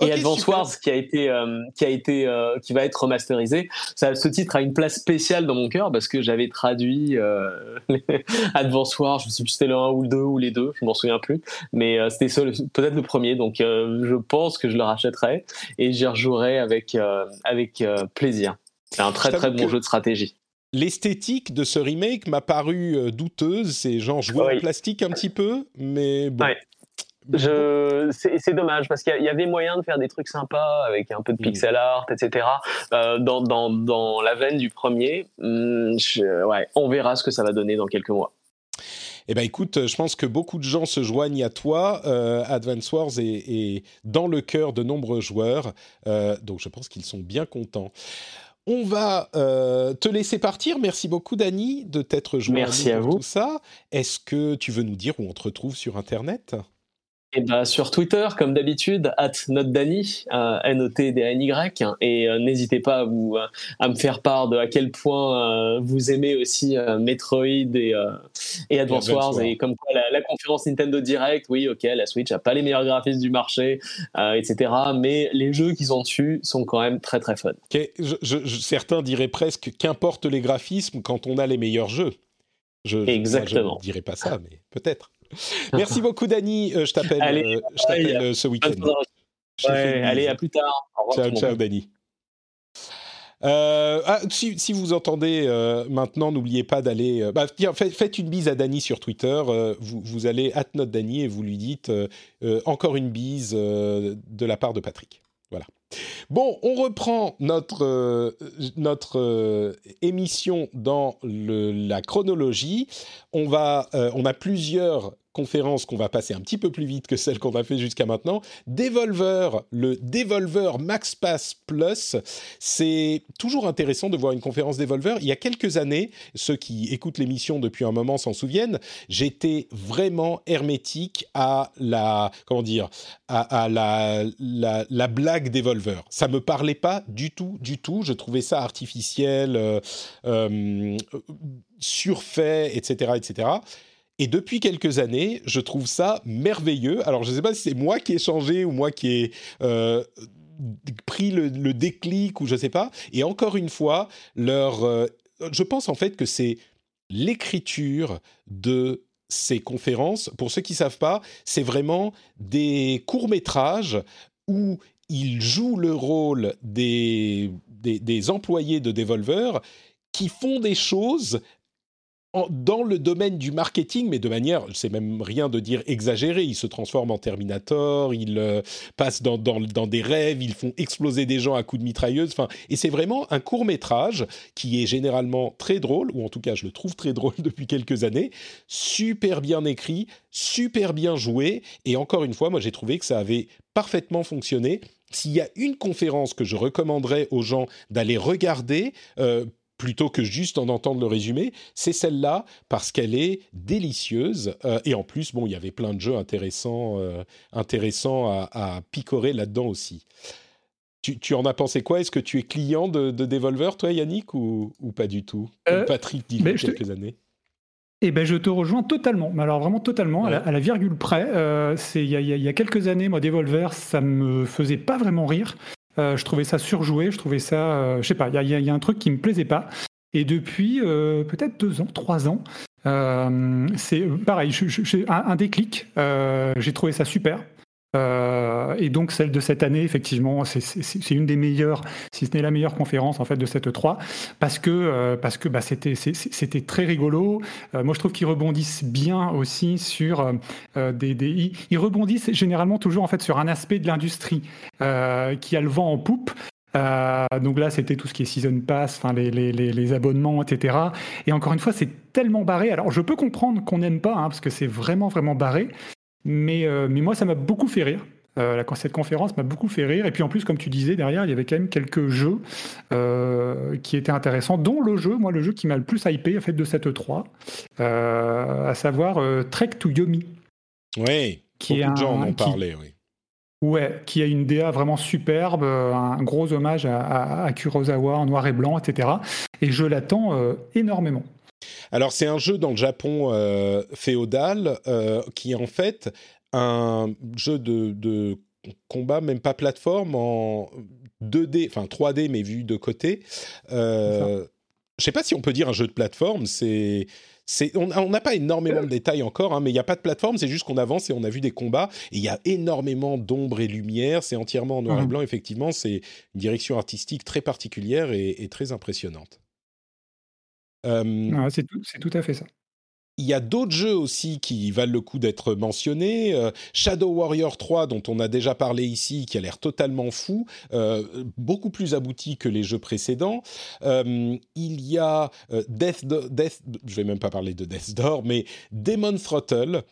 Et Advance super. Wars qui a été euh, qui a été euh, qui va être remasterisé ça ce titre a une place spéciale dans mon cœur parce que j'avais traduit euh, Advance Wars je sais plus si c'était le 1 ou le 2 ou les deux je m'en souviens plus mais euh, c'était seul- peut-être le premier donc euh, je pense que je le rachèterai et j'y rejouerai avec euh, avec euh, plaisir c'est un très très bon que- jeu de stratégie L'esthétique de ce remake m'a paru douteuse. C'est genre jouer Oui. en plastique un petit peu, mais bon. Ouais. Je... C'est dommage parce qu'il y avait moyen de faire des trucs sympas avec un peu de Mm. pixel art, etc. euh, dans, dans, dans la veine du premier. Je- ouais, on verra ce que ça va donner dans quelques mois. Eh ben écoute, je pense que beaucoup de gens se joignent à toi. Euh, Advance Wars est, est dans le cœur de nombreux joueurs, Euh, donc je pense qu'ils sont bien contents. On va euh, te laisser partir. Merci beaucoup, Dany, de t'être joint Merci nous à pour vous. tout ça. Est-ce que tu veux nous dire où on te retrouve sur Internet? Et bah, sur Twitter, comme d'habitude, at notdany, euh, N-O-T-D-A-N-Y, et euh, n'hésitez pas à, vous, euh, à me faire part de à quel point euh, vous aimez aussi Metroid et, et Advance Wars, et comme quoi la, la, conférence Nintendo Direct, oui, ok, la Switch a pas les meilleurs graphismes du marché, etc., mais les jeux qui sont dessus sont quand même très très fun. Okay. Je, je, certains diraient presque qu'importe les graphismes quand on a les meilleurs jeux. Je, Exactement. Je ne dirais pas ça, mais peut-être. Merci beaucoup, Dani. Euh, je t'appelle euh, euh, ce week-end. Ouais, allez, à plus tard. Au revoir, ciao, ciao, Dani. Euh, ah, si, si, vous entendez euh, maintenant, n'oubliez pas d'aller. Euh, bah, faites, faites, une bise à Dany sur Twitter. Vous, vous, allez at notre Dany et vous lui dites encore une bise de la part de Patrick. Voilà. Bon, on reprend notre, notre émission dans le, la chronologie. On, va, on a plusieurs conférence qu'on va passer un petit peu plus vite que celle qu'on a fait jusqu'à maintenant. Devolver, le Devolver Max Pass Plus, c'est toujours intéressant de voir une conférence Devolver. Il y a quelques années, ceux qui écoutent l'émission depuis un moment s'en souviennent, j'étais vraiment hermétique à la, comment dire, à, la, la, la, blague Devolver. Ça me parlait pas du tout, du tout. Je trouvais ça artificiel, euh, euh, surfait, etc., etc. Et depuis quelques années, je trouve ça merveilleux. Alors, je ne sais pas si c'est moi qui ai changé ou moi qui ai euh, pris le, déclic ou je ne sais pas. Et encore une fois, leur, euh, je pense en fait que c'est l'écriture de ces conférences. Pour ceux qui ne savent pas, c'est vraiment des courts-métrages où ils jouent le rôle des, des, des employés de Devolver qui font des choses dans le domaine du marketing, mais de manière, c'est même rien de dire exagérée. Ils se transforment en Terminator, ils euh, dans, dans, des rêves, ils font exploser des gens à coups de mitrailleuse. Enfin, et c'est vraiment un court métrage qui est généralement très drôle, ou en tout cas je le trouve très drôle depuis quelques années, super bien écrit, super bien joué. Et encore une fois, moi j'ai trouvé que ça avait parfaitement fonctionné. S'il y a une conférence que je recommanderais aux gens d'aller regarder, euh, plutôt que juste en entendre le résumé, c'est celle-là parce qu'elle est délicieuse euh, et en plus, bon, il y avait plein de jeux intéressants, euh, intéressants à, picorer là-dedans aussi. Tu, en as pensé quoi? Est-ce que tu es client de, Devolver, toi, Yannick, ou, pas du tout? Euh, Patrick, dit il y a quelques années. Eh ben, je te rejoins totalement, mais alors vraiment totalement, à, la, virgule près. c'est il y, y, a quelques années, moi, Devolver, ça me faisait pas vraiment rire. Euh, je trouvais ça surjoué, je trouvais ça, euh, je sais pas, il y, a, un truc qui me plaisait pas. Et depuis euh, peut-être deux ans, trois ans, c'est pareil, un, déclic. j'ai trouvé ça super. Euh, et donc celle de cette année, effectivement, c'est une des meilleures, si ce n'est la meilleure conférence en fait de cette 3, parce que euh, parce que bah, c'était c'était très rigolo. Euh, moi, je trouve qu'ils rebondissent bien aussi sur des, des ils, rebondissent généralement toujours en fait sur un aspect de l'industrie qui a le vent en poupe. donc là, c'était tout ce qui est season pass, enfin les, les, les, abonnements, etc. Et encore une fois, c'est tellement barré. Alors, je peux comprendre qu'on n'aime pas, hein, parce que c'est vraiment vraiment barré. Mais, euh, mais moi, ça m'a beaucoup fait rire. Euh, cette conférence m'a beaucoup fait rire. Et puis en plus, comme tu disais, derrière, il y avait quand même quelques jeux euh, qui étaient intéressants, dont le jeu, moi, le jeu qui m'a le plus hypé en fait, de cette 3, à savoir Trek to Yomi. Oui, qui beaucoup est de gens en ont parlé, oui. Ouais, qui a une DA vraiment superbe, un gros hommage à, à Kurosawa en noir et blanc, etc. Et je l'attends énormément. Alors c'est un jeu dans le Japon euh, féodal euh, qui est en fait un jeu de, combat, même pas plateforme, en 2D, enfin 3D mais vu de côté. Euh, je sais pas si on peut dire un jeu de plateforme, c'est... on n'a pas énormément de détails encore, hein, mais il n'y a pas de plateforme, c'est juste qu'on avance et on a vu des combats, et il y a énormément d'ombre et lumière, c'est entièrement en noir et mhm. blanc, effectivement, c'est une direction artistique très particulière et très impressionnante. Ah, c'est tout, à fait ça. Il y a d'autres jeux aussi qui valent le coup d'être mentionnés. Euh, Shadow Warrior 3, dont on a déjà parlé ici, qui a l'air totalement fou, euh, beaucoup plus abouti que les jeux précédents. il y a Death, Death, je vais même pas parler de Death Door, mais Demon Throttle.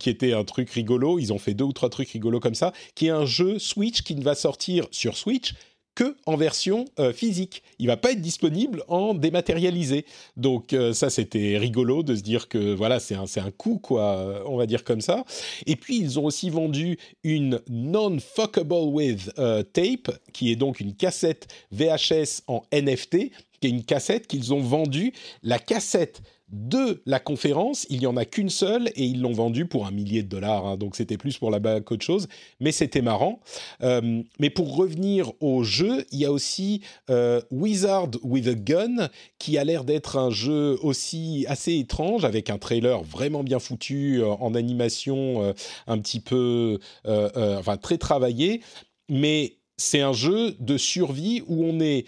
qui était un truc rigolo, ils ont fait deux ou trois trucs rigolos comme ça, qui est un jeu Switch qui ne va sortir sur Switch que en version euh, physique. Il va pas être disponible en dématérialisé. Donc euh, ça, c'était rigolo de se dire que voilà, c'est un, un coup, quoi, euh, on va dire comme ça. Et puis, ils ont aussi vendu une non-fuckable with tape, qui est donc une cassette VHS en NFT, qui est une cassette qu'ils ont vendue. La cassette de la conférence, il n'y en a qu'une seule et ils l'ont vendue pour un millier de dollars, hein. donc c'était plus pour la bague qu'autre chose, mais c'était marrant. Euh, mais pour revenir au jeu, il y a aussi euh, Wizard with a Gun, qui a l'air d'être un jeu aussi assez étrange, avec un trailer vraiment bien foutu, euh, en animation un petit peu, enfin très travaillé, mais c'est un jeu de survie où on est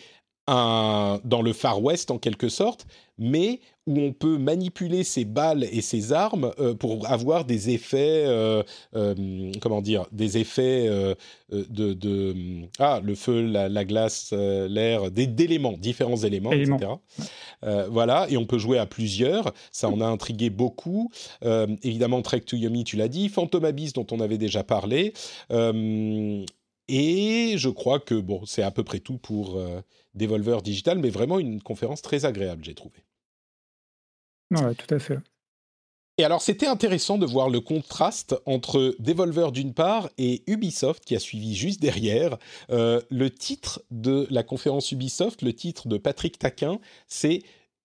dans le Far West en quelque sorte, mais où on peut manipuler ses balles et ses armes euh, pour avoir des effets, euh, euh, comment dire, des effets de, de, ah le feu, la, glace, l'air, d'éléments, différents éléments, etc. voilà, et on peut jouer à plusieurs. Ça en a intrigué beaucoup. évidemment, Trek to Yomi, tu l'as dit, Phantom Abyss dont on avait déjà parlé. Et je crois que bon, c'est à peu près tout pour Devolver Digital, mais vraiment une conférence très agréable, j'ai trouvé. Oui, tout à fait. Et alors, c'était intéressant de voir le contraste entre Devolver d'une part et Ubisoft qui a suivi juste derrière. Euh, le titre de la conférence Ubisoft, le titre de Patrick Taquin, c'est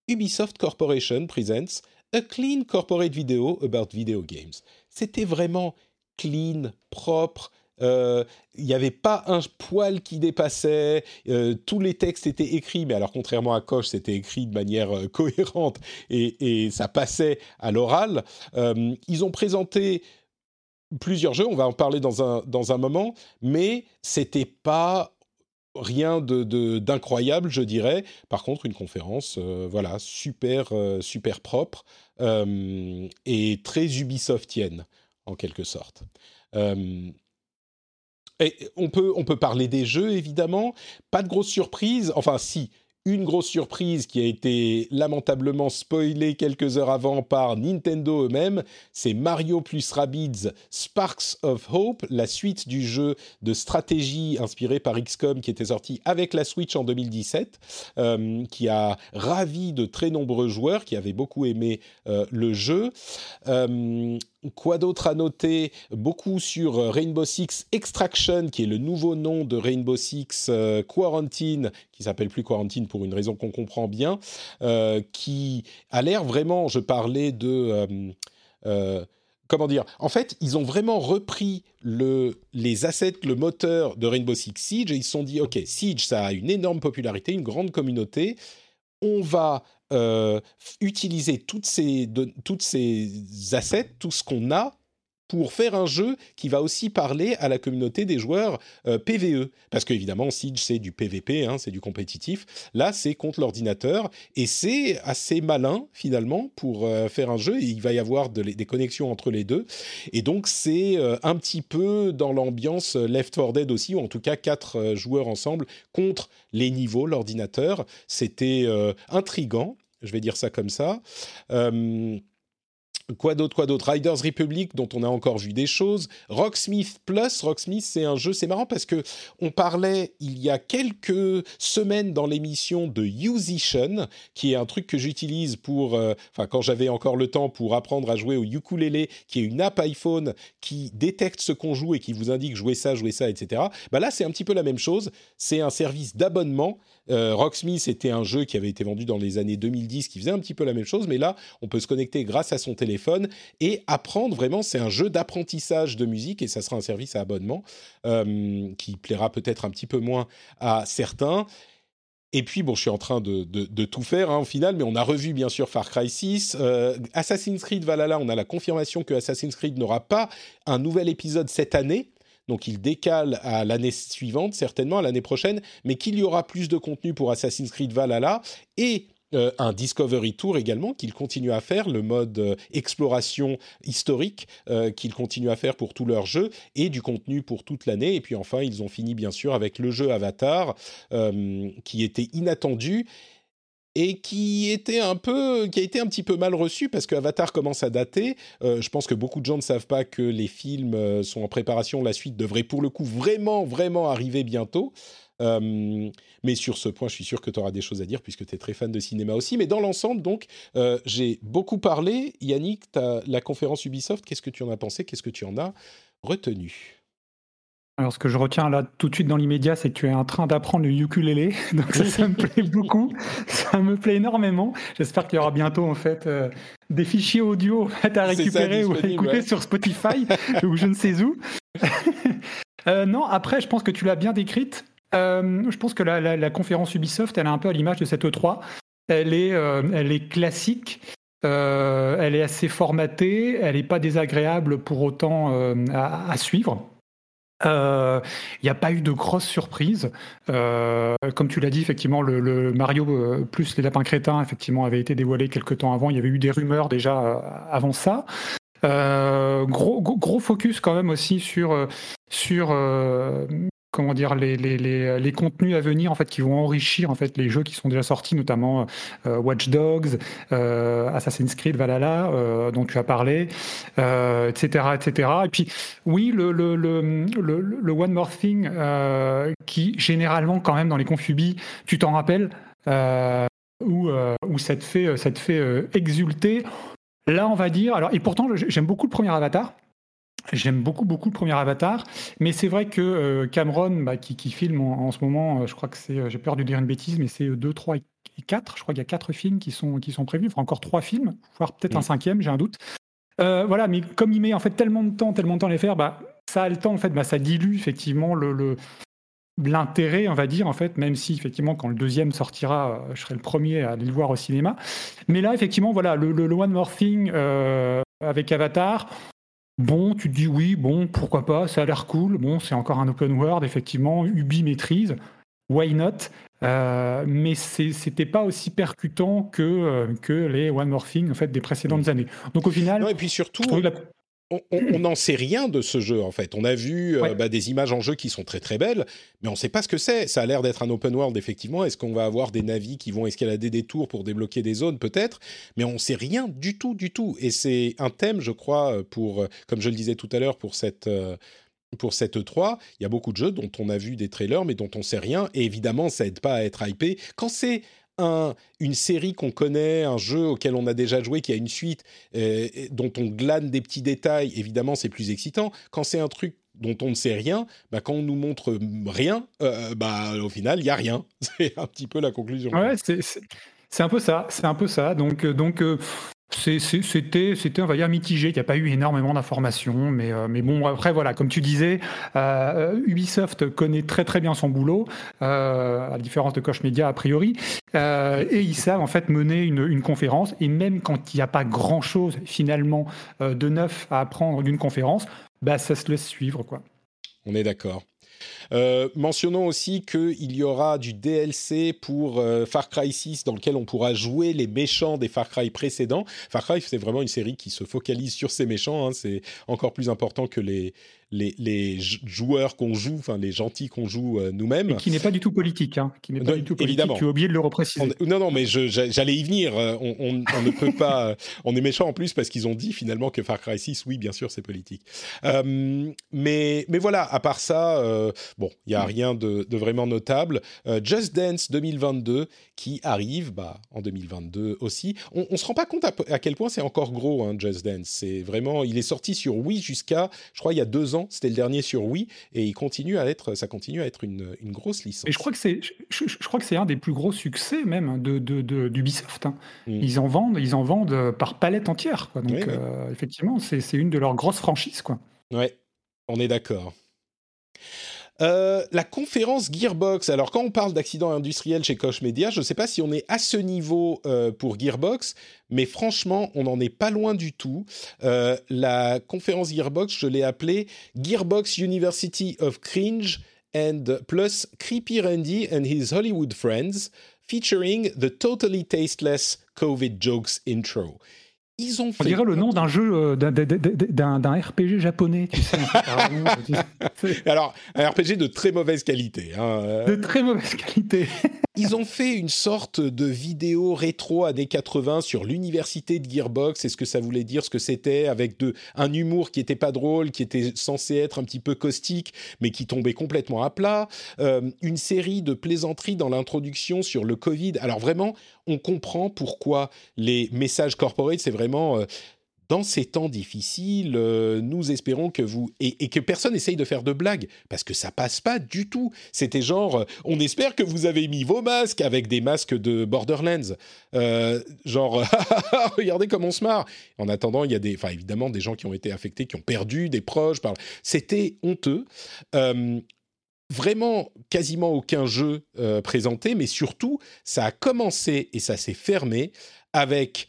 Ubisoft Corporation Presents A Clean Corporate Video About Video Games. C'était vraiment clean, propre, euh, il n'y avait pas un poil qui dépassait, euh, tous les textes étaient écrits, mais alors contrairement à Koch, c'était écrit de manière euh, cohérente et, ça passait à l'oral. ils ont présenté plusieurs jeux, on va en parler dans un, dans un moment, mais c'était pas rien de, d'incroyable, je dirais. Par contre, une conférence, voilà, super, super propre et très Ubisoftienne, en quelque sorte on peut, on peut parler des jeux, évidemment. Pas de grosse surprise. Enfin, si, une grosse surprise qui a été lamentablement spoilée quelques heures avant par Nintendo eux-mêmes, c'est Mario plus Rabbids Sparks of Hope, la suite du jeu de stratégie inspiré par XCOM qui était sorti avec la Switch en 2017, euh, qui a ravi de très nombreux joueurs qui avaient beaucoup aimé euh, le jeu. Euh, Quoi d'autre à noter? Beaucoup sur euh, Rainbow Six Extraction, qui est le nouveau nom de Rainbow Six euh, Quarantine, qui s'appelle plus Quarantine pour une raison qu'on comprend bien, euh, qui a l'air vraiment, je parlais de... comment dire? En fait, ils ont vraiment repris le, les assets, le moteur de Rainbow Six Siege, et ils se sont dit, OK, Siege, ça a une énorme popularité, une grande communauté, on va euh, utiliser toutes ces, toutes ces assets, tout ce qu'on a pour faire un jeu qui va aussi parler à la communauté des joueurs euh, PVE. Parce qu'évidemment, Siege, c'est du PVP, hein, c'est du compétitif. Là, c'est contre l'ordinateur. Et c'est assez malin, finalement, pour euh, faire un jeu. Et il va y avoir des connexions entre les deux. Et donc, c'est un petit peu dans l'ambiance Left 4 Dead aussi, ou en tout cas quatre joueurs ensemble contre les niveaux, l'ordinateur. C'était intrigant je vais dire ça comme ça. Euh, Quoi d'autre, quoi d'autre? Riders Republic, dont on a encore vu des choses. Rocksmith Plus, Rocksmith, c'est un jeu, c'est marrant parce que on parlait il y a quelques semaines dans l'émission de Musician, qui est un truc que j'utilise pour, euh, enfin quand j'avais encore le temps pour apprendre à jouer au ukulélé, qui est une app iPhone qui détecte ce qu'on joue et qui vous indique jouer ça, jouer ça, etc. Bah là, c'est un petit peu la même chose. C'est un service d'abonnement. Euh, Rocksmith était un jeu qui avait été vendu dans les années 2010, qui faisait un petit peu la même chose, mais là, on peut se connecter grâce à son téléphone et apprendre vraiment. C'est un jeu d'apprentissage de musique et ça sera un service à abonnement euh, qui plaira peut-être un petit peu moins à certains. Et puis, bon, je suis en train de, tout faire hein, au final, mais on a revu bien sûr Far Cry 6. Euh, Assassin's Creed Valhalla, on a la confirmation que Assassin's Creed n'aura pas un nouvel épisode cette année. Donc il décale à l'année suivante, certainement à l'année prochaine, mais qu'il y aura plus de contenu pour Assassin's Creed Valhalla et euh, un Discovery Tour également qu'il continue à faire, le mode euh, exploration historique euh, qu'il continue à faire pour tous leurs jeux et du contenu pour toute l'année. Et puis enfin, ils ont fini bien sûr avec le jeu Avatar qui était inattendu et qui était un peu, qui a été un petit peu mal reçu parce que Avatar commence à dater. je pense que beaucoup de gens ne savent pas que les films sont en préparation. La suite devrait pour le coup vraiment, vraiment arriver bientôt. Mais sur ce point, je suis sûr que tu auras des choses à dire puisque tu es très fan de cinéma aussi. Mais dans l'ensemble, donc, j'ai beaucoup parlé. Yannick, as la conférence Ubisoft, qu'est-ce que tu en as pensé? Qu'est-ce que tu en as retenu? Alors, ce que je retiens là tout de suite dans l'immédiat, c'est que tu es en train d'apprendre le ukulélé. Donc, ça, me plaît beaucoup. Ça me plaît énormément. J'espère qu'il y aura bientôt, en fait, euh, des fichiers audio à récupérer ou à écouter sur Spotify ou je ne sais où. Euh, non, après, je pense que tu l'as bien décrite. Euh, je pense que la, conférence Ubisoft, elle est un peu à l'image de cette E3. Elle est, elle est classique. elle est assez formatée, elle n'est pas désagréable pour autant à, suivre. Il euh, n'y a pas eu de grosses surprises. Euh, comme tu l'as dit, effectivement, le, Mario euh, plus les lapins crétins, effectivement, avait été dévoilé quelques temps avant. Il y avait eu des rumeurs déjà avant ça. gros, gros, focus quand même aussi sur sur comment dire les, les, les, contenus à venir en fait qui vont enrichir en fait les jeux qui sont déjà sortis notamment euh, Watch Dogs euh, Assassin's Creed Valhalla euh, dont tu as parlé etc etc et puis oui le le, le, le, One More Thing qui généralement quand même dans les confubis tu t'en rappelles où, où ça te fait ça te fait exulter. Là on va dire alors et pourtant j'aime beaucoup le premier Avatar J'aime beaucoup, beaucoup le premier Avatar, mais c'est vrai que euh, Cameron, bah, qui, filme en, ce moment, euh, je crois que c'est, euh, j'ai peur de dire une bêtise, mais c'est 2, 3 et 4. Je crois qu'il y a 4 films qui sont, qui sont prévus, enfin encore 3 films, voire peut-être un mm. cinquième, j'ai un doute. voilà, mais comme il met en fait tellement de temps, tellement de temps à les faire, bah, ça a le temps, en fait, bah, ça dilue effectivement le, l'intérêt, on va dire, en fait, même si effectivement, quand le deuxième sortira, je serai le premier à aller le voir au cinéma. Mais là, effectivement, voilà, le, le One More Thing avec Avatar, Bon, tu te dis oui, bon, pourquoi pas, ça a l'air cool. Bon, c'est encore un open world, effectivement, Ubi maîtrise, why not? Euh, Mais c'était pas aussi percutant que, euh, que les One More Thing en fait, des précédentes années. Donc au final. et puis surtout, on n'en sait rien de ce jeu en fait. On a vu euh, bah, des images en jeu qui sont très très belles, mais on ne sait pas ce que c'est. Ça a l'air d'être un open world effectivement. Est-ce qu'on va avoir des navis qui vont escalader des tours pour débloquer des zones? Peut-être Mais on ne sait rien du tout du tout. Et c'est un thème, je crois, pour comme je le disais tout à l'heure pour cette euh, pour cette E3, il y a beaucoup de jeux dont on a vu des trailers mais dont on ne sait rien. Et évidemment, ça aide pas à être hypé. Quand c'est une série qu'on connaît, un jeu auquel on a déjà joué, qui a une suite, euh, dont on glane des petits détails, évidemment, c'est plus excitant. Quand c'est un truc dont on ne sait rien, bah, quand on nous montre rien, euh, bah, au final, il y a rien. C'est un petit peu la conclusion. Ouais, c'est un peu ça. C'est un peu ça. Donc, euh, donc c'était, on va dire, mitigé. Il n'y a pas eu énormément d'informations, mais, euh, mais bon, après, voilà, comme tu disais, euh, Ubisoft connaît très très bien son boulot, euh, à la différence de Koch Media a priori, et ils savent en fait mener une, conférence. Et même quand il n'y a pas grand chose finalement de neuf à apprendre d'une conférence, bah ça se laisse suivre, quoi. On est d'accord. Euh, mentionnons aussi qu'il y aura du DLC pour euh, Far Cry 6 dans lequel on pourra jouer les méchants des Far Cry précédents. Far Cry, c'est vraiment une série qui se focalise sur ces méchants. Hein. c'est encore plus important que les, les, joueurs qu'on joue, enfin les gentils qu'on joue euh, nous-mêmes. Qui n'est pas du tout politique, hein, qui n'est pas du tout politique. Évidemment. Tu as oublié de le repréciser. non, non, mais j'allais y venir. On, ne peut pas. On est méchant en plus parce qu'ils ont dit finalement que Far Cry 6, oui, bien sûr, c'est politique. mais, mais voilà, à part ça, bon, il n'y a rien de, vraiment notable. Just Dance 2022 qui arrive, bah, en 2022 aussi. On, ne se rend pas compte à, quel point c'est encore gros, hein, Just Dance. C'est vraiment, il est sorti sur Wii jusqu'à, je crois, il y a deux ans c'était le dernier sur Wii, et il continue à être, ça continue à être une, une grosse licence. Et je crois que c'est, je, crois que c'est un des plus gros succès même de, de, d'Ubisoft. Hein. Mm. Ils en vendent, ils en vendent par palette entière. Quoi. Donc euh, effectivement, c'est, c'est une de leurs grosses franchises. Quoi. Ouais, on est d'accord. Euh, la conférence Gearbox. Alors, quand on parle d'accident industriel chez Koch Media, je ne sais pas si on est à ce niveau euh, pour Gearbox, mais franchement, on n'en est pas loin du tout. Euh, la conférence Gearbox, je l'ai appelée Gearbox University of Cringe and plus Creepy Randy and his Hollywood Friends, featuring the totally tasteless COVID jokes intro. Ils ont fait. On dirait le nom d'un jeu, euh, d'un- RPG japonais, tu sais. apparemment. Alors, un RPG de très mauvaise qualité. hein, euh. de très mauvaise qualité. Ils ont fait une sorte de vidéo rétro années 80 sur l'université de Gearbox et ce que ça voulait dire, ce que c'était, avec de, un humour qui était pas drôle, qui était censé être un petit peu caustique, mais qui tombait complètement à plat. Euh, une série de plaisanteries dans l'introduction sur le Covid. Alors vraiment, on comprend pourquoi les messages corporate, c'est vraiment... euh, dans ces temps difficiles, euh, nous espérons que vous et, que personne essaye de faire de blagues parce que ça passe pas du tout. C'était genre, euh, on espère que vous avez mis vos masques avec des masques de Borderlands, genre, regardez comme on se marre. En attendant, il y a des, enfin évidemment des gens qui ont été affectés, qui ont perdu des proches. C'était honteux. Vraiment, quasiment aucun jeu présenté, mais surtout, ça a commencé et ça s'est fermé avec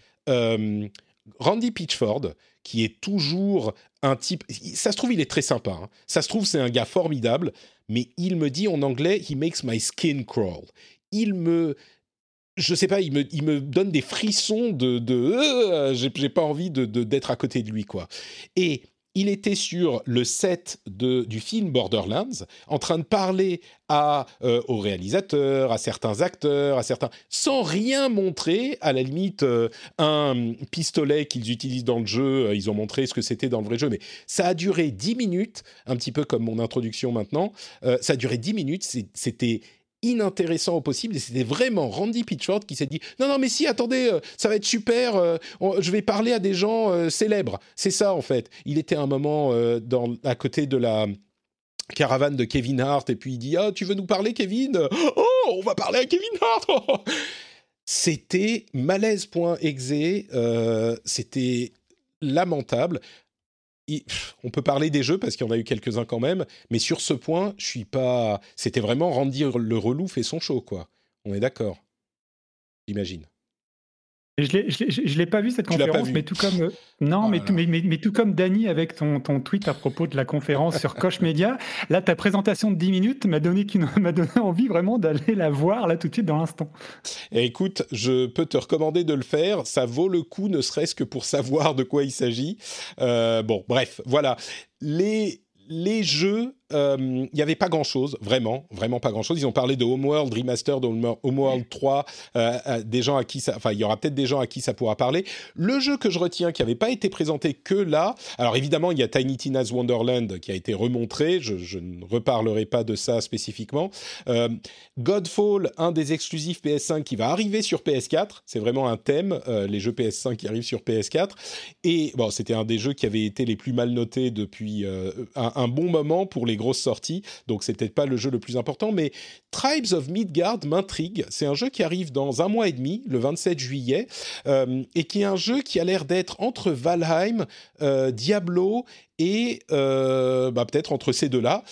Randy Pitchford, qui est toujours un type. Ça se trouve, il est très sympa. hein. Ça se trouve, c'est un gars formidable, mais il me dit en anglais, he makes my skin crawl. Il me. Je sais pas, il me, il me donne des frissons de. euh, j'ai pas envie de- d'être à côté de lui, quoi. Et il était sur le set de, du film Borderlands, en train de parler à, euh, au réalisateur, à certains acteurs, à certains, sans rien montrer. À la limite, euh, un pistolet qu'ils utilisent dans le jeu, euh, ils ont montré ce que c'était dans le vrai jeu, mais ça a duré 10 minutes, un petit peu comme mon introduction maintenant. Ça a duré 10 minutes, c'était inintéressant au possible. Et c'était vraiment Randy Pitchford qui s'est dit non non mais si attendez euh, ça va être super euh, je vais parler à des gens euh, célèbres. C'est ça en fait. Il était un moment à côté de la caravane de Kevin Hart et puis il dit ah tu veux nous parler Kevin? Oh on va parler à Kevin Hart c'était malaise.exe c'était lamentable on peut parler des jeux parce qu'il y en a eu quelques-uns quand même, mais sur ce point, je suis pas. C'était vraiment Randy le relou fait son show, quoi. On est d'accord. J'imagine. Je l'ai- je l'ai- pas vu cette Tu conférence, vu. mais tout comme euh, non, Oh mais, tout, mais, mais- mais tout comme Dany avec ton, ton tweet à propos de la conférence sur Koch Media, là ta présentation de 10 minutes m'a donné m'a donné envie vraiment d'aller la voir là tout de suite dans l'instant. Et écoute, je peux te recommander de le faire. Ça vaut le coup, ne serait-ce que pour savoir de quoi il s'agit. Euh, bon, bref, voilà. Les les jeux, euh, il n'y avait pas grand-chose, vraiment, vraiment pas grand-chose. Ils ont parlé de Homeworld, Remastered, Home- Homeworld 3, euh, euh, des gens à qui ça, enfin, il y aura peut-être des gens à qui ça pourra parler. Le jeu que je retiens, qui n'avait pas été présenté que là, alors évidemment, il y a Tiny Tina's Wonderland qui a été remontré, je, ne reparlerai pas de ça spécifiquement. Euh, Godfall, un des exclusifs PS5 qui va arriver sur PS4, c'est vraiment un thème, euh, les jeux PS5 qui arrivent sur PS4. Et bon, c'était un des jeux qui avait été les plus mal notés depuis euh, un, un bon moment pour les grosses sorties, donc c'est peut-être pas le jeu le plus important, mais Tribes of Midgard m'intrigue. C'est un jeu qui arrive dans un mois et demi, le 27 juillet, euh, et qui est un jeu qui a l'air d'être entre Valheim, euh, Diablo et euh, bah, peut-être entre ces deux-là.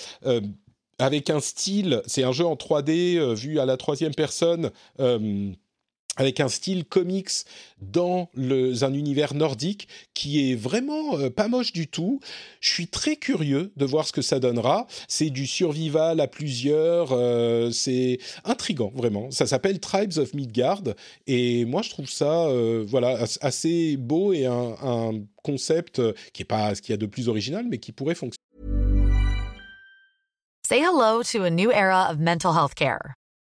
Avec un style, c'est un jeu en 3D euh, vu à la troisième personne, avec un style comics dans un univers nordique qui est vraiment euh, pas moche du tout. Je suis très curieux de voir ce que ça donnera. C'est du survival à plusieurs, euh, c'est intrigant vraiment. Ça s'appelle Tribes of Midgard et moi je trouve ça euh, voilà as- assez beau et un, un concept qui est pas ce qu'il y a de plus original mais qui pourrait fonctionner. Say hello to a new era of mental health care.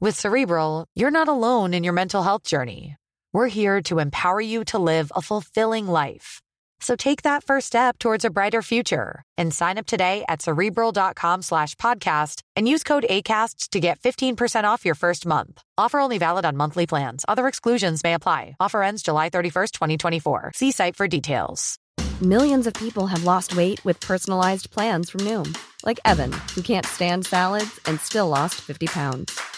With Cerebral, you're not alone in your mental health journey. We're here to empower you to live a fulfilling life. So take that first step towards a brighter future and sign up today at cerebral.com slash podcast and use code ACAST to get 15% off your first month. Offer only valid on monthly plans. Other exclusions may apply. Offer ends July 31st, 2024. See site for details. Millions of people have lost weight with personalized plans from Noom, like Evan, who can't stand salads and still lost 50 pounds.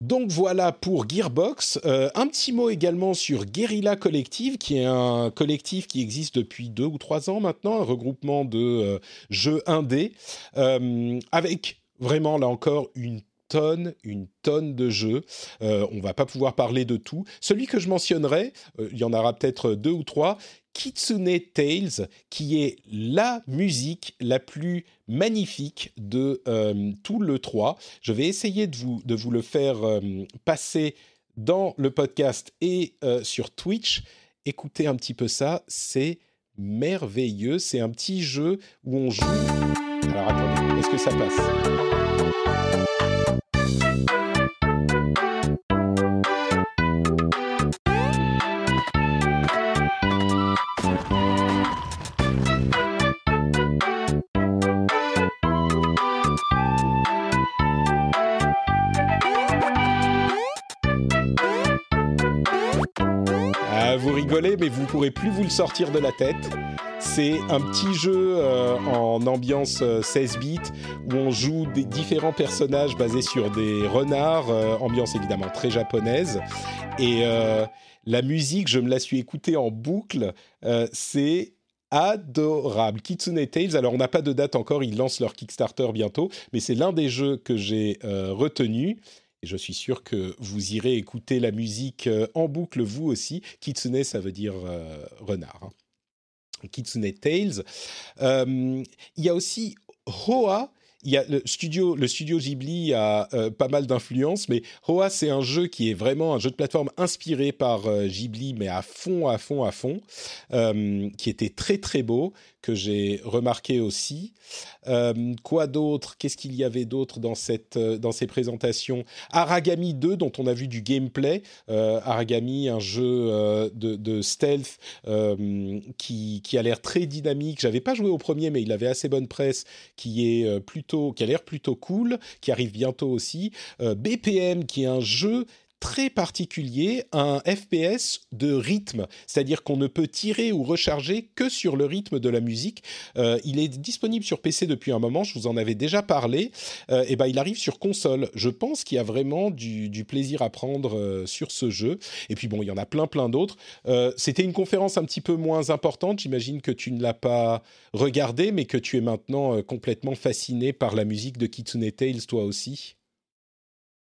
Donc voilà pour Gearbox. Euh, un petit mot également sur Guerrilla Collective, qui est un collectif qui existe depuis deux ou trois ans maintenant, un regroupement de euh, jeux indés, euh, avec vraiment là encore une une tonne de jeux. Euh, on va pas pouvoir parler de tout. Celui que je mentionnerai, euh, il y en aura peut-être deux ou trois, Kitsune Tales, qui est la musique la plus magnifique de euh, tout le 3. Je vais essayer de vous, de vous le faire euh, passer dans le podcast et euh, sur Twitch. Écoutez un petit peu ça, c'est merveilleux. C'est un petit jeu où on joue. Alors attendez, est-ce que ça passe? Mais vous pourrez plus vous le sortir de la tête. C'est un petit jeu euh, en ambiance euh, 16 bits où on joue des différents personnages basés sur des renards, euh, ambiance évidemment très japonaise. Et euh, la musique, je me la suis écoutée en boucle. euh, c'est adorable. Kitsune Tales, alors on n'a pas de date encore, ils lancent leur Kickstarter bientôt, mais c'est l'un des jeux que j'ai euh, retenu. Je suis sûr que vous irez écouter la musique euh, en boucle vous aussi. Kitsune, ça veut dire euh, renard. hein. Kitsune Tales. Euh, il y a aussi Hoa. Il y a le studio, le studio Ghibli a pas mal d'influence, mais Hoa c'est un jeu qui est vraiment un jeu de plateforme inspiré par Ghibli, mais à fond, à fond, à fond, qui était très très beau, que j'ai remarqué aussi. Euh, quoi d'autre? Qu'est-ce qu'il y avait d'autre dans cette euh, dans ces présentations? Aragami 2, dont on a vu du gameplay. Euh, Aragami, un jeu de, de stealth qui, qui a l'air très dynamique. J'avais pas joué au premier, mais il avait assez bonne presse, qui est plutôt, qui a l'air plutôt cool, qui arrive bientôt aussi. BPM, qui est un jeu très particulier, un FPS de rythme, c'est-à-dire qu'on ne peut tirer ou recharger que sur le rythme de la musique. Euh, il est disponible sur PC depuis un moment, je vous en avais déjà parlé, euh, et ben il arrive sur console. Je pense qu'il y a vraiment du, plaisir à prendre euh, sur ce jeu. Et puis bon, il y en a plein plein d'autres. Euh, C'était une conférence un petit peu moins importante, j'imagine que tu ne l'as pas regardée, mais que tu es maintenant complètement fasciné par la musique de Kitsune Tales, toi aussi.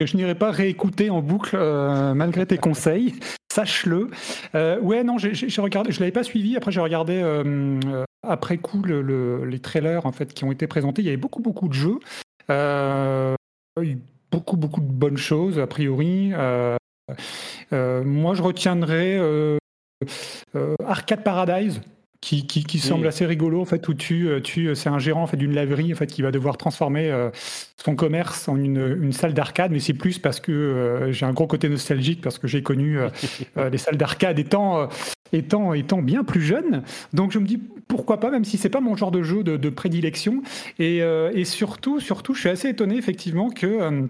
Je n'irai pas réécouter en boucle euh, malgré tes conseils, sache-le. Euh, ouais, non, j'ai- j'ai regardé, je l'avais pas suivi. Après, j'ai regardé euh, après coup le- le- les trailers en fait qui ont été présentés. Il y avait beaucoup beaucoup de jeux, beaucoup beaucoup de bonnes choses a priori. Moi, je retiendrai Arcade Paradise. Qui, qui, qui semble assez rigolo en fait où tu, euh, tu c'est un gérant en fait d'une laverie en fait qui va devoir transformer euh, son commerce en une, une salle d'arcade. Mais c'est plus parce que euh, j'ai un gros côté nostalgique parce que j'ai connu euh, euh, les salles d'arcade étant euh, étant étant bien plus jeune donc je me dis pourquoi pas même si c'est pas mon genre de jeu de, de prédilection. Et, euh, et surtout surtout je suis assez étonné effectivement que euh,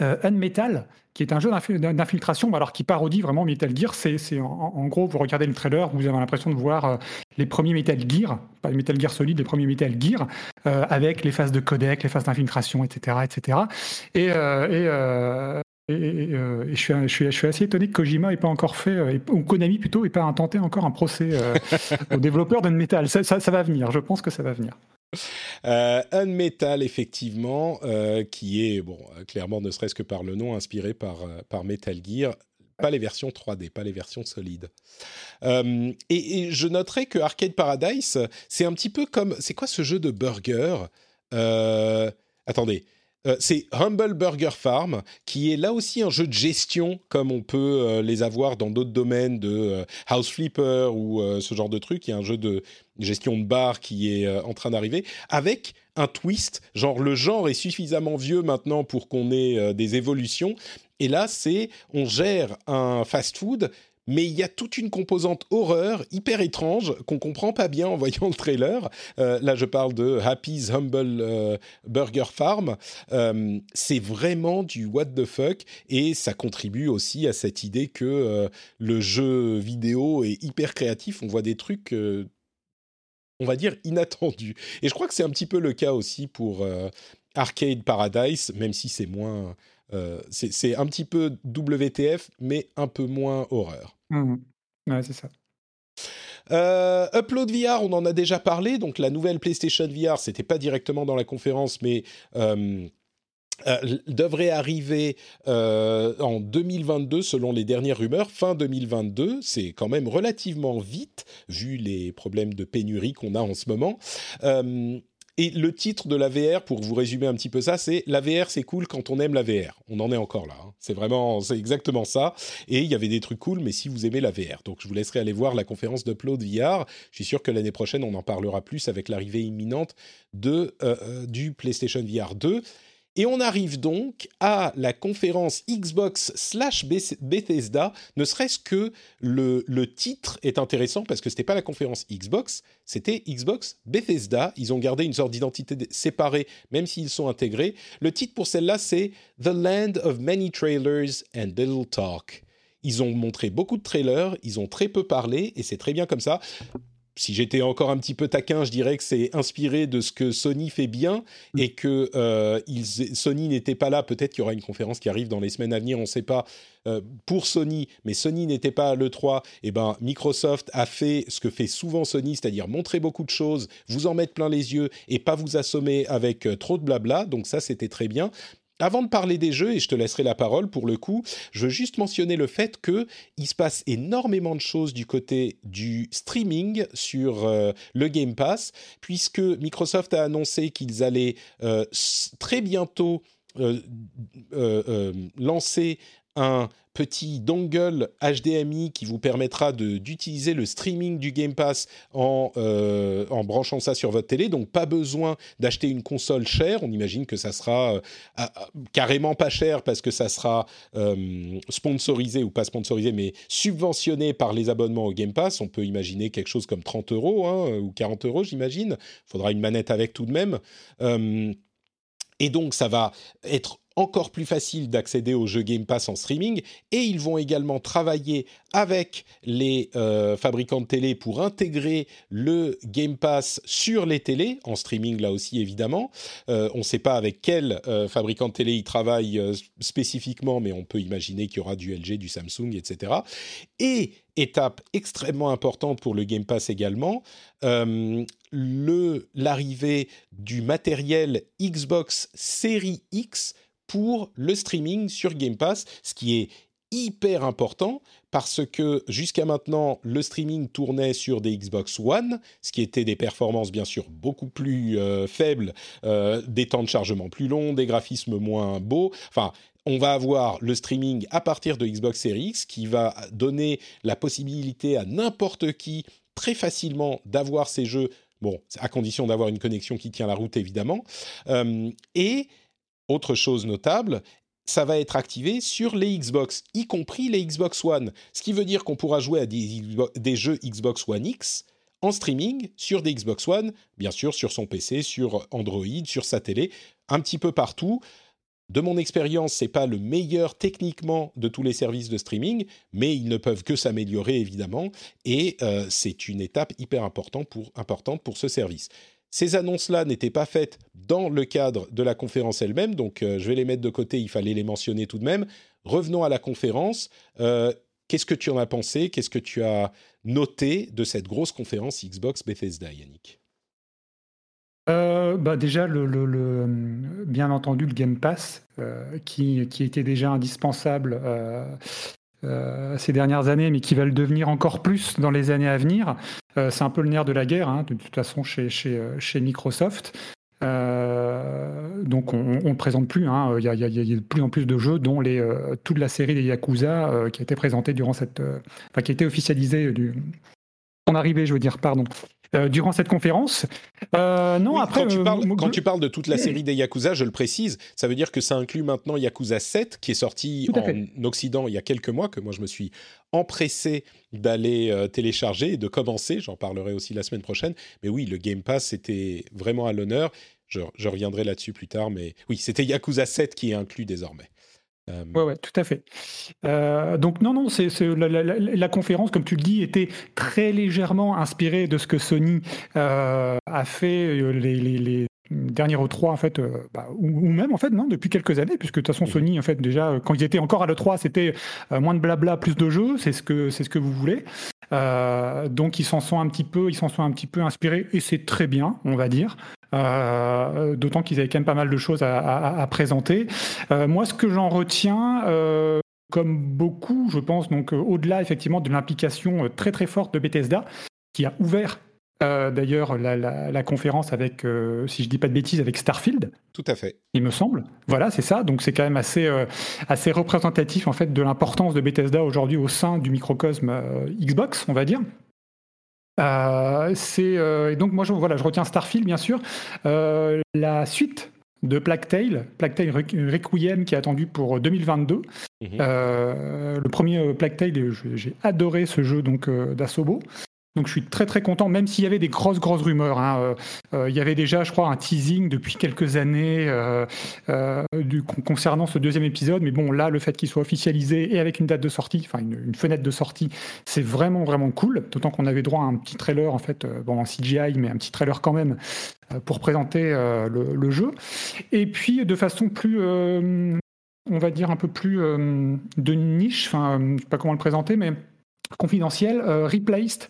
euh, Unmetal, qui est un jeu d'infil- d'infiltration, alors qui parodie vraiment Metal Gear. C'est, c'est en, en gros, vous regardez le trailer, vous avez l'impression de voir euh, les premiers Metal Gear, pas les Metal Gear Solid, les premiers Metal Gear, euh, avec les phases de codec, les phases d'infiltration, etc., etc. Et, euh, et, et, et, et je, suis, je, suis, je suis assez étonné que Kojima n'ait pas encore fait, euh, ou Konami plutôt, n'ait pas intenté encore un procès euh, aux développeurs d'Unmetal. Ça, ça, ça va venir, je pense que ça va venir. Euh, Unmetal, effectivement, euh, qui est, bon, euh, clairement, ne serait-ce que par le nom, inspiré par, euh, par Metal Gear. Pas les versions 3D, pas les versions solides. Et, et je noterai que Arcade Paradise, c'est un petit peu comme. C'est quoi ce jeu de burger? Attendez. Euh, c'est Humble Burger Farm, qui est là aussi un jeu de gestion, comme on peut euh, les avoir dans d'autres domaines de euh, House Flipper ou ce genre de truc. Il y a un jeu de gestion de bar qui est en train d'arriver, avec un twist. Genre, le genre est suffisamment vieux maintenant pour qu'on ait des évolutions. Et là, c'est on gère un fast-food, mais il y a toute une composante horreur hyper étrange qu'on comprend pas bien en voyant le trailer. Euh, là, je parle de Happy's Humble euh, Burger Farm. Euh, c'est vraiment du what the fuck et ça contribue aussi à cette idée que le jeu vidéo est hyper créatif. On voit des trucs on va dire, inattendus. Et je crois que c'est un petit peu le cas aussi pour Arcade Paradise, même si c'est moins euh, c'est un petit peu WTF, mais un peu moins horreur. Mmh ouais, c'est ça. Euh, Upload VR, on en a déjà parlé. Donc la nouvelle PlayStation VR, c'était pas directement dans la conférence, mais euh, devrait arriver en 2022 selon les dernières rumeurs. Fin 2022, c'est quand même relativement vite vu les problèmes de pénurie qu'on a en ce moment. Et le titre de la VR, pour vous résumer un petit peu ça, c'est la VR, c'est cool quand on aime la VR. On en est encore là. Hein. C'est vraiment, c'est exactement ça. Et il y avait des trucs cool, mais si vous aimez la VR, donc je vous laisserai aller voir la conférence d'Upload VR. Je suis sûr que l'année prochaine, on en parlera plus avec l'arrivée imminente de euh, euh, du PlayStation VR 2. Et on arrive donc à la conférence Xbox slash Bethesda, ne serait-ce que le, titre est intéressant parce que ce n'était pas la conférence Xbox, c'était Xbox Bethesda. Ils ont gardé une sorte d'identité séparée, même s'ils sont intégrés. Le titre pour celle-là, c'est The Land of Many Trailers and Little Talk. Ils ont montré beaucoup de trailers, ils ont très peu parlé, et c'est très bien comme ça si j'étais encore un petit peu taquin, je dirais que c'est inspiré de ce que Sony fait bien et mm. que euh, Sony n'était pas là. Peut-être qu'il y aura une conférence qui arrive dans les semaines à venir, on ne sait pas. Euh, pour Sony, mais Sony n'était pas à l'E3, et eh ben Microsoft a fait ce que fait souvent Sony, c'est-à-dire montrer beaucoup de choses, vous en mettre plein les yeux et pas vous assommer avec euh, trop de blabla. Donc ça, c'était très bien. Avant de parler des jeux, et je te laisserai la parole pour le coup, je veux juste mentionner le fait que il se passe énormément de choses du côté du streaming sur euh, le Game Pass, puisque Microsoft a annoncé qu'ils allaient euh, très bientôt euh, lancer un petit dongle HDMI qui vous permettra d'utiliser le streaming du Game Pass en, euh, en, branchant ça sur votre télé. Donc pas besoin d'acheter une console chère. On imagine que ça sera euh, carrément pas cher parce que ça sera euh, sponsorisé ou pas sponsorisé, mais subventionné par les abonnements au Game Pass. On peut imaginer quelque chose comme 30 euros hein, ou 40 euros, j'imagine. Faudra une manette avec tout de même. Et donc, ça va être encore plus facile d'accéder aux jeux Game Pass en streaming et ils vont également travailler avec les euh, fabricants de télé pour intégrer le Game Pass sur les télés, en streaming là aussi évidemment. Euh, on ne sait pas avec quel euh, fabricant de télé ils travaillent spécifiquement, mais on peut imaginer qu'il y aura du LG, du Samsung, etc. Et étape extrêmement importante pour le Game Pass également, l'arrivée du matériel Xbox Series X pour le streaming sur Game Pass, ce qui est hyper important parce que jusqu'à maintenant, le streaming tournait sur des Xbox One, ce qui était des performances bien sûr beaucoup plus euh, faibles, euh, des temps de chargement plus longs, des graphismes moins beaux. Enfin, on va avoir le streaming à partir de Xbox Series X qui va donner la possibilité à n'importe qui très facilement d'avoir ces jeux Bon, à condition d'avoir une connexion qui tient la route, évidemment. Euh, et autre chose notable, ça va être activé sur les Xbox, y compris les Xbox One. Ce qui veut dire qu'on pourra jouer à des, jeux Xbox One X en streaming sur des Xbox One, bien sûr sur son PC, sur Android, sur sa télé, un petit peu partout. De mon expérience, c'est pas le meilleur techniquement de tous les services de streaming, mais ils ne peuvent que s'améliorer évidemment, et euh, c'est une étape hyper importante pour, importante pour ce service. Ces annonces-là n'étaient pas faites dans le cadre de la conférence elle-même, donc euh, je vais les mettre de côté, il fallait les mentionner tout de même. Revenons à la conférence. Euh, qu'est-ce que tu en as pensé? Qu'est-ce que tu as noté de cette grosse conférence Xbox Bethesda, Yannick? Euh, bah déjà, bien entendu, le Game Pass, qui, était déjà indispensable ces dernières années, mais qui va le devenir encore plus dans les années à venir. Euh, c'est un peu le nerf de la guerre, hein, de toute façon, chez, chez, euh, Microsoft. donc on ne le présente plus. Il, y a, de plus en plus de jeux, dont les, toute la série des Yakuza qui a été présentée durant cette, enfin qui a été officialisée du son arrivée, je veux dire, pardon. Durant cette conférence. non, après. Quand tu, parles, quand tu, parles, de toute la série des Yakuza, je le précise, ça veut dire que ça inclut maintenant Yakuza 7, qui est sorti en Occident il y a quelques mois, que moi je me suis empressé d'aller télécharger et de commencer. J'en parlerai aussi la semaine prochaine. Mais oui, le Game Pass, c'était vraiment à l'honneur. Je, je reviendrai là-dessus plus tard, mais oui, c'était Yakuza 7 qui est inclus désormais. Euh, ouais, ouais, tout à fait. Euh, donc non, non, c'est la, conférence, comme tu le dis, était très légèrement inspirée de ce que Sony euh, a fait les, les, derniers E3 en fait, bah, ou, même en fait non depuis quelques années, puisque de toute façon Sony en fait déjà quand ils étaient encore à l'E3 c'était moins de blabla, plus de jeux, c'est ce que c'est ce que vous voulez. donc ils s'en sont un petit peu, ils s'en sont un petit peu inspirés et c'est très bien, on va dire. Euh, d'autant qu'ils avaient quand même pas mal de choses à, présenter. Euh, moi, ce que j'en retiens, euh, comme beaucoup, je pense, donc au-delà effectivement de l'implication très très forte de Bethesda, qui a ouvert d'ailleurs la, conférence avec, si je dis pas de bêtises, avec Starfield. Tout à fait. Il me semble. Voilà, c'est ça. Donc c'est quand même assez, assez représentatif en fait de l'importance de Bethesda aujourd'hui au sein du microcosme Xbox, on va dire. Euh, c'est euh, et donc moi je, voilà, je retiens Starfield bien sûr. Euh, la suite de Plague Tale, Plague Tale Requiem qui est attendu pour 2022. Mhm. le premier Plague Tale, j'ai adoré ce jeu donc d'Asobo. Donc je suis très très content, même s'il y avait des grosses grosses rumeurs. Hein, euh, euh, il y avait déjà, je crois, un teasing depuis quelques années euh, concernant ce deuxième épisode. Mais bon, là, le fait qu'il soit officialisé et avec une date de sortie, enfin une, fenêtre de sortie, c'est vraiment vraiment cool. D'autant qu'on avait droit à un petit trailer en fait, bon en CGI, mais un petit trailer quand même pour présenter le, jeu. Et puis de façon plus on va dire un peu plus de niche, enfin, je ne sais pas comment le présenter, mais confidentiel, Replaced,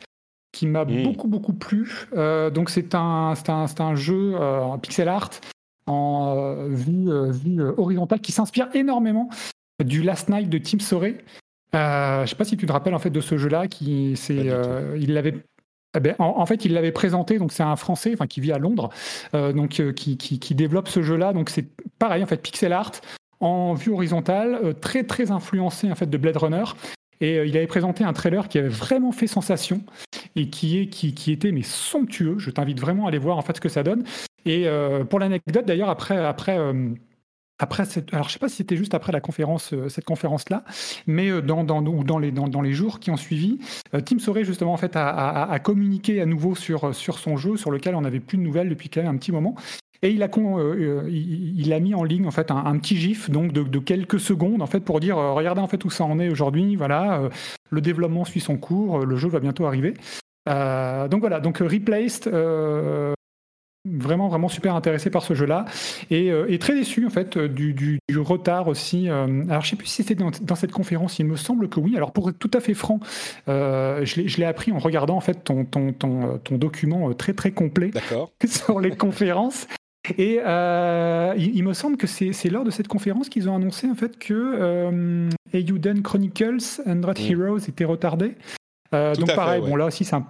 qui m'a mm. beaucoup beaucoup plu. Euh, donc c'est un, un, un, jeu euh, en pixel art en euh, vue, vue horizontale qui s'inspire énormément du Last Night de Tim Sorey. je ne sais pas si tu te rappelles en fait de ce jeu-là, qui c'est, il l'avait eh ben, en, fait, il l'avait présenté, donc c'est un Français, enfin qui vit à Londres, donc qui, qui, qui, développe ce jeu-là. Donc c'est pareil en fait, pixel art en vue horizontale, très très influencé en fait de Blade Runner. Et il avait présenté un trailer qui avait vraiment fait sensation et qui, est, qui, qui était mais somptueux. Je t'invite vraiment à aller voir en fait ce que ça donne. Et euh, pour l'anecdote d'ailleurs, après, après euh, après cette, alors je sais pas si c'était juste après la conférence, euh, cette conférence-là, mais dans, dans, dans, les, dans, dans les jours qui ont suivi, Tim Sorey justement en fait a, a, communiqué à nouveau sur, sur son jeu, sur lequel on n'avait plus de nouvelles depuis quand même un petit moment. Et il a, il, a mis en ligne en fait un, petit gif donc de, de, quelques secondes en fait pour dire regardez en fait où ça en est aujourd'hui. Voilà, le développement suit son cours, le jeu va bientôt arriver. Euh, donc voilà, donc Replaced, euh, vraiment vraiment super intéressé par ce jeu-là et, euh, très déçu en fait du, du, retard aussi. alors je sais plus si c'était dans, cette conférence, il me semble que oui. Alors pour être tout à fait franc, je l'ai appris en regardant en fait ton, ton, ton, ton document très très complet sur les conférences. Et il, me semble que c'est lors de cette conférence qu'ils ont annoncé en fait que euh, Eiyuden Chronicles and mm. Heroes était retardé. Euh, donc pareil, bon là aussi c'est un,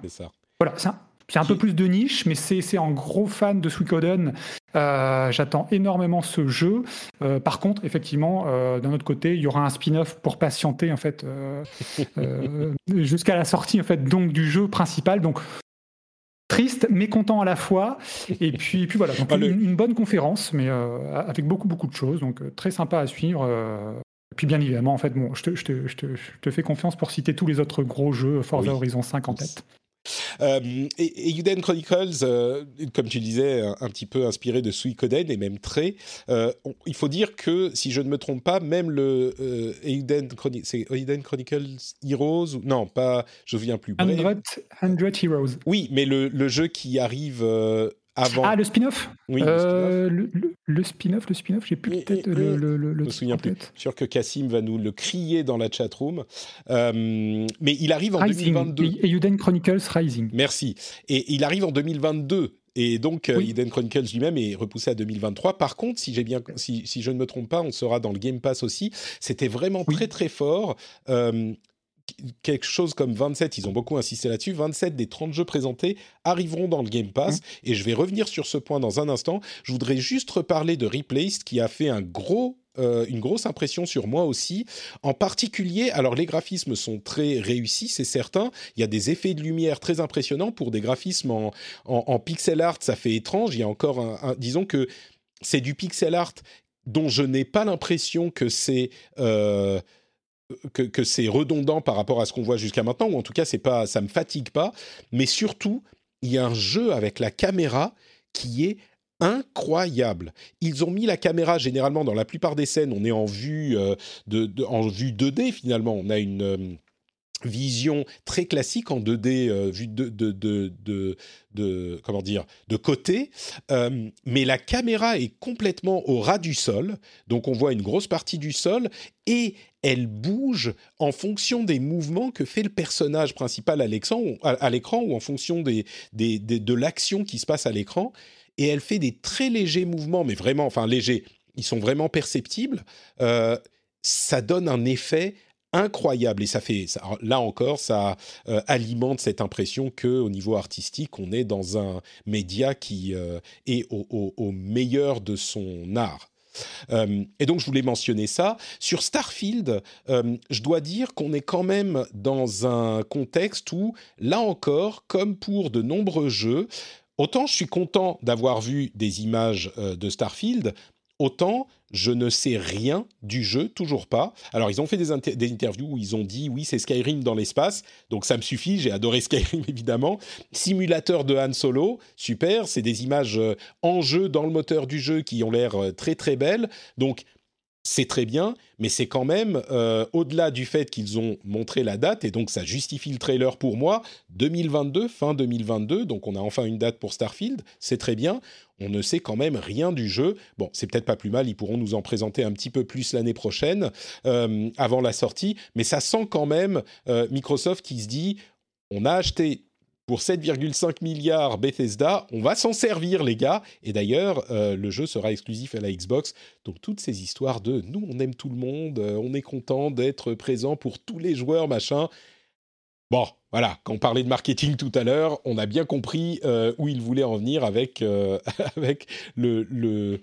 voilà, c'est un, peu plus de niche, mais c'est un gros fan de Suikoden. Euh, J'attends énormément ce jeu. Euh, par contre, effectivement, euh, d'un autre côté, il y aura un spin-off pour patienter en fait jusqu'à la sortie en fait donc du jeu principal. Donc triste, mais content à la fois. Et puis, puis voilà, donc une, bonne conférence, mais avec beaucoup beaucoup de choses. Donc très sympa à suivre. Puis bien évidemment, en fait, bon, je te, je, te, je, te, je te, fais confiance pour citer tous les autres gros jeux Forza Horizon 5 en tête. Euh, et, et Uden Chronicles, euh, comme tu disais, un, petit peu inspiré de Suikoden et même très. Euh, il faut dire que, si je ne me trompe pas, même le euh, Euden, Chronicles Heroes, ou, non, pas, je ne me souviens plus. 100, Heroes. Oui, mais le, le jeu qui arrive ah, le spin-off Oui. Euh, le, spin-off, le spin-off, j'ai plus peut-être le, le, le, Je me souviens plus. Je suis sûr que Cassim va nous le crier dans la chatroom. Euh, mais il arrive en 2022. Eden Chronicles Rising. Merci. Et il arrive en 2022. Et donc, euh, Eden Chronicles lui-même est repoussé à 2023. Par contre, si, bien, si, si, je ne me trompe pas, on sera dans le Game Pass aussi. C'était vraiment très très fort. Euh, quelque chose comme 27, ils ont beaucoup insisté là-dessus, 27 des 30 jeux présentés arriveront dans le Game Pass, mmh. et je vais revenir sur ce point dans un instant. Je voudrais juste reparler de Replaced, qui a fait un gros euh, une grosse impression sur moi aussi. En particulier, alors les graphismes sont très réussis, c'est certain. Il y a des effets de lumière très impressionnants pour des graphismes en, en, pixel art. Ça fait étrange. Il y a encore un, disons que c'est du pixel art dont je n'ai pas l'impression que c'est euh, que, c'est redondant par rapport à ce qu'on voit jusqu'à maintenant, ou en tout cas c'est pas, ça me fatigue pas. Mais surtout, il y a un jeu avec la caméra qui est incroyable. Ils ont mis la caméra généralement dans la plupart des scènes, on est en vue euh, de, en vue 2D finalement. On a une euh, vision très classique en 2D euh, vue de, comment dire de côté, mais la caméra est complètement au ras du sol, donc on voit une grosse partie du sol et elle bouge en fonction des mouvements que fait le personnage principal à l'écran ou en fonction des, de l'action qui se passe à l'écran. Et elle fait des très légers mouvements, mais vraiment, enfin légers, ils sont vraiment perceptibles. Euh, ça donne un effet incroyable et ça fait là encore ça euh, alimente cette impression que au niveau artistique on est dans un média qui euh, est au, meilleur de son art. et donc je voulais mentionner ça. Sur Starfield, je dois dire qu'on est quand même dans un contexte où, là encore, comme pour de nombreux jeux, Autant je suis content d'avoir vu des images euh, de Starfield, autant je ne sais rien du jeu, toujours pas. Alors, ils ont fait des, interviews où ils ont dit oui, c'est Skyrim dans l'espace, donc ça me suffit, j'ai adoré Skyrim évidemment. Simulateur de Han Solo, super, c'est des images euh, en jeu dans le moteur du jeu qui ont l'air euh, très très belles. Donc, c'est très bien, mais c'est quand même, euh, au-delà du fait qu'ils ont montré la date, et donc ça justifie le trailer pour moi, 2022, fin 2022, donc on a enfin une date pour Starfield, c'est très bien, on ne sait quand même rien du jeu. Bon, c'est peut-être pas plus mal, ils pourront nous en présenter un petit peu plus l'année prochaine, euh, avant la sortie, mais ça sent quand même euh, Microsoft qui se dit, on a acheté pour 7,5 milliards Bethesda, on va s'en servir les gars. Et d'ailleurs, euh, le jeu sera exclusif à la Xbox. Donc toutes ces histoires de nous, on aime tout le monde, euh, on est content d'être présent pour tous les joueurs, machin. Bon, voilà, quand on parlait de marketing tout à l'heure, on a bien compris euh, où ils voulaient en venir avec, avec le, le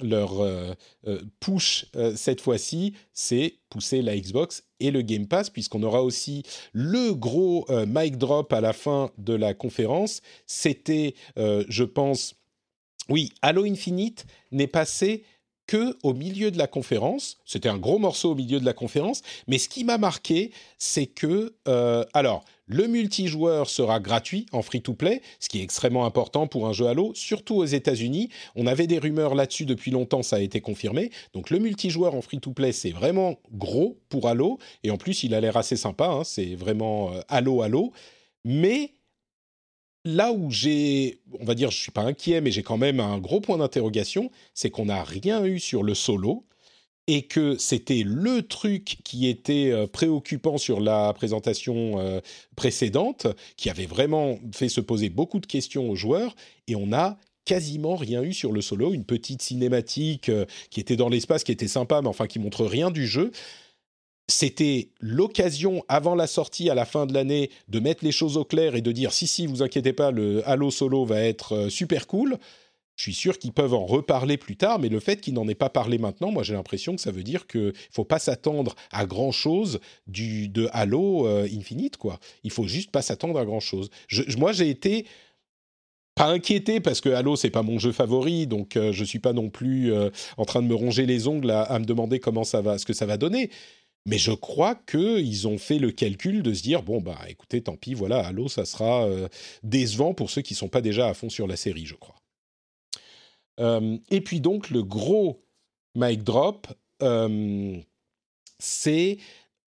leur euh, euh, push cette fois-ci, c'est pousser la Xbox et le Game Pass, puisqu'on aura aussi le gros mic drop à la fin de la conférence. C'était, je pense, oui, Halo Infinite n'est passé que au milieu de la conférence. C'était un gros morceau au milieu de la conférence, mais ce qui m'a marqué, c'est que, alors, le multijoueur sera gratuit en free-to-play, ce qui est extrêmement important pour un jeu Halo, surtout aux États-Unis. On avait des rumeurs là-dessus depuis longtemps, ça a été confirmé. Donc le multijoueur en free-to-play, c'est vraiment gros pour Halo, et en plus il a l'air assez sympa, hein. c'est vraiment euh, Halo Halo. Mais là où j'ai, on va dire, je suis pas inquiet, mais j'ai quand même un gros point d'interrogation, c'est qu'on n'a rien eu sur le solo et que c'était le truc qui était euh, préoccupant sur la présentation euh, précédente, qui avait vraiment fait se poser beaucoup de questions aux joueurs, et on a quasiment rien eu sur le solo, une petite cinématique euh, qui était dans l'espace, qui était sympa, mais enfin qui montre rien du jeu. C'était l'occasion, avant la sortie, à la fin de l'année, de mettre les choses au clair et de dire si, si, vous inquiétez pas, le Halo Solo va être super cool. Je suis sûr qu'ils peuvent en reparler plus tard, mais le fait qu'ils n'en aient pas parlé maintenant, moi j'ai l'impression que ça veut dire qu'il faut pas s'attendre à grand chose du, de Halo euh, Infinite, quoi. Il faut juste pas s'attendre à grand chose. moi j'ai été pas inquiété parce que Halo c'est pas mon jeu favori, donc euh, je suis pas non plus euh, en train de me ronger les ongles à, me demander comment ça va, ce que ça va donner. Mais je crois qu'ils ont fait le calcul de se dire bon bah écoutez tant pis voilà Halo ça sera décevant pour ceux qui sont pas déjà à fond sur la série je crois. Euh, et puis donc le gros mic drop, euh, c'est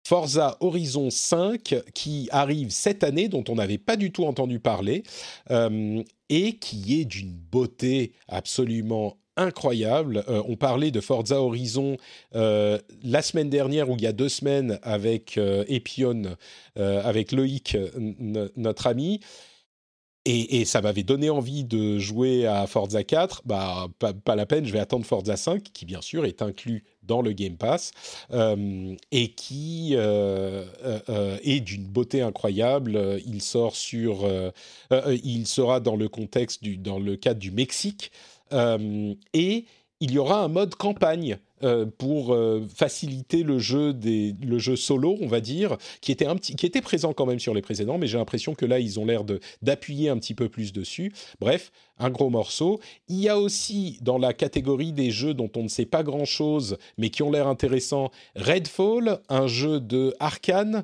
Forza Horizon 5 qui arrive cette année, dont on n'avait pas du tout entendu parler, euh, et qui est d'une beauté absolument incroyable. on parlait de Forza Horizon la semaine dernière ou il y a deux semaines avec Epion, avec Loïc, notre ami. Et, ça m'avait donné envie de jouer à Forza 4. Bah, pas, la peine, je vais attendre Forza 5, qui bien sûr est inclus dans le Game Pass euh, et qui euh, euh, est d'une beauté incroyable. Il sort sur, il sera dans le contexte du, dans le cadre du Mexique et il y aura un mode campagne euh, pour euh, faciliter le jeu des le jeu solo, on va dire, qui était un petit qui était présent quand même sur les précédents, mais j'ai l'impression que là ils ont l'air d'appuyer un petit peu plus dessus. Bref, un gros morceau. Il y a aussi dans la catégorie des jeux dont on ne sait pas grand chose, mais qui ont l'air intéressants, Redfall, un jeu de Arkane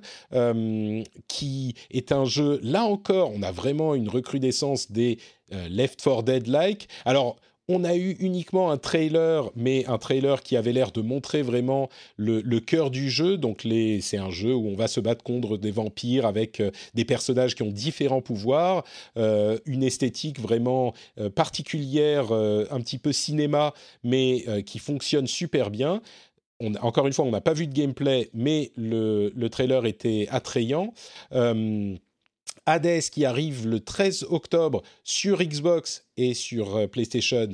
qui est un jeu là encore, on a vraiment une recrudescence des Left 4 Dead-like. Alors on a eu uniquement un trailer, mais un trailer qui avait l'air de montrer vraiment le, cœur du jeu. Donc c'est un jeu où on va se battre contre des vampires avec euh, des personnages qui ont différents pouvoirs, euh, une esthétique vraiment euh, particulière, un petit peu cinéma, mais qui fonctionne super bien. encore une fois, on n'a pas vu de gameplay, mais le, le trailer était attrayant. Hades qui arrive le 13 octobre sur Xbox et sur euh, PlayStation,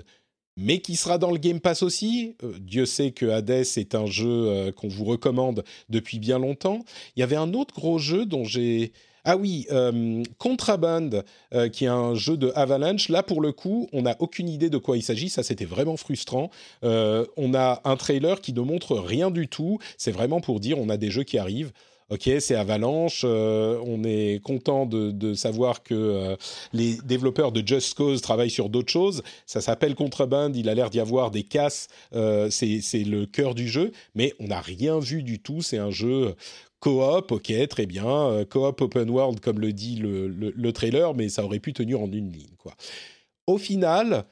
mais qui sera dans le Game Pass aussi. Euh, Dieu sait que Hades est un jeu euh, qu'on vous recommande depuis bien longtemps. Il y avait un autre gros jeu dont j'ai... Ah oui, Contraband, qui est un jeu de Avalanche. Là, pour le coup, on n'a aucune idée de quoi il s'agit. Ça, c'était vraiment frustrant. on a un trailer qui ne montre rien du tout. C'est vraiment pour dire on a des jeux qui arrivent ok, c'est Avalanche, euh, on est content de, savoir que euh, les développeurs de Just Cause travaillent sur d'autres choses. Ça s'appelle Contreband, il a l'air d'y avoir des casses, euh, c'est le cœur du jeu, mais on n'a rien vu du tout. C'est un jeu coop, ok, très bien, coop open world comme le dit le, trailer, mais ça aurait pu tenir en une ligne, quoi. Au final,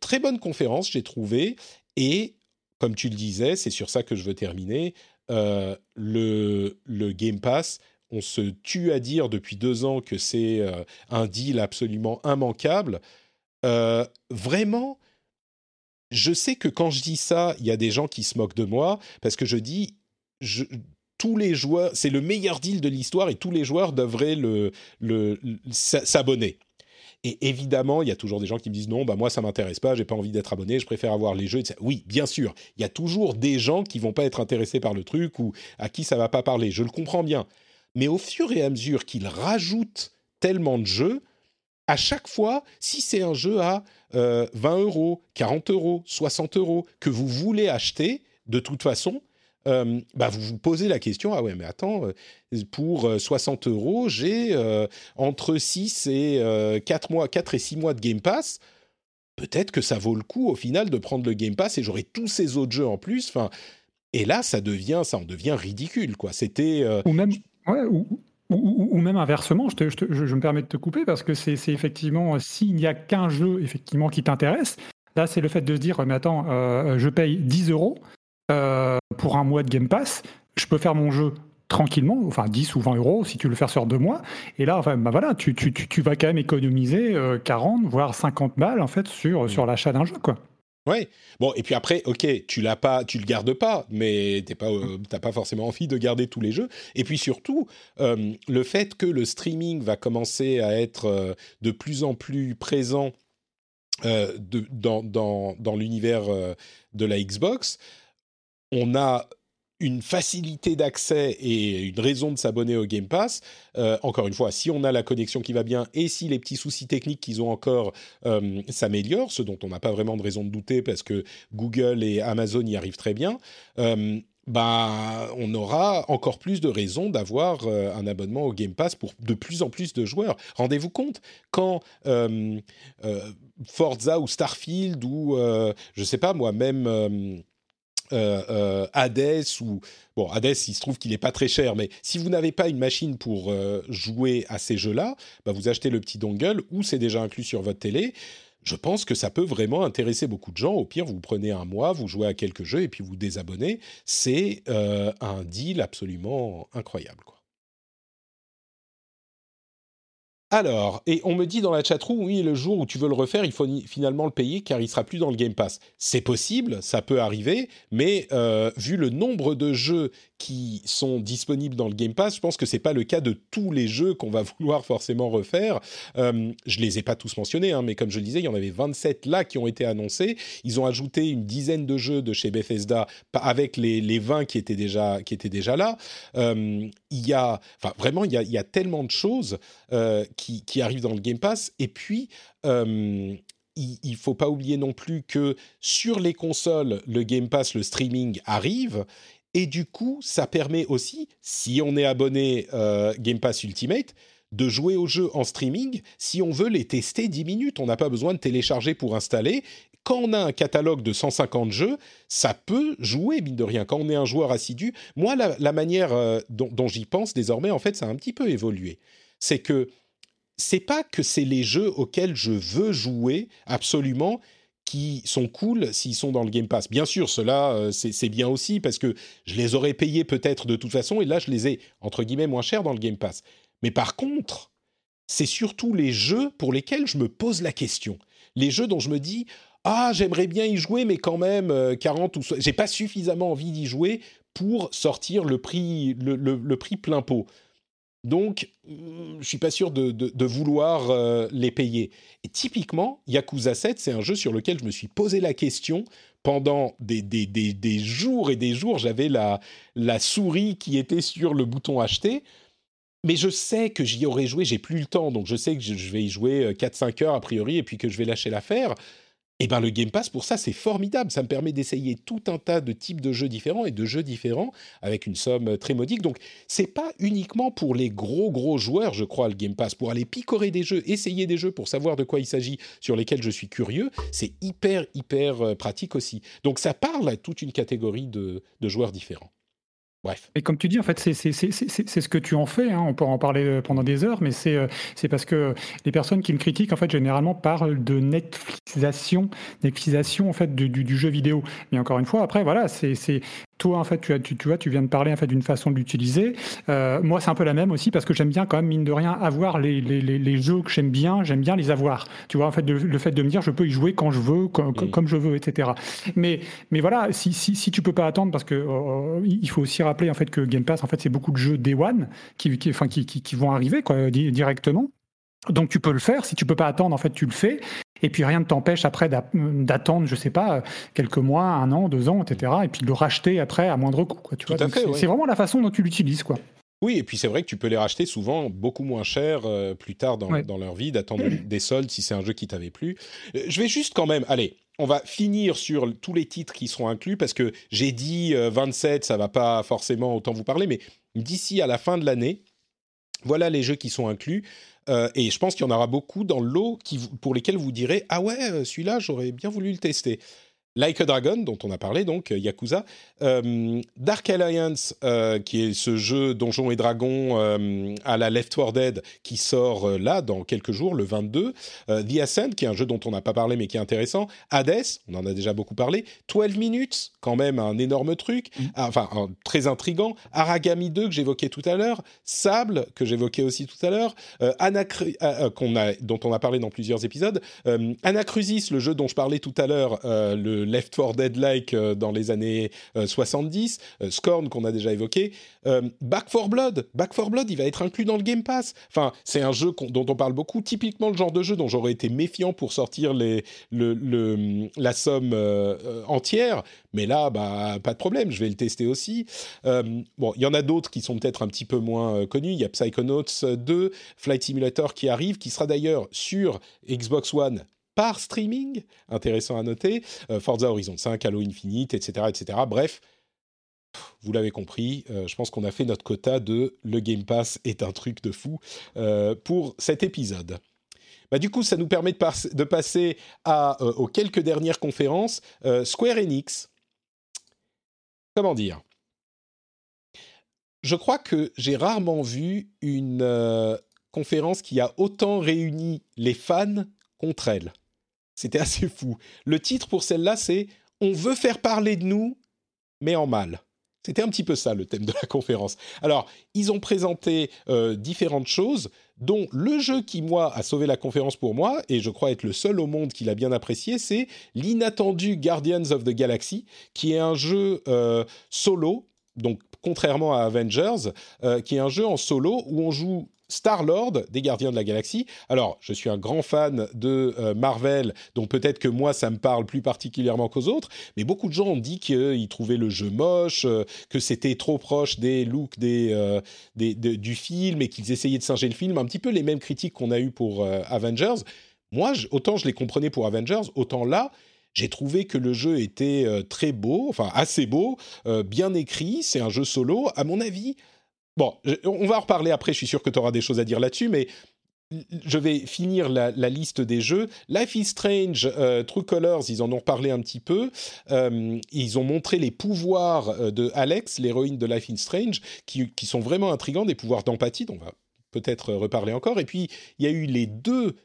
très bonne conférence, j'ai trouvé, et comme tu le disais, c'est sur ça que je veux terminer. Euh, le, Game Pass, on se tue à dire depuis deux ans que c'est euh, un deal absolument immanquable. Euh, vraiment, je sais que quand je dis ça, il y a des gens qui se moquent de moi parce que je dis tous les joueurs, c'est le meilleur deal de l'histoire et tous les joueurs devraient s'abonner. Et évidemment, il y a toujours des gens qui me disent non, bah moi ça m'intéresse pas, j'ai pas envie d'être abonné, je préfère avoir les jeux. Oui, bien sûr, il y a toujours des gens qui vont pas être intéressés par le truc ou à qui ça va pas parler. Je le comprends bien. Mais au fur et à mesure qu'ils rajoutent tellement de jeux, à chaque fois, si c'est un jeu à 20 euh, euros, 40 euros, 60 euros que vous voulez acheter, de toute façon, euh, bah vous vous posez la question, ah ouais, mais attends, euh, pour 60 euh, euros, j'ai entre 6 et 4 mois, 4 et 6 mois de Game Pass. Peut-être que ça vaut le coup au final de prendre le Game Pass et j'aurai tous ces autres jeux en plus. Enfin, et là, ça devient, ça en devient ridicule, quoi. C'était ou même, ou, même inversement. Je, je, me permets de te couper parce que c'est effectivement s'il n'y a qu'un jeu effectivement qui t'intéresse. Là, c'est le fait de se dire, mais attends, je paye 10 euros. Euh, pour un mois de Game Pass, je peux faire mon jeu tranquillement, enfin 10 ou 20 euros si tu le fais sur deux mois. Et là, enfin, bah voilà, tu, tu, tu, vas quand même économiser 40, euh, voire 50 balles en fait sur, sur l'achat d'un jeu, quoi. Ouais. Bon, et puis après, ok, tu l'as pas, tu le gardes pas, mais t'es pas, euh, t'as pas forcément envie de garder tous les jeux. Et puis surtout, le fait que le streaming va commencer à être de plus en plus présent de, dans, dans, dans l'univers de la Xbox, on a une facilité d'accès et une raison de s'abonner au Game Pass. Euh, encore une fois, si on a la connexion qui va bien et si les petits soucis techniques qu'ils ont encore euh, s'améliorent, ce dont on n'a pas vraiment de raison de douter parce que Google et Amazon y arrivent très bien, euh, bah, on aura encore plus de raisons d'avoir un abonnement au Game Pass pour de plus en plus de joueurs. Rendez-vous compte, quand Forza ou Starfield ou, je sais pas moi, même euh, euh, Hades ou bon Hades il se trouve qu'il n'est pas très cher mais si vous n'avez pas une machine pour euh, jouer à ces jeux-là bah, vous achetez le petit dongle ou c'est déjà inclus sur votre télé je pense que ça peut vraiment intéresser beaucoup de gens. Au pire, vous prenez un mois, vous jouez à quelques jeux et puis vous désabonnez. C'est un deal absolument incroyable. Quoi. Alors, et on me dit dans la chatroom, oui, le jour où tu veux le refaire, il faut finalement le payer car il sera plus dans le Game Pass. C'est possible, ça peut arriver, mais euh, vu le nombre de jeux qui sont disponibles dans le Game Pass, je pense que c'est pas le cas de tous les jeux qu'on va vouloir forcément refaire. Euh, je les ai pas tous mentionnés, hein, mais comme je le disais, il y en avait 27 là qui ont été annoncés. Ils ont ajouté une dizaine de jeux de chez Bethesda avec les, les 20 qui étaient déjà, qui étaient déjà là. Euh, il y a, enfin vraiment, il y a, tellement de choses euh, qui, arrivent dans le Game Pass. Et puis, il, il faut pas oublier non plus que sur les consoles, le Game Pass, le streaming arrive. Et du coup, ça permet aussi, si on est abonné euh, Game Pass Ultimate, de jouer aux jeux en streaming si on veut les tester 10 minutes. On n'a pas besoin de télécharger pour installer. Quand on a un catalogue de 150 jeux, ça peut jouer, mine de rien. Quand on est un joueur assidu, moi, la, la manière euh, dont, j'y pense désormais, en fait, ça a un petit peu évolué. C'est que c'est pas que c'est les jeux auxquels je veux jouer absolument qui sont cool s'ils sont dans le Game Pass. Bien sûr, cela euh, c'est bien aussi parce que je les aurais payés peut-être de toute façon et là je les ai entre guillemets moins chers dans le Game Pass. Mais par contre, c'est surtout les jeux pour lesquels je me pose la question. Les jeux dont je me dis ah j'aimerais bien y jouer mais quand même euh, 40 ou so j'ai pas suffisamment envie d'y jouer pour sortir le prix le, prix plein pot. Donc, je suis pas sûr de vouloir euh, les payer. Et typiquement, Yakuza 7, c'est un jeu sur lequel je me suis posé la question pendant des, des, des, des jours et des jours. J'avais la, la souris qui était sur le bouton acheter. Mais je sais que j'y aurais joué, j'ai plus le temps, donc je sais que je, vais y jouer 4-5 heures a priori, et puis que je vais lâcher l'affaire. Et ben le Game Pass pour ça c'est formidable, ça me permet d'essayer tout un tas de types de jeux différents et de jeux différents avec une somme très modique. Donc c'est pas uniquement pour les gros gros joueurs, je crois le Game Pass pour aller picorer des jeux, essayer des jeux pour savoir de quoi il s'agit sur lesquels je suis curieux, c'est hyper hyper pratique aussi. Donc ça parle à toute une catégorie de joueurs différents. Bref. Et comme tu dis, en fait, c'est ce que tu en fais. Hein. On peut en parler pendant des heures, mais c'est parce que les personnes qui me critiquent, en fait, généralement parlent de Netflixisation, Netflixisation en fait du, du, du, jeu vidéo. Mais encore une fois, après, voilà, c'est toi, en fait, tu, as, tu, tu, vois, tu viens de parler en fait d'une façon de l'utiliser. Euh, moi, c'est un peu la même aussi parce que j'aime bien quand même mine de rien avoir les, les, les, les jeux que j'aime bien. J'aime bien les avoir. Tu vois, en fait, le fait de me dire je peux y jouer quand je veux, comme, comme je veux, etc. Mais, mais voilà, si, si, si tu peux pas attendre parce que euh, il faut aussi rappeler en fait que Game Pass, en fait, c'est beaucoup de jeux Day One qui, qui, enfin, qui, qui, qui vont arriver quoi, directement. Donc tu peux le faire. Si tu peux pas attendre, en fait, tu le fais. Et puis rien ne t'empêche après d'attendre, je sais pas, quelques mois, un an, deux ans, etc. Et puis de le racheter après à moindre coût. Quoi, tu Tout vois c'est ouais. vraiment la façon dont tu l'utilises, quoi. Oui, et puis c'est vrai que tu peux les racheter souvent beaucoup moins cher euh, plus tard dans, ouais. dans, leur vie, d'attendre des soldes si c'est un jeu qui t'avait plu. Euh, je vais juste quand même, allez, on va finir sur tous les titres qui seront inclus parce que j'ai dit euh, 27, ça va pas forcément autant vous parler, mais d'ici à la fin de l'année, voilà les jeux qui sont inclus. Euh, et je pense qu'il y en aura beaucoup dans l'eau pour lesquels vous direz Ah ouais, euh, celui-là, j'aurais bien voulu le tester. Like a Dragon, dont on a parlé, donc Yakuza, euh, Dark Alliance, euh, qui est ce jeu Donjons et Dragons euh, à la Left 4 Dead, qui sort euh, là dans quelques jours, le 22, euh, The Ascent, qui est un jeu dont on n'a pas parlé mais qui est intéressant, Hades, on en a déjà beaucoup parlé, 12 Minutes, quand même un énorme truc, mm. enfin un, très intrigant, Aragami 2 que j'évoquais tout à l'heure, Sable que j'évoquais aussi tout à l'heure, euh, Anacru a, dont on a parlé dans plusieurs épisodes, Anacrusis, le jeu dont je parlais tout à l'heure, le Left 4 Dead-like euh, dans les années euh, 70, euh, Scorn qu'on a déjà évoqué, euh, Back 4 Blood, Back 4 Blood, il va être inclus dans le Game Pass. Enfin, c'est un jeu dont on parle beaucoup, typiquement le genre de jeu dont j'aurais été méfiant pour sortir la somme euh, entière, mais là, bah, pas de problème, je vais le tester aussi. bon, il y en a d'autres qui sont peut-être un petit peu moins connus. Il y a Psychonauts 2, Flight Simulator qui arrive, qui sera d'ailleurs sur Xbox One par streaming, intéressant à noter, euh, Forza Horizon 5, Halo Infinite, etc. etc. Bref, vous l'avez compris, euh, je pense qu'on a fait notre quota de le Game Pass est un truc de fou euh, pour cet épisode. Bah, du coup, ça nous permet de, passer aux quelques dernières conférences. Square Enix, comment dire? Je crois que j'ai rarement vu une conférence qui a autant réuni les fans contre elle. C'était assez fou. Le titre pour celle-là, c'est On veut faire parler de nous, mais en mal. C'était un petit peu ça le thème de la conférence. Alors, ils ont présenté euh, différentes choses, dont le jeu qui, moi, a sauvé la conférence pour moi, et je crois être le seul au monde qui l'a bien apprécié, c'est l'inattendu Guardians of the Galaxy, qui est un jeu euh, solo, donc contrairement à Avengers, euh, qui est un jeu en solo où on joue Star-Lord des Gardiens de la Galaxie. Alors, je suis un grand fan de euh, Marvel, donc peut-être que moi, ça me parle plus particulièrement qu'aux autres, mais beaucoup de gens ont dit qu'ils trouvaient le jeu moche, euh, que c'était trop proche des looks des, euh, du film et qu'ils essayaient de singer le film, un petit peu les mêmes critiques qu'on a eues pour Avengers. moi, autant je les comprenais pour Avengers, autant là, j'ai trouvé que le jeu était très beau, enfin assez beau, bien écrit. C'est un jeu solo. À mon avis, bon, on va en reparler après. Je suis sûr que tu auras des choses à dire là-dessus, mais je vais finir la, liste des jeux. Life is Strange, euh, True Colors, ils en ont parlé un petit peu. Euh, ils ont montré les pouvoirs euh, de Alex, l'héroïne de Life is Strange, qui, qui, sont vraiment intrigants, des pouvoirs d'empathie, dont on va peut-être reparler encore. Et puis, il y a eu les deux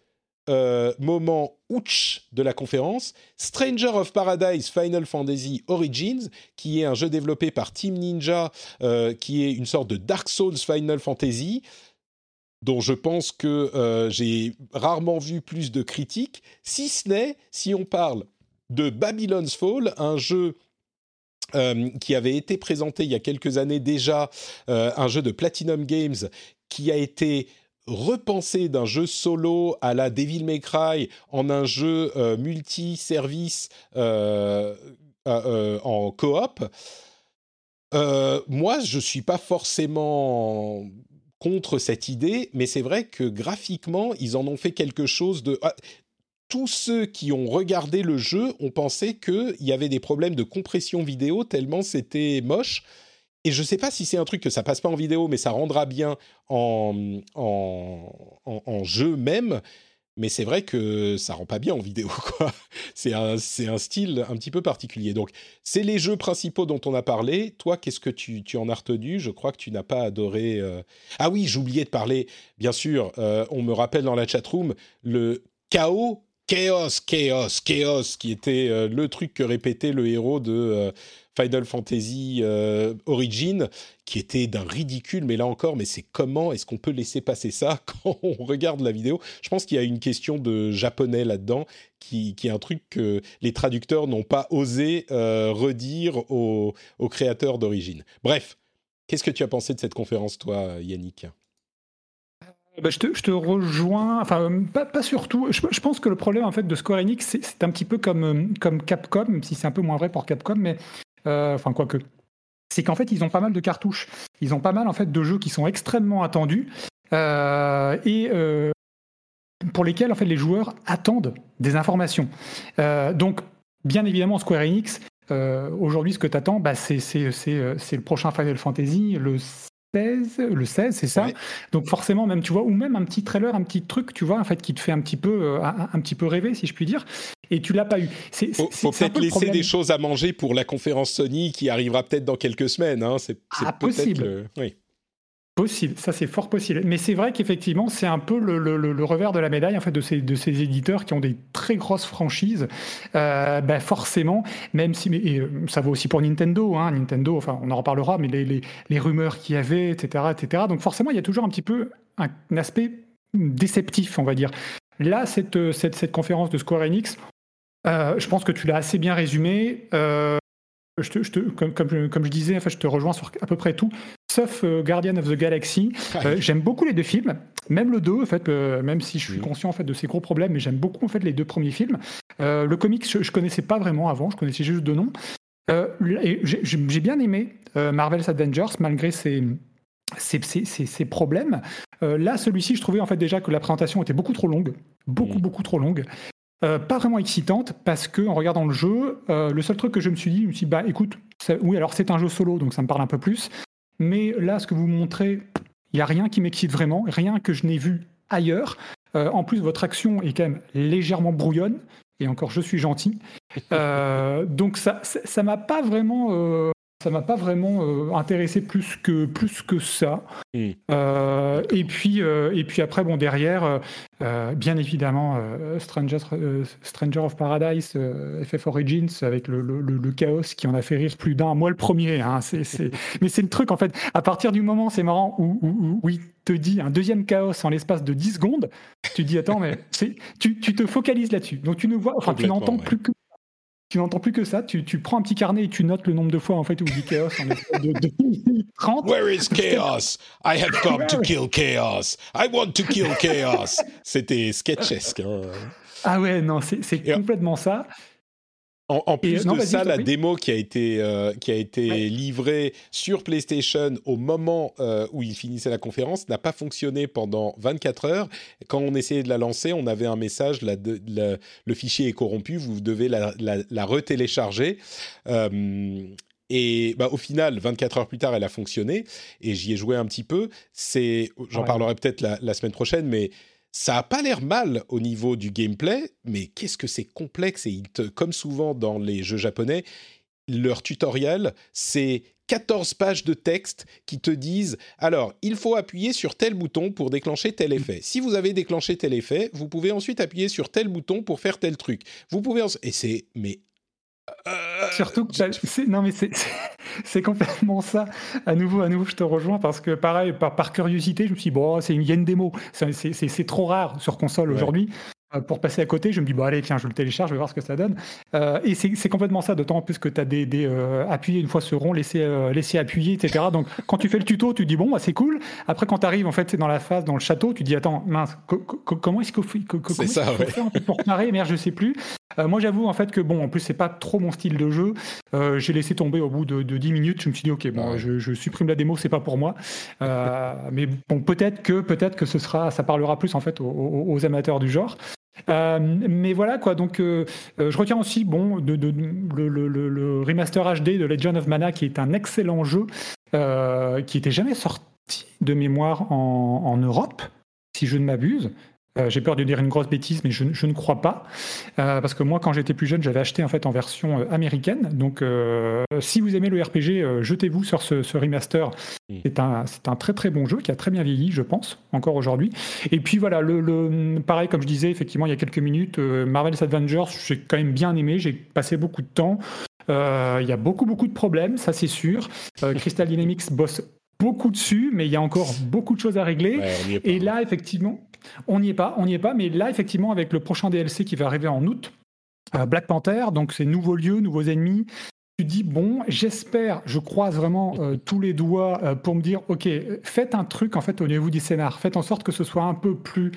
moments ouch de la conférence. Stranger of Paradise Final Fantasy Origins, qui est un jeu développé par Team Ninja, qui est une sorte de Dark Souls Final Fantasy dont je pense que euh, j'ai rarement vu plus de critiques, si ce n'est si on parle de Babylon's Fall, un jeu euh, qui avait été présenté il y a quelques années déjà, euh, un jeu de Platinum Games qui a été repensé d'un jeu solo à la Devil May Cry en un jeu multi-service en coop. moi, je suis pas forcément contre cette idée, mais c'est vrai que graphiquement, ils en ont fait quelque chose de... Ah, tous ceux qui ont regardé le jeu ont pensé qu'il y avait des problèmes de compression vidéo tellement c'était moche. Et je ne sais pas si c'est un truc que ça passe pas en vidéo, mais ça rendra bien en, en, en jeu même mais c'est vrai que ça rend pas bien en vidéo, quoi. C'est un, c'est un style un petit peu particulier. Donc, c'est les jeux principaux dont on a parlé. Toi, qu'est-ce que tu, tu en as retenu? Je crois que tu n'as pas adoré. Euh, ah oui, j'oubliais de parler. Bien sûr, euh, on me rappelle dans la chatroom le chaos Chaos, Chaos, Chaos, qui était euh, le truc que répétait le héros de Final Fantasy euh, Origin, qui était d'un ridicule, mais là encore, mais c'est comment est-ce qu'on peut laisser passer ça quand on regarde la vidéo? Je pense qu'il y a une question de japonais là-dedans, qui, qui, est un truc que les traducteurs n'ont pas osé euh, redire aux, créateurs d'origine. Bref, qu'est-ce que tu as pensé de cette conférence, toi, Yannick? Bah, je, te, je, te, rejoins, enfin pas, surtout. Je, pense que le problème en fait de Square Enix, c'est un petit peu comme, comme Capcom, si c'est un peu moins vrai pour Capcom, mais euh, enfin quoique, c'est qu'en fait ils ont pas mal de cartouches. Ils ont pas mal en fait de jeux qui sont extrêmement attendus euh, et euh, pour lesquels en fait les joueurs attendent des informations. donc bien évidemment Square Enix, aujourd'hui ce que tu attends, bah, c'est le prochain Final Fantasy, le le 16, c'est ça? Donc forcément, même tu vois, ou même un petit trailer, un petit truc, tu vois, en fait, qui te fait un petit peu, euh, un, petit peu rêver, si je puis dire. Et tu l'as pas eu. C'est, faut, faut peut-être laisser des choses à manger pour la conférence Sony qui arrivera peut-être dans quelques semaines. Hein. C'est, ah, possible. Oui. Possible, ça c'est fort possible. Mais c'est vrai qu'effectivement, c'est un peu le, revers de la médaille en fait de ces, de ces éditeurs qui ont des très grosses franchises. Euh, ben forcément, même si, euh, ça vaut aussi pour Nintendo, hein, Nintendo, enfin on en reparlera, mais les, les, les rumeurs qu'il y avait, etc., etc. Donc forcément, il y a toujours un petit peu un, aspect déceptif, on va dire. Là, cette, cette, cette conférence de Square Enix, euh, je pense que tu l'as assez bien résumé. Euh, je te, je te, comme, comme, comme, je disais, enfin, je te rejoins sur à peu près tout, sauf euh, Guardian of the Galaxy. Euh, j'aime beaucoup les deux films, même le 2, en fait, euh, même si je suis conscient en fait, de ses gros problèmes, mais j'aime beaucoup en fait, les deux premiers films. le comics, je ne connaissais pas vraiment avant, je connaissais juste de nom. J'ai bien aimé Marvel's Avengers, malgré ses, ses, ses, ses problèmes. là, celui-ci, je trouvais en fait déjà que la présentation était beaucoup trop longue, beaucoup, beaucoup trop longue. Euh, pas vraiment excitante parce que en regardant le jeu, euh, le seul truc que je me suis dit, je me suis dit, bah écoute, oui, alors c'est un jeu solo, donc ça me parle un peu plus. Mais là, ce que vous montrez, il n'y a rien qui m'excite vraiment, rien que je n'ai vu ailleurs. Euh, en plus, votre action est quand même légèrement brouillonne, et encore, je suis gentil. donc ça, ça m'a pas vraiment ça m'a pas vraiment euh, intéressé plus que plus que ça. Hmm. Euh, et puis euh, et puis après bon derrière, bien évidemment Stranger Stranger of Paradise, FF Origins avec le, le, chaos qui en a fait rire plus d'un. Moi le premier. Hein, mais c'est le truc en fait. À partir du moment, c'est marrant où, où, où, il te dit un deuxième chaos en l'espace de 10 secondes, tu dis attends mais tu, tu te focalises là-dessus. Donc tu ne vois, enfin tu n'entends plus que tu n'entends plus que ça. Tu, tu, prends un petit carnet et tu notes le nombre de fois en fait où dit chaos en de, de 30. Where is chaos? I have come to kill chaos. I want to kill chaos. C'était sketchesque. Hein. Ah ouais, non, c'est complètement ça. En, en plus de ça, la démo qui a été, euh, qui a été livrée sur PlayStation au moment euh, où il finissait la conférence n'a pas fonctionné pendant 24 heures. Quand on essayait de la lancer, on avait un message, la, le fichier est corrompu, vous devez la, la, retélécharger. Euh, et bah, au final, 24 heures plus tard, elle a fonctionné et j'y ai joué un petit peu. C'est, j'en parlerai peut-être la, la, semaine prochaine, mais ça a pas l'air mal au niveau du gameplay, mais qu'est-ce que c'est complexe et comme souvent dans les jeux japonais, leur tutoriel, c'est 14 pages de texte qui te disent alors, il faut appuyer sur tel bouton pour déclencher tel effet. Si vous avez déclenché tel effet, vous pouvez ensuite appuyer sur tel bouton pour faire tel truc. Vous pouvez et c'est mais euh, Surtout que non mais c'est complètement ça. À nouveau, à nouveau, je te rejoins parce que pareil, par, par curiosité, je me suis dit, bon, c'est une, il y a une démo. C'est trop rare sur console aujourd'hui. Euh, pour passer à côté, je me dis, bon, allez, tiens, je le télécharge, je vais voir ce que ça donne. Euh, et c'est complètement ça, d'autant plus que tu as des, des euh, appuyer une fois ce rond, laisser, laisser appuyer, etc. Donc, quand tu fais le tuto, tu dis, bon, bah, c'est cool. Après, quand tu arrives, en fait, c'est dans la phase, dans le château, tu dis, attends, mince, comment est-ce qu'il faut, est ça, ouais. faire pour parer? Merde, je sais plus. Moi, j'avoue, en fait, que bon, en plus, c'est pas trop mon style de jeu. J'ai laissé tomber au bout de, de, 10 minutes. Je me suis dit, ok, bon, je, je, supprime la démo, c'est pas pour moi. mais bon, peut-être que, peut-être que ce sera, ça parlera plus, en fait, aux, aux amateurs du genre. Euh, mais voilà quoi, donc euh, euh, je retiens aussi bon de, le, remaster HD de Legend of Mana qui est un excellent jeu qui était jamais sorti de mémoire en Europe, si je ne m'abuse. Euh, j'ai peur de dire une grosse bêtise, mais je, je ne crois pas. Euh, parce que moi, quand j'étais plus jeune, j'avais acheté en fait en version euh, américaine. Donc, si vous aimez le RPG, jetez-vous sur ce, ce remaster. C'est un, c'est un très très bon jeu qui a très bien vieilli, je pense, encore aujourd'hui. Et puis voilà, le, le, pareil, comme je disais, effectivement, il y a quelques minutes, Marvel's Avengers, j'ai quand même bien aimé. J'ai passé beaucoup de temps. Il y a beaucoup beaucoup de problèmes, ça c'est sûr. Crystal Dynamics bosse beaucoup dessus, mais il y a encore beaucoup de choses à régler. et là, effectivement, on n'y est pas, on n'y est pas, mais là, effectivement, avec le prochain DLC qui va arriver en août, euh, Black Panther, donc c'est nouveaux lieux, nouveaux ennemis. Tu dis, bon, j'espère, je croise vraiment euh, tous les doigts euh, pour me dire, OK, faites un truc en fait au niveau du scénar, faites en sorte que ce soit un peu plus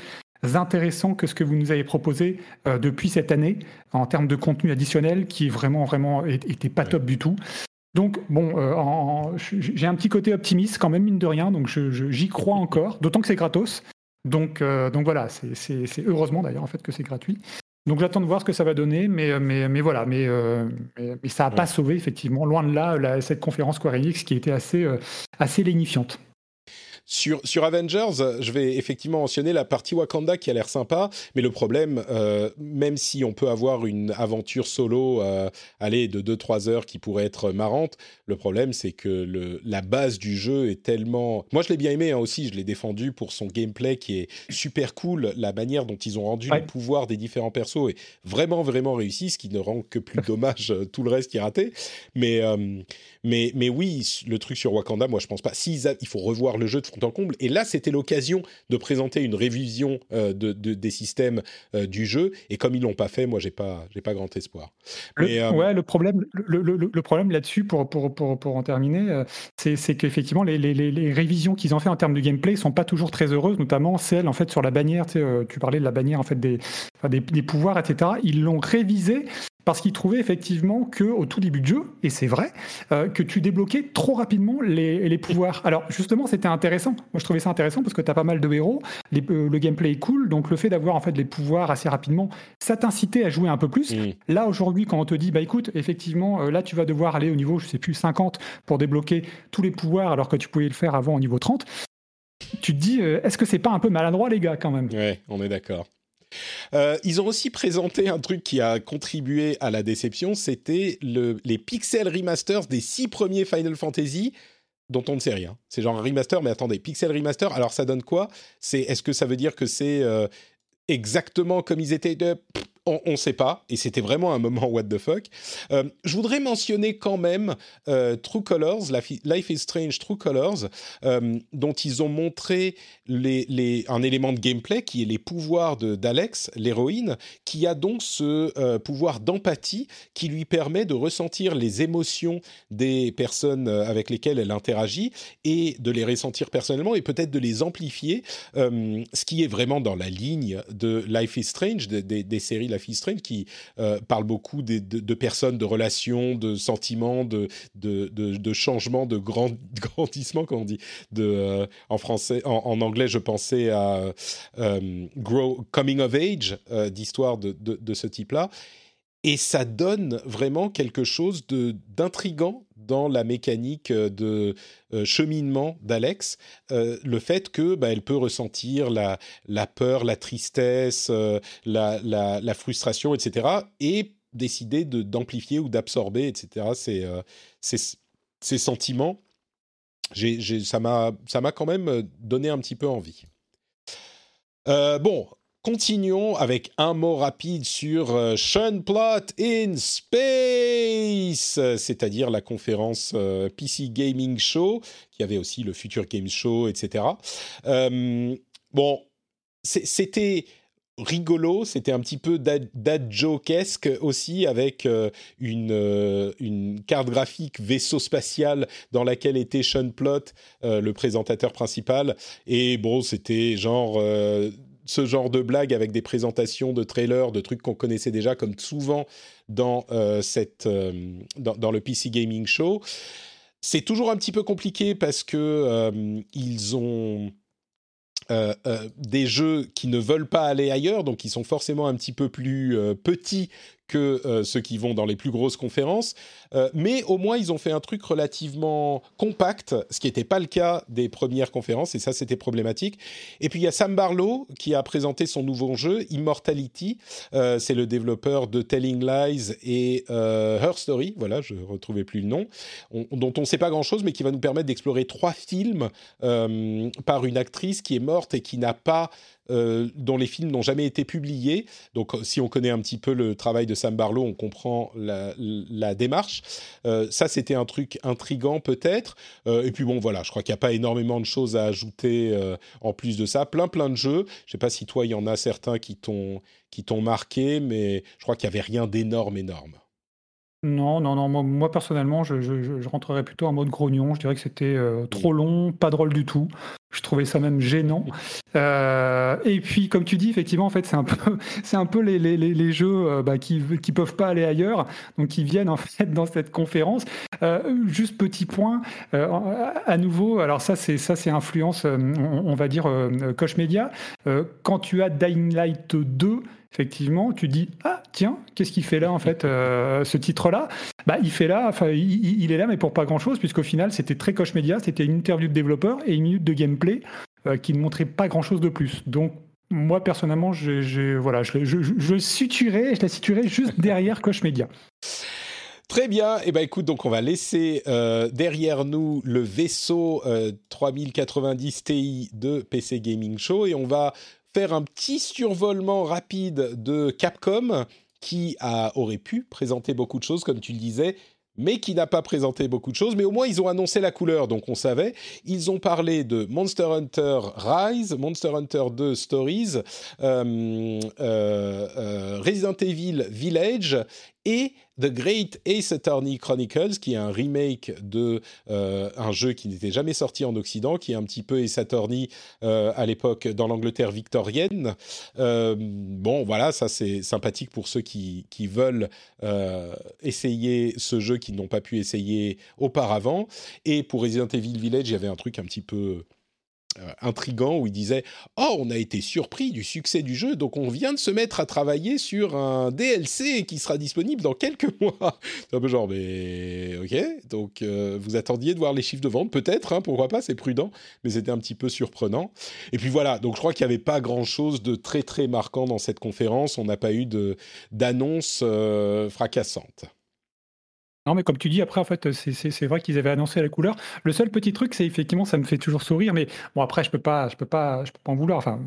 intéressant que ce que vous nous avez proposé depuis cette année en termes de contenu additionnel qui est vraiment, vraiment, était pas top du tout. Donc, bon, j'ai un petit côté optimiste quand même, mine de rien, donc j'y crois encore, d'autant que c'est gratos. Donc, euh, donc voilà, c'est heureusement d'ailleurs en fait que c'est gratuit. Donc j'attends de voir ce que ça va donner, mais, mais, mais voilà, mais, euh, mais, ça n'a pas sauvé effectivement, loin de là, cette conférence Square Enix qui était assez, euh, assez lénifiante. Sur, sur Avengers, je vais effectivement mentionner la partie Wakanda qui a l'air sympa, mais le problème, euh, même si on peut avoir une aventure solo, euh, allez, de 2-3 heures qui pourrait être marrante, le problème c'est que le, la base du jeu est tellement... Moi je l'ai bien aimé hein, aussi, je l'ai défendu pour son gameplay qui est super cool, la manière dont ils ont rendu le pouvoir des différents persos est vraiment vraiment réussi, ce qui ne rend que plus dommage euh, tout le reste qui est raté. Mais, euh, mais, mais oui, le truc sur Wakanda, moi je pense pas. Si il faut revoir le jeu de en comble. Et là, c'était l'occasion de présenter une révision euh, de, des systèmes euh, du jeu. Et comme ils l'ont pas fait, moi, j'ai pas, j'ai pas grand espoir. Le, euh, ouais, le problème, le, le, problème là-dessus, pour, pour, pour, pour, en terminer, c'est, c'est qu'effectivement, les, les, les, révisions qu'ils ont fait en termes de gameplay sont pas toujours très heureuses, notamment celle en fait sur la bannière. Tu, sais, tu parlais de la bannière en fait des, des, des pouvoirs, etc. Ils l'ont révisé parce qu'il trouvait effectivement que au tout début du jeu, et c'est vrai, euh, que tu débloquais trop rapidement les, pouvoirs. Alors justement, c'était intéressant. Moi, je trouvais ça intéressant parce que tu as pas mal de héros, euh, le gameplay est cool, donc le fait d'avoir en fait les pouvoirs assez rapidement, ça t'incitait à jouer un peu plus. Là aujourd'hui, quand on te dit, bah écoute, effectivement, euh, là tu vas devoir aller au niveau, je sais plus, 50 pour débloquer tous les pouvoirs alors que tu pouvais le faire avant au niveau 30 tu te dis, est-ce que c'est pas un peu maladroit, les gars, quand même? Ouais, on est d'accord. Euh, ils ont aussi présenté un truc qui a contribué à la déception, c'était le, les pixel remasters des six premiers Final Fantasy dont on ne sait rien. C'est genre un remaster, mais attendez, pixel remaster, alors ça donne quoi? C'est Est-ce que ça veut dire que c'est euh, exactement comme ils étaient de on ne sait pas, et c'était vraiment un moment what the fuck. Euh, je voudrais mentionner quand même euh, True Colors, Life is Strange True Colors, euh, dont ils ont montré un élément de gameplay qui est les pouvoirs d'Alex, l'héroïne, qui a donc ce pouvoir d'empathie qui lui permet de ressentir les émotions des personnes avec lesquelles elle interagit et de les ressentir personnellement et peut-être de les amplifier, ce qui est vraiment dans la ligne de Life is Strange, des, séries is Strange, qui parle beaucoup de, personnes, de relations, de sentiments, de, de, de changements, de grand, grandissement, comme on dit. De, en français, en, anglais, je pensais à Grow, Coming of Age, d'histoire de, de, ce type-là. Et ça donne vraiment quelque chose d'intrigant dans la mécanique euh, de euh, cheminement d'Alex, euh, le fait que bah, elle peut ressentir la, la peur, la tristesse, la, la, frustration, etc., et décider d'amplifier ou d'absorber, etc., ces, ces, ces, sentiments. ça m'a quand même donné un petit peu envie. bon, continuons avec un mot rapide sur euh, Sean Plot in Space, c'est-à-dire la conférence euh, PC Gaming Show, qui avait aussi le Future Games Show, etc. Euh, bon, c'était rigolo, c'était un petit peu dad, joke-esque aussi, avec une, une carte graphique vaisseau spatial dans laquelle était Sean Plot, le présentateur principal. Et bon, c'était genre ce genre de blague avec des présentations de trailers, de trucs qu'on connaissait déjà, comme souvent dans, euh, cette, euh, dans, le PC Gaming Show. C'est toujours un petit peu compliqué parce que euh, ils ont des jeux qui ne veulent pas aller ailleurs, donc ils sont forcément un petit peu plus petits que euh, ceux qui vont dans les plus grosses conférences. Euh, mais au moins, ils ont fait un truc relativement compact, ce qui n'était pas le cas des premières conférences, et ça, c'était problématique. Et puis, il y a Sam Barlow qui a présenté son nouveau jeu, Immortality. Euh, c'est le développeur de Telling Lies et Her Story, voilà, je ne retrouvais plus le nom, dont on ne sait pas grand-chose, mais qui va nous permettre d'explorer trois films par une actrice qui est morte et qui n'a pas euh, dont les films n'ont jamais été publiés. Donc, si on connaît un petit peu le travail de Sam Barlow, on comprend la, démarche. Euh, ça, c'était un truc intrigant peut-être. Euh, et puis bon, voilà, je crois qu'il n'y a pas énormément de choses à ajouter en plus de ça. Plein, plein de jeux. Je ne sais pas si toi, il y en a certains qui t'ont marqué, mais je crois qu'il n'y avait rien d'énorme, énorme. Non, non, non. Moi, personnellement, je, je, rentrerais plutôt en mode grognon. Je dirais que c'était euh, trop long, pas drôle du tout. Je trouvais ça même gênant. Euh, et puis, comme tu dis, effectivement, en fait, c'est un peu, c'est un peu les, les, les jeux euh, bah, qui qui peuvent pas aller ailleurs, donc qui viennent en fait dans cette conférence. juste petit point, à nouveau. Alors ça, c'est ça, c'est influence, on, va dire Coche Media. quand tu as Dying Light 2 effectivement, tu dis ah tiens, qu'est-ce qu'il fait là en fait euh, ce titre-là? Bah il fait là, enfin il, est là mais pour pas grand-chose puisqu'au final c'était très coche média, c'était une interview de développeur et une minute de gameplay euh, qui ne montrait pas grand-chose de plus. Donc moi personnellement, je, voilà, je, je, je, situerais, je la situerais juste derrière coche média. Très bien. Et eh ben écoute, donc on va laisser euh, derrière nous le vaisseau 3090 Ti de PC Gaming Show et on va faire un petit survolement rapide de Capcom qui a, aurait pu présenter beaucoup de choses, comme tu le disais, mais qui n'a pas présenté beaucoup de choses, mais au moins ils ont annoncé la couleur, donc on savait. Ils ont parlé de Monster Hunter Rise, Monster Hunter 2 Stories, euh, euh, euh, Resident Evil Village et The Great Ace Attorney Chronicles, qui est un remake de euh, un jeu qui n'était jamais sorti en Occident, qui est un petit peu Ace Attorney euh, à l'époque dans l'Angleterre victorienne. Euh, bon, voilà, ça c'est sympathique pour ceux qui, qui veulent essayer ce jeu qu'ils n'ont pas pu essayer auparavant. Et pour Resident Evil Village, il y avait un truc un petit peu intrigant où il disait Oh, on a été surpris du succès du jeu, donc on vient de se mettre à travailler sur un DLC qui sera disponible dans quelques mois. C'est un peu genre, mais ok, donc euh, vous attendiez de voir les chiffres de vente, peut-être, hein, pourquoi pas, c'est prudent, mais c'était un petit peu surprenant. Et puis voilà, donc je crois qu'il n'y avait pas grand-chose de très très marquant dans cette conférence, on n'a pas eu d'annonce euh, fracassante. Non, mais comme tu dis, après, en fait, c'est vrai qu'ils avaient annoncé la couleur. Le seul petit truc, c'est effectivement, ça me fait toujours sourire, mais bon, après, je peux pas, je peux pas, je peux pas en vouloir. Enfin,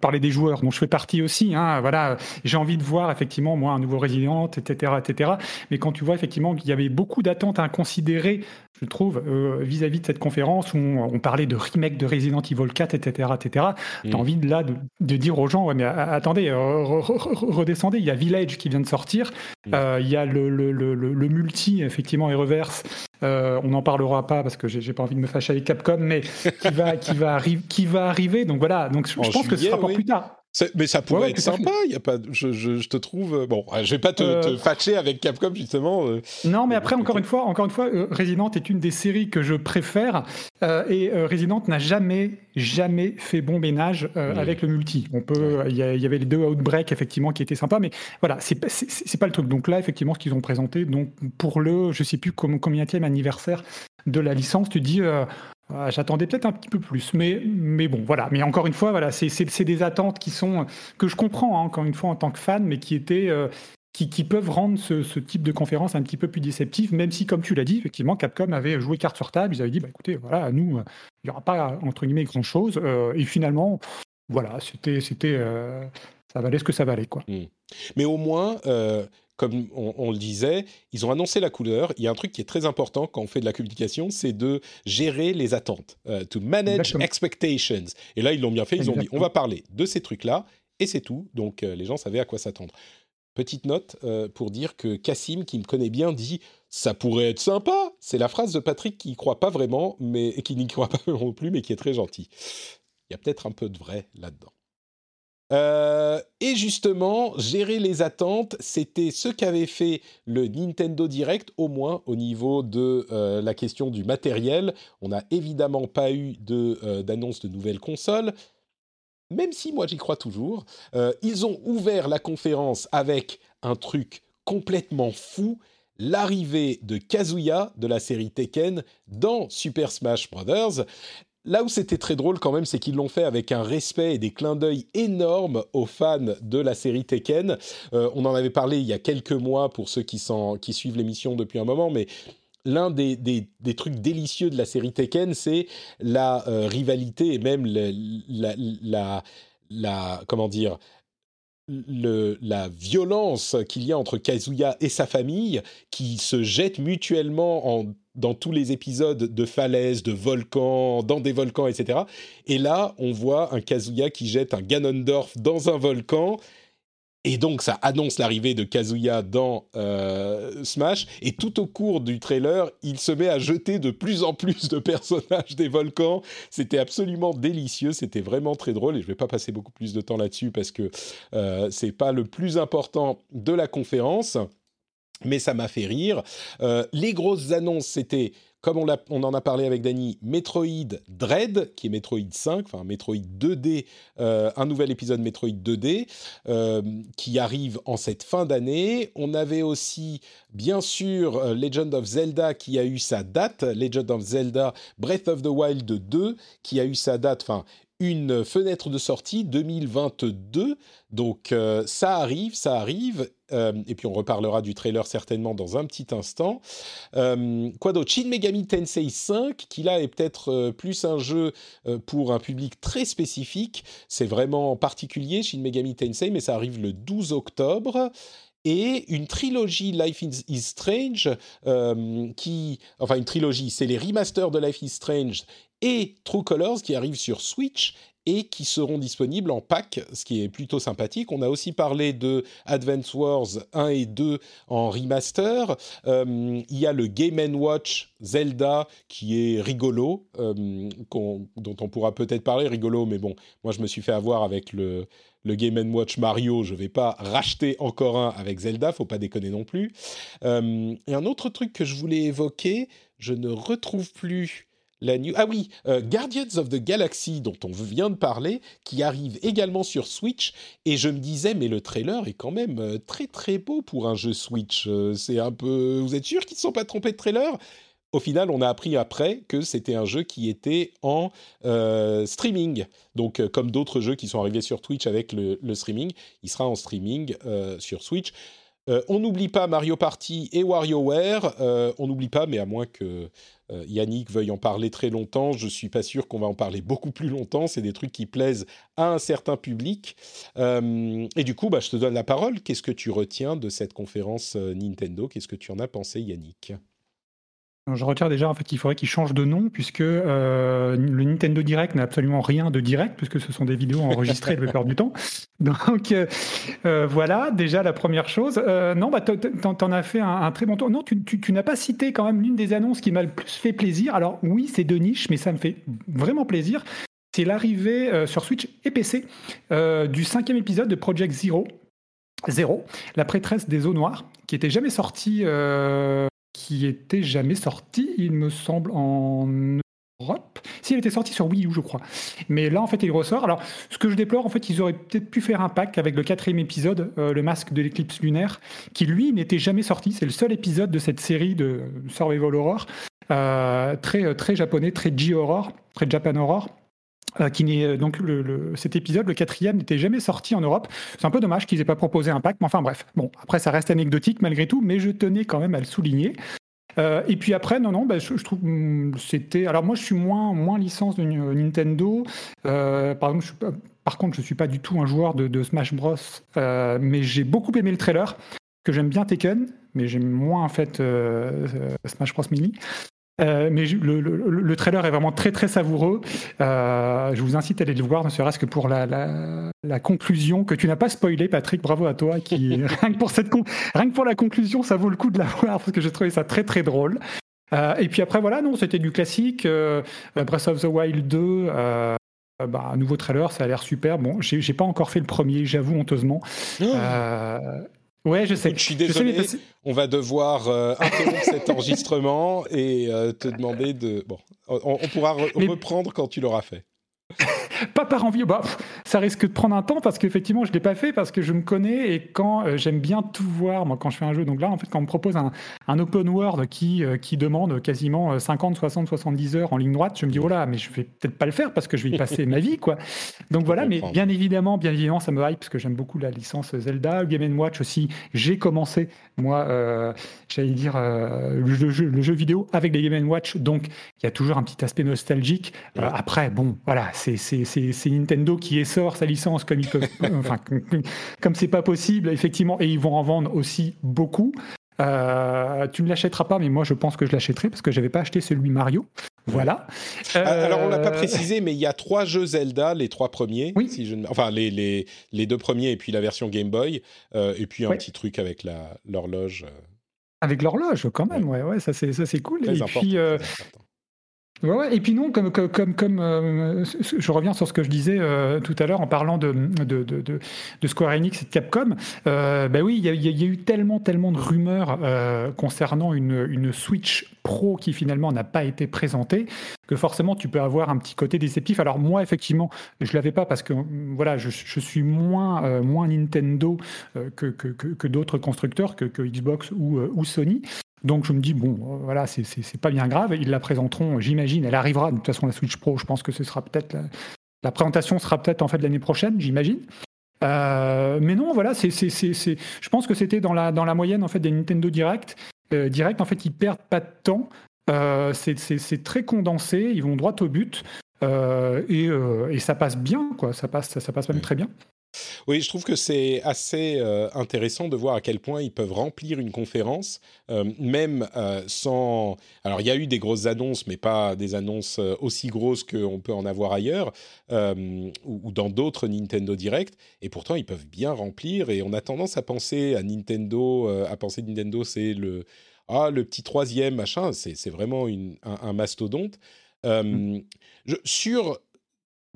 parler des joueurs, dont je fais partie aussi. Hein, voilà, j'ai envie de voir effectivement, moi, un nouveau Resident, etc., etc. Mais quand tu vois effectivement qu'il y avait beaucoup d'attentes à considérer, je trouve, euh, vis-à-vis de cette conférence où on, parlait de remake de Resident Evil 4, etc., etc. T'as mm. envie de là de, dire aux gens, ouais, mais attendez, redescendez. Il y a Village qui vient de sortir. Mm. Euh, il y a le, le, le, le multi effectivement, et reverse. Euh, on n'en parlera pas parce que j'ai pas envie de me fâcher avec Capcom, mais qui va, qui va, qui va arriver. Donc voilà, donc je, pense que ce sera pour plus tard. Mais ça pourrait être sympa. Il y a pas, je, je, je, te trouve bon. Je vais pas te, euh, te fâcher avec Capcom justement. Euh. non, mais après encore une fois, encore une fois, euh, Resident est une des séries que je préfère et Resident n'a jamais, jamais fait bon ménage avec le multi. On peut, il y, y, avait les deux Outbreak effectivement qui étaient sympas, mais voilà, c'est pas le truc. Donc là, effectivement, ce qu'ils ont présenté, donc pour le, je sais plus combien anniversaire de la licence, tu dis ah, j'attendais peut-être un petit peu plus, mais, mais bon, voilà. Mais encore une fois, voilà, c'est des attentes qui sont que je comprends, hein, encore une fois, en tant que fan, mais qui étaient euh, qui, qui, peuvent rendre ce, type de conférence un petit peu plus déceptif, même si, comme tu l'as dit, effectivement, Capcom avait joué carte sur table. Ils avaient dit, bah, écoutez, voilà, nous, il n'y aura pas entre guillemets grand chose. Euh, et finalement, voilà, c'était, c'était, euh, ça valait ce que ça valait, quoi. Mmh. Mais au moins comme on, le disait, ils ont annoncé la couleur. Il y a un truc qui est très important quand on fait de la communication, c'est de gérer les attentes, euh, to manage expectations. Et là, ils l'ont bien fait. Ils ont dit, on va parler de ces trucs-là, et c'est tout. Donc, euh, les gens savaient à quoi s'attendre. Petite note euh, pour dire que Cassim, qui me connaît bien, dit ça pourrait être sympa. C'est la phrase de Patrick qui n'y croit pas vraiment, mais qui n'y croit pas non plus, mais qui est très gentil. Il y a peut-être un peu de vrai là-dedans. Euh, et justement, gérer les attentes, c'était ce qu'avait fait le Nintendo Direct, au moins au niveau de euh, la question du matériel. On n'a évidemment pas eu euh, d'annonce de, nouvelles consoles, même si moi j'y crois toujours. ils ont ouvert la conférence avec un truc complètement fou, l'arrivée de Kazuya de la série Tekken dans Super Smash Bros. Là où c'était très drôle quand même, c'est qu'ils l'ont fait avec un respect et des clins d'œil énormes aux fans de la série Tekken. Euh, on en avait parlé il y a quelques mois pour ceux qui, suivent l'émission depuis un moment, mais l'un des, trucs délicieux de la série Tekken, c'est la euh, rivalité et même la, comment dire la violence qu'il y a entre Kazuya et sa famille, qui se jettent mutuellement en dans tous les épisodes de falaises, de volcans, dans des volcans, etc. Et là, on voit un Kazuya qui jette un Ganondorf dans un volcan. Et donc, ça annonce l'arrivée de Kazuya dans euh, Smash. Et tout au cours du trailer, il se met à jeter de plus en plus de personnages des volcans. C'était absolument délicieux. C'était vraiment très drôle. Et je ne vais pas passer beaucoup plus de temps là-dessus parce que euh, c'est pas le plus important de la conférence mais ça m'a fait rire. Euh, les grosses annonces, c'était, comme on, en a parlé avec Dany, Metroid Dread, qui est Metroid 5, enfin Metroid 2D, euh, un nouvel épisode Metroid 2D, euh, qui arrive en cette fin d'année. On avait aussi, bien sûr, Legend of Zelda, qui a eu sa date, Legend of Zelda Breath of the Wild 2, qui a eu sa date, enfin une fenêtre de sortie 2022. Donc ça arrive, ça arrive. Euh, et puis on reparlera du trailer certainement dans un petit instant. Euh, quoi d'autre? Shin Megami Tensei 5, qui là est peut-être euh, plus un jeu pour un public très spécifique. C'est vraiment particulier, Shin Megami Tensei, mais ça arrive le 12 octobre et une trilogie Life is Strange qui, enfin une trilogie, c'est les remasters de Life is Strange et True Colors qui arrivent sur Switch et qui seront disponibles en pack, ce qui est plutôt sympathique. On a aussi parlé de Advance Wars 1 et 2 en remaster. Euh, il y a le Game Watch Zelda qui est rigolo, euh, dont on pourra peut-être parler, rigolo, mais bon, moi je me suis fait avoir avec le, le Game Watch Mario, je ne vais pas racheter encore un avec Zelda, faut pas déconner non plus. Euh, et un autre truc que je voulais évoquer, je ne retrouve plus ah oui, euh, Guardians of the Galaxy, dont on vient de parler, qui arrive également sur Switch. Et je me disais, mais le trailer est quand même euh, très très beau pour un jeu Switch. Euh, c'est un peu. Vous êtes sûr qu'ils ne sont pas trompés de trailer? Au final, on a appris après que c'était un jeu qui était en streaming. Donc, comme d'autres jeux qui sont arrivés sur Twitch avec le, streaming, il sera en streaming sur Switch. on n'oublie pas Mario Party et WarioWare. on n'oublie pas, mais à moins que euh, Yannick veuille en parler très longtemps. Je suis pas sûr qu'on va en parler beaucoup plus longtemps. C'est des trucs qui plaisent à un certain public. Euh, et du coup, bah, je te donne la parole. Qu'est-ce que tu retiens de cette conférence euh, Nintendo? Qu'est-ce que tu en as pensé, Yannick? Je retiens déjà en fait qu'il faudrait qu'il change de nom puisque euh, le Nintendo Direct n'a absolument rien de direct puisque ce sont des vidéos enregistrées la plupart du temps. Donc euh, euh, voilà déjà la première chose. non, bah t'en as fait un, très bon tour. Non, tu, n'as pas cité quand même l'une des annonces qui m'a le plus fait plaisir. Alors oui, c'est de niche, mais ça me fait vraiment plaisir. c'est l'arrivée sur Switch et PC du cinquième épisode de Project Zero, Zero, la prêtresse des eaux noires, qui était jamais sorti, qui était jamais sorti, il me semble, en Europe. Si elle était sortie sur Wii U, je crois. Mais là, en fait, il ressort. Alors, ce que je déplore, en fait, ils auraient peut-être pu faire un pack avec le quatrième épisode, euh, le masque de l'éclipse lunaire, qui lui n'était jamais sorti. C'est le seul épisode de cette série de survival horror, euh, très euh, très japonais, très J horror, très Japan horror. Qui n'est donc le, cet épisode, le quatrième, n'était jamais sorti en Europe. C'est un peu dommage qu'ils aient pas proposé un pack, mais enfin bref. Bon, après ça reste anecdotique malgré tout, mais je tenais quand même à le souligner. Euh, et puis après, non, non, bah, je, trouve hum, c'était. Alors moi, je suis moins, moins licence de Nintendo. Euh, par exemple, je je suis pas du tout un joueur de, Smash Bros. Euh, mais j'ai beaucoup aimé le trailer, que j'aime bien Tekken, mais j'aime moins en fait Smash Bros. Mini. Euh, mais le, le, le, trailer est vraiment très très savoureux. Euh, je vous incite à aller le voir, ne serait-ce que pour la, la, la, conclusion que tu n'as pas spoilé, Patrick. Bravo à toi. Qui rien que pour cette rien que pour la conclusion, ça vaut le coup de la voir parce que j'ai trouvé ça très très drôle. Euh, et puis après voilà, non, c'était du classique. Breath of the Wild 2. Euh, bah, un nouveau trailer, ça a l'air super. Bon, j'ai pas encore fait le premier, j'avoue honteusement. Oh. Ouais, je sais. je suis désolé. On va devoir euh, interrompre cet enregistrement et euh, te demander de. Bon, on, pourra reprendre quand tu l'auras fait. Pas par envie. Bah, ça risque de prendre un temps parce qu'effectivement, je ne l'ai pas fait parce que je me connais et quand euh, j'aime bien tout voir, moi, quand je fais un jeu. Donc là, en fait, quand on me propose un, un open world qui, euh, qui demande quasiment 50, 60, 70 heures en ligne droite, je me dis, oh là, mais je vais peut-être pas le faire parce que je vais y passer ma vie, quoi. Donc voilà, mais bien évidemment, bien évidemment, ça me hype parce que j'aime beaucoup la licence Zelda. Game Watch aussi, j'ai commencé, moi, euh, j'allais dire, le, jeu, le, jeu, vidéo avec des Game Watch. Donc, il y a toujours un petit aspect nostalgique. après, bon, voilà, c'est c'est Nintendo qui essore sa licence comme ils peuvent, enfin, comme c'est pas possible, effectivement, et ils vont en vendre aussi beaucoup. Euh, tu ne l'achèteras pas, mais moi je pense que je l'achèterai parce que j'avais pas acheté celui Mario. Voilà. Ah, alors on l'a pas euh, précisé, mais il y a trois jeux Zelda, les trois premiers, oui. si je enfin les, les, les, deux premiers et puis la version Game Boy, euh, et puis un petit truc avec l'horloge. Avec l'horloge, quand même, ouais, ouais, ça c'est ça c'est cool. et puis Et puis non, comme, euh, je reviens sur ce que je disais euh, tout à l'heure en parlant de, Square Enix et de Capcom. Euh, bah oui, il y, a eu tellement, tellement de rumeurs euh, concernant une, Switch Pro qui finalement n'a pas été présentée que forcément tu peux avoir un petit côté déceptif. Alors moi, effectivement, je l'avais pas parce que voilà, je, suis moins, Nintendo que, d'autres constructeurs, que, Xbox ou Sony. Donc je me dis, bon, euh, voilà, c'est pas bien grave. Ils la présenteront, j'imagine. Elle arrivera, de toute façon, la Switch Pro. Je pense que ce sera peut-être. La, présentation sera peut-être en fait l'année prochaine, j'imagine. Euh, mais non, voilà, c'est, je pense que c'était dans la, dans la moyenne en fait des Nintendo Direct. Euh, direct, en fait, ils perdent pas de temps. c'est, très condensé, ils vont droit au but. et, et, ça passe bien, quoi. Ça passe, ça, ça passe même très bien. Oui, je trouve que c'est assez euh, intéressant de voir à quel point ils peuvent remplir une conférence, euh, même euh, sans... Alors, il y a eu des grosses annonces, mais pas des annonces aussi grosses qu'on peut en avoir ailleurs, ou, ou, dans d'autres Nintendo Direct, et pourtant, ils peuvent bien remplir, et on a tendance à penser à Nintendo, à penser Nintendo, c'est le... Ah, le petit troisième, machin, c'est vraiment une, un, mastodonte. Mmh. Je, sur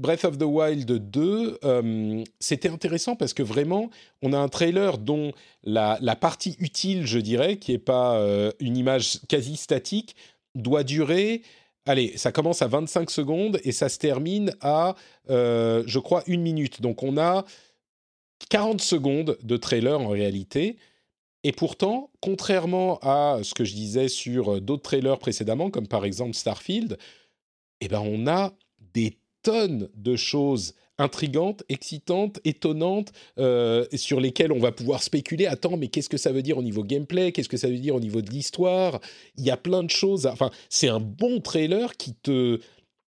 Breath of the Wild 2, euh, c'était intéressant parce que vraiment, on a un trailer dont la, partie utile, je dirais, qui n'est pas euh, une image quasi statique, doit durer. Allez, ça commence à 25 secondes et ça se termine à, euh, je crois, une minute. Donc on a 40 secondes de trailer en réalité. Et pourtant, contrairement à ce que je disais sur d'autres trailers précédemment, comme par exemple Starfield, eh ben on a des tonnes de choses intrigantes, excitantes, étonnantes, euh, sur lesquelles on va pouvoir spéculer. Attends, mais qu'est-ce que ça veut dire au niveau gameplay? Qu'est-ce que ça veut dire au niveau de l'histoire? Il y a plein de choses. Enfin, c'est un bon trailer qui te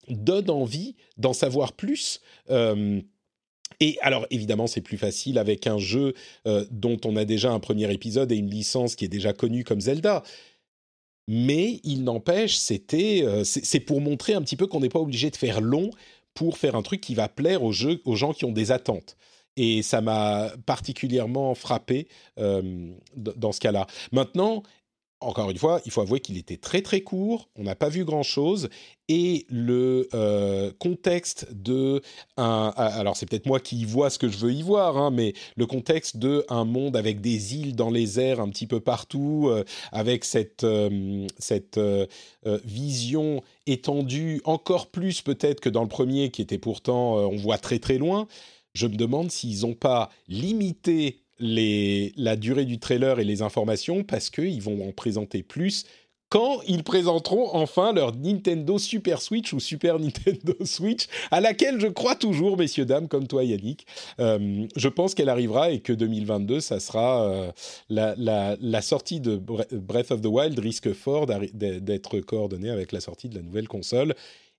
donne envie d'en savoir plus. Euh, et alors, évidemment, c'est plus facile avec un jeu euh, dont on a déjà un premier épisode et une licence qui est déjà connue comme Zelda. Mais il n'empêche, c'était, c'est pour montrer un petit peu qu'on n'est pas obligé de faire long pour faire un truc qui va plaire aux, jeux, aux gens qui ont des attentes. Et ça m'a particulièrement frappé euh, dans ce cas-là. Maintenant, encore une fois, il faut avouer qu'il était très très court, on n'a pas vu grand-chose, et le euh, contexte de un... Alors c'est peut-être moi qui y vois ce que je veux y voir, hein, mais le contexte de un monde avec des îles dans les airs un petit peu partout, euh, avec cette, euh, cette vision étendue encore plus peut-être que dans le premier qui était pourtant, on voit très très loin, je me demande s'ils n'ont pas limité la durée du trailer et les informations parce qu'ils vont en présenter plus quand ils présenteront enfin leur Nintendo Super Switch ou Super Nintendo Switch, à laquelle je crois toujours, messieurs, dames, comme toi Yannick. Euh, je pense qu'elle arrivera et que 2022, ça sera euh, la, sortie de Breath of the Wild risque fort d'être coordonnée avec la sortie de la nouvelle console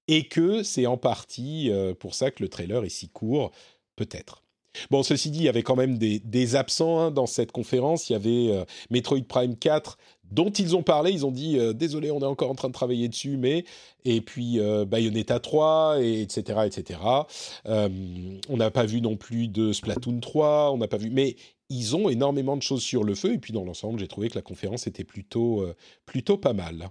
et que c'est en partie euh, pour ça que le trailer est si court, peut-être. Bon, ceci dit, il y avait quand même des, absents hein, dans cette conférence. Il y avait euh, Metroid Prime 4 dont ils ont parlé. Ils ont dit euh, désolé, on est encore en train de travailler dessus, mais et puis euh, Bayonetta 3 et etc etc. on n'a pas vu non plus de Splatoon 3. On n'a pas vu, mais ils ont énormément de choses sur le feu. Et puis dans l'ensemble, j'ai trouvé que la conférence était plutôt plutôt pas mal.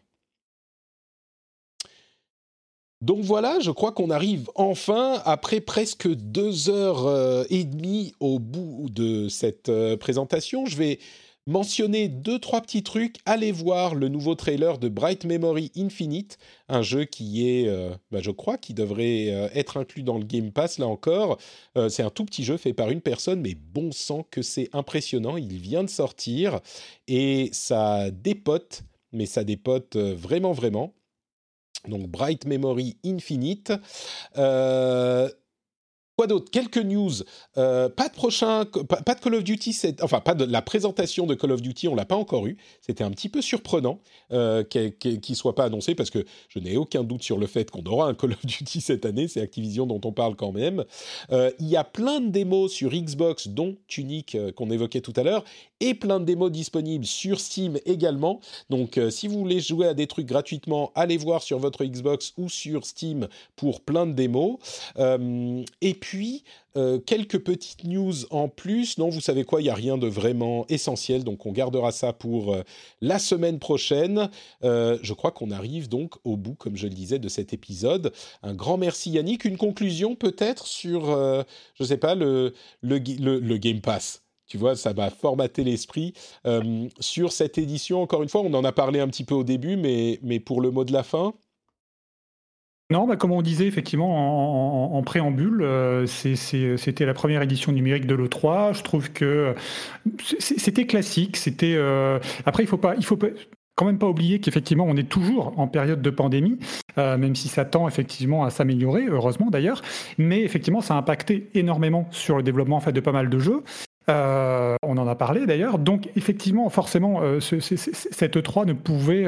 Donc voilà, je crois qu'on arrive enfin, après presque deux heures euh, et demie au bout de cette euh, présentation. Je vais mentionner deux, trois petits trucs. Allez voir le nouveau trailer de Bright Memory Infinite, un jeu qui est, euh, bah, je crois, qui devrait être inclus dans le Game Pass, là encore. c'est un tout petit jeu fait par une personne, mais bon sang que c'est impressionnant. Il vient de sortir et ça dépote, mais ça dépote vraiment, vraiment donc Bright Memory Infinite. Euh, Quoi Quelques news. Euh, pas de prochain, pas, de Call of Duty. Enfin, pas de la présentation de Call of Duty. On l'a pas encore eu. C'était un petit peu surprenant euh, qu'il soit pas annoncé parce que je n'ai aucun doute sur le fait qu'on aura un Call of Duty cette année. C'est Activision dont on parle quand même. Euh, il y a plein de démos sur Xbox, dont Tunic euh, qu'on évoquait tout à l'heure, et plein de démos disponibles sur Steam également. Donc, si vous voulez jouer à des trucs gratuitement, allez voir sur votre Xbox ou sur Steam pour plein de démos. et puis, euh, quelques petites news en plus. Non, vous savez quoi, il n'y a rien de vraiment essentiel, donc on gardera ça pour euh, la semaine prochaine. Euh, je crois qu'on arrive donc au bout, comme je le disais, de cet épisode. Un grand merci Yannick. Une conclusion peut-être sur, je ne sais pas, le, le, Game Pass tu vois, ça va formater l'esprit. sur cette édition, encore une fois, on en a parlé un petit peu au début, mais, mais pour le mot de la fin non, bah, comme on disait effectivement en, préambule, euh, c'était la première édition numérique de l'E3. Je trouve que c'était classique. C'était euh, après il faut pas, il faut quand même pas oublier qu'effectivement on est toujours en période de pandémie, euh, même si ça tend effectivement à s'améliorer, heureusement d'ailleurs. Mais effectivement, ça a impacté énormément sur le développement en fait de pas mal de jeux. on en a parlé d'ailleurs. Donc effectivement, forcément, cette E3 ne pouvait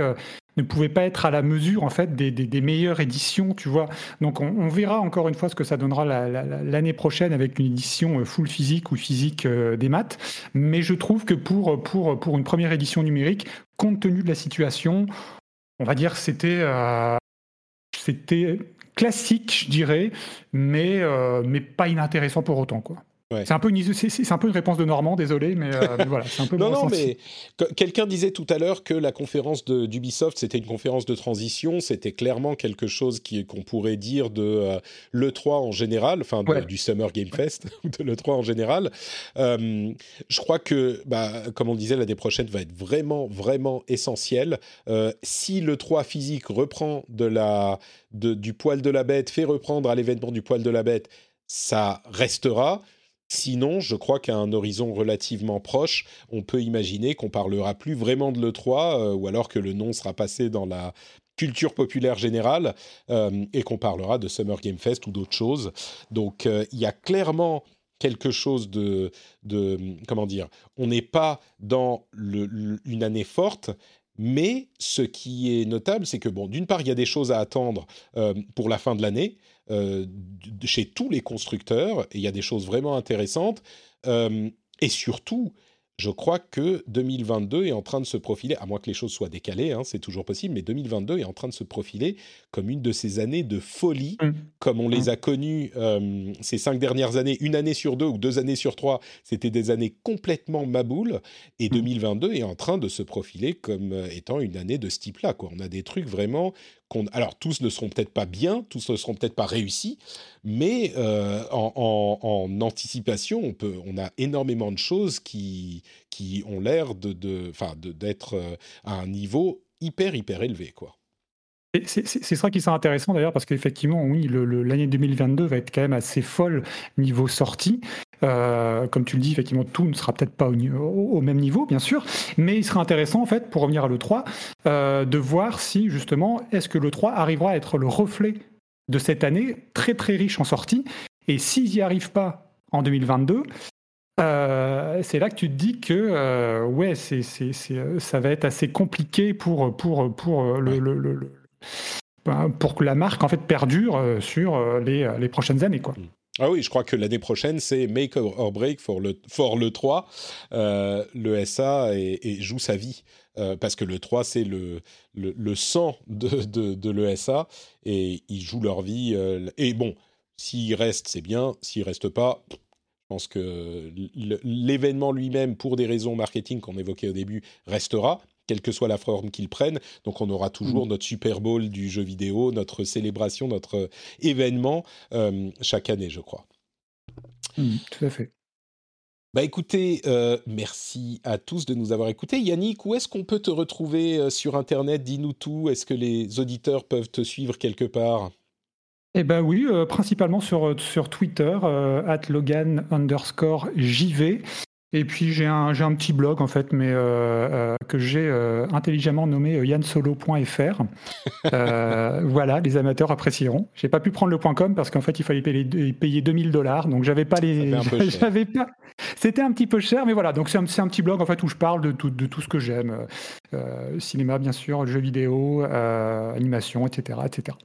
ne pouvait pas être à la mesure en fait des, meilleures éditions, tu vois. Donc on, verra encore une fois ce que ça donnera l'année prochaine avec une édition euh, full physique ou physique euh, des maths. Mais je trouve que pour, pour, pour une première édition numérique, compte tenu de la situation, on va dire c'était euh, c'était classique, je dirais, mais, mais pas inintéressant pour autant, quoi. C'est un peu une c'est un peu une réponse de Normand, désolé, mais, euh, voilà, c'est un peu non non mais quelqu'un disait tout à l'heure que la conférence d'Ubisoft c'était une conférence de transition, c'était clairement quelque chose qui qu'on pourrait dire de euh, le 3 en général, enfin du Summer Game Fest de le 3 en général. Euh, je crois que bah, comme on disait l'année prochaine va être vraiment vraiment essentielle. si le 3 physique reprend de la de, du poil de la bête, fait reprendre à l'événement du poil de la bête, ça restera. Sinon, je crois qu'à un horizon relativement proche, on peut imaginer qu'on parlera plus vraiment de l'E3, euh, ou alors que le nom sera passé dans la culture populaire générale, euh, et qu'on parlera de Summer Game Fest ou d'autres choses. Donc euh, il y a clairement quelque chose de, comment dire, on n'est pas dans une année forte, mais ce qui est notable, c'est que, bon, d'une part, il y a des choses à attendre pour la fin de l'année. Euh, chez tous les constructeurs, et il y a des choses vraiment intéressantes. Euh, et surtout, je crois que 2022 est en train de se profiler, à moins que les choses soient décalées, hein, c'est toujours possible, mais 2022 est en train de se profiler comme une de ces années de folie, mmh. comme on les mmh. a connues euh, ces cinq dernières années, une année sur deux ou deux années sur trois, c'était des années complètement maboules, et 2022 mmh. est en train de se profiler comme étant une année de ce type-là. On a des trucs vraiment alors tous ne seront peut-être pas bien, tous ne seront peut-être pas réussis, mais euh, en, anticipation, on, peut, a énormément de choses qui, qui ont l'air de, d'être euh, à un niveau hyper, hyper élevé. quoi. C'est ça qui sera intéressant d'ailleurs parce qu'effectivement, oui, l'année 2022 va être quand même assez folle niveau sortie. Euh, comme tu le dis, effectivement, tout ne sera peut-être pas au, même niveau, bien sûr, mais il sera intéressant, en fait, pour revenir à l'E3, euh, de voir si, justement, est-ce que l'E3 arrivera à être le reflet de cette année très, très riche en sorties. Et s'ils n'y arrivent pas en 2022, euh, c'est là que tu te dis que ouais, ça va être assez compliqué pour, pour, pour, pour que la marque en fait perdure sur les, les prochaines années. Quoi. Ah oui, je crois que l'année prochaine, c'est make or break for le, for le 3. Euh, le SA et, joue sa vie. Euh, parce que le 3, c'est le, le, sang de, de, de l'ESA et ils jouent leur vie. Euh, et bon, s'ils restent, c'est bien. S'ils restent pas, je pense que l'événement lui-même, pour des raisons marketing qu'on évoquait au début, restera quelle que soit la forme qu'ils prennent. Donc on aura toujours mmh. notre Super Bowl du jeu vidéo, notre célébration, notre événement euh, chaque année, je crois. Mmh, tout à fait. Bah écoutez, euh, merci à tous de nous avoir écoutés. Yannick, où est-ce qu'on peut te retrouver euh, sur Internet? Dis-nous tout. Est-ce que les auditeurs peuvent te suivre quelque part? Eh ben oui, principalement sur, sur Twitter, at Logan underscore JV. Et puis j'ai un, j'ai un petit blog en fait, mais euh, euh, que j'ai euh, intelligemment nommé yansolo.fr. voilà, les amateurs apprécieront. J'ai pas pu prendre le .com parce qu'en fait il fallait payer, payer 2000 dollars, donc j'avais pas les. J'avais pas. C'était un petit peu cher, mais voilà. Donc c'est un, c'est un, petit blog en fait où je parle de tout, de tout ce que j'aime, cinéma bien sûr, jeux vidéo, animation, etc., etc.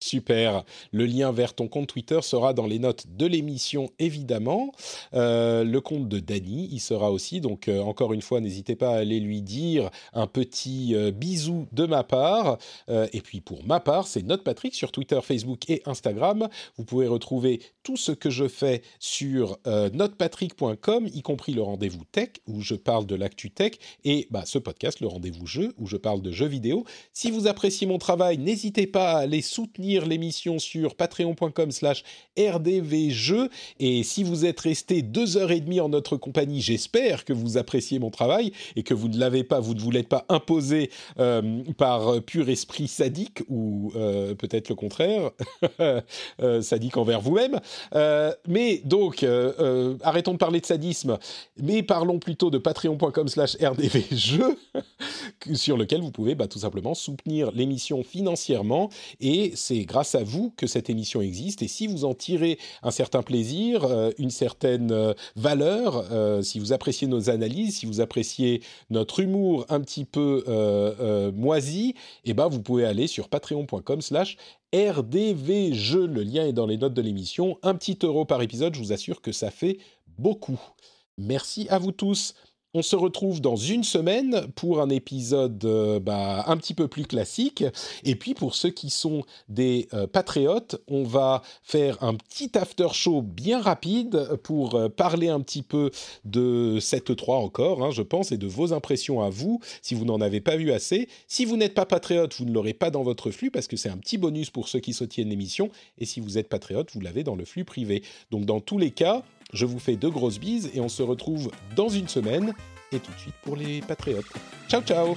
Super. Le lien vers ton compte Twitter sera dans les notes de l'émission, évidemment. Euh, le compte de Dany il sera aussi. Donc, euh, encore une fois, n'hésitez pas à aller lui dire un petit euh, bisou de ma part. et puis, pour ma part, c'est Note Patrick sur Twitter, Facebook et Instagram. Vous pouvez retrouver tout ce que je fais sur notepatrick.com, y compris le rendez-vous tech, où je parle de l'actu tech, et bah, ce podcast, le rendez-vous jeu, où je parle de jeux vidéo. Si vous appréciez mon travail, n'hésitez pas à aller soutenir l'émission sur patreon.com slash rdvjeux. Et si vous êtes resté deux heures et demie en notre compagnie, j'espère que vous appréciez mon travail et que vous ne l'avez pas, vous ne vous l'êtes pas imposé euh, par pur esprit sadique ou euh, peut-être le contraire, euh, sadique envers vous-même. mais donc, arrêtons de parler de sadisme, mais parlons plutôt de patreon.com slash rdvjeux sur lequel vous pouvez bah, tout simplement soutenir l'émission financièrement et c'est grâce à vous que cette émission existe. Et si vous en tirez un certain plaisir, euh, une certaine euh, valeur, euh, si vous appréciez nos analyses, si vous appréciez notre humour un petit peu moisi, eh ben vous pouvez aller sur patreon.com/slash rdvjeux. Le lien est dans les notes de l'émission. Un petit euro par épisode, je vous assure que ça fait beaucoup. Merci à vous tous. On se retrouve dans une semaine pour un épisode euh, bah, un petit peu plus classique. Et puis pour ceux qui sont des euh, patriotes, on va faire un petit after show bien rapide pour euh, parler un petit peu de cette 3 encore, hein, je pense, et de vos impressions à vous, si vous n'en avez pas vu assez. Si vous n'êtes pas patriote, vous ne l'aurez pas dans votre flux parce que c'est un petit bonus pour ceux qui soutiennent l'émission. Et si vous êtes patriote, vous l'avez dans le flux privé. Donc dans tous les cas, je vous fais de grosses bises et on se retrouve dans une semaine et tout de suite pour les patriotes. Ciao ciao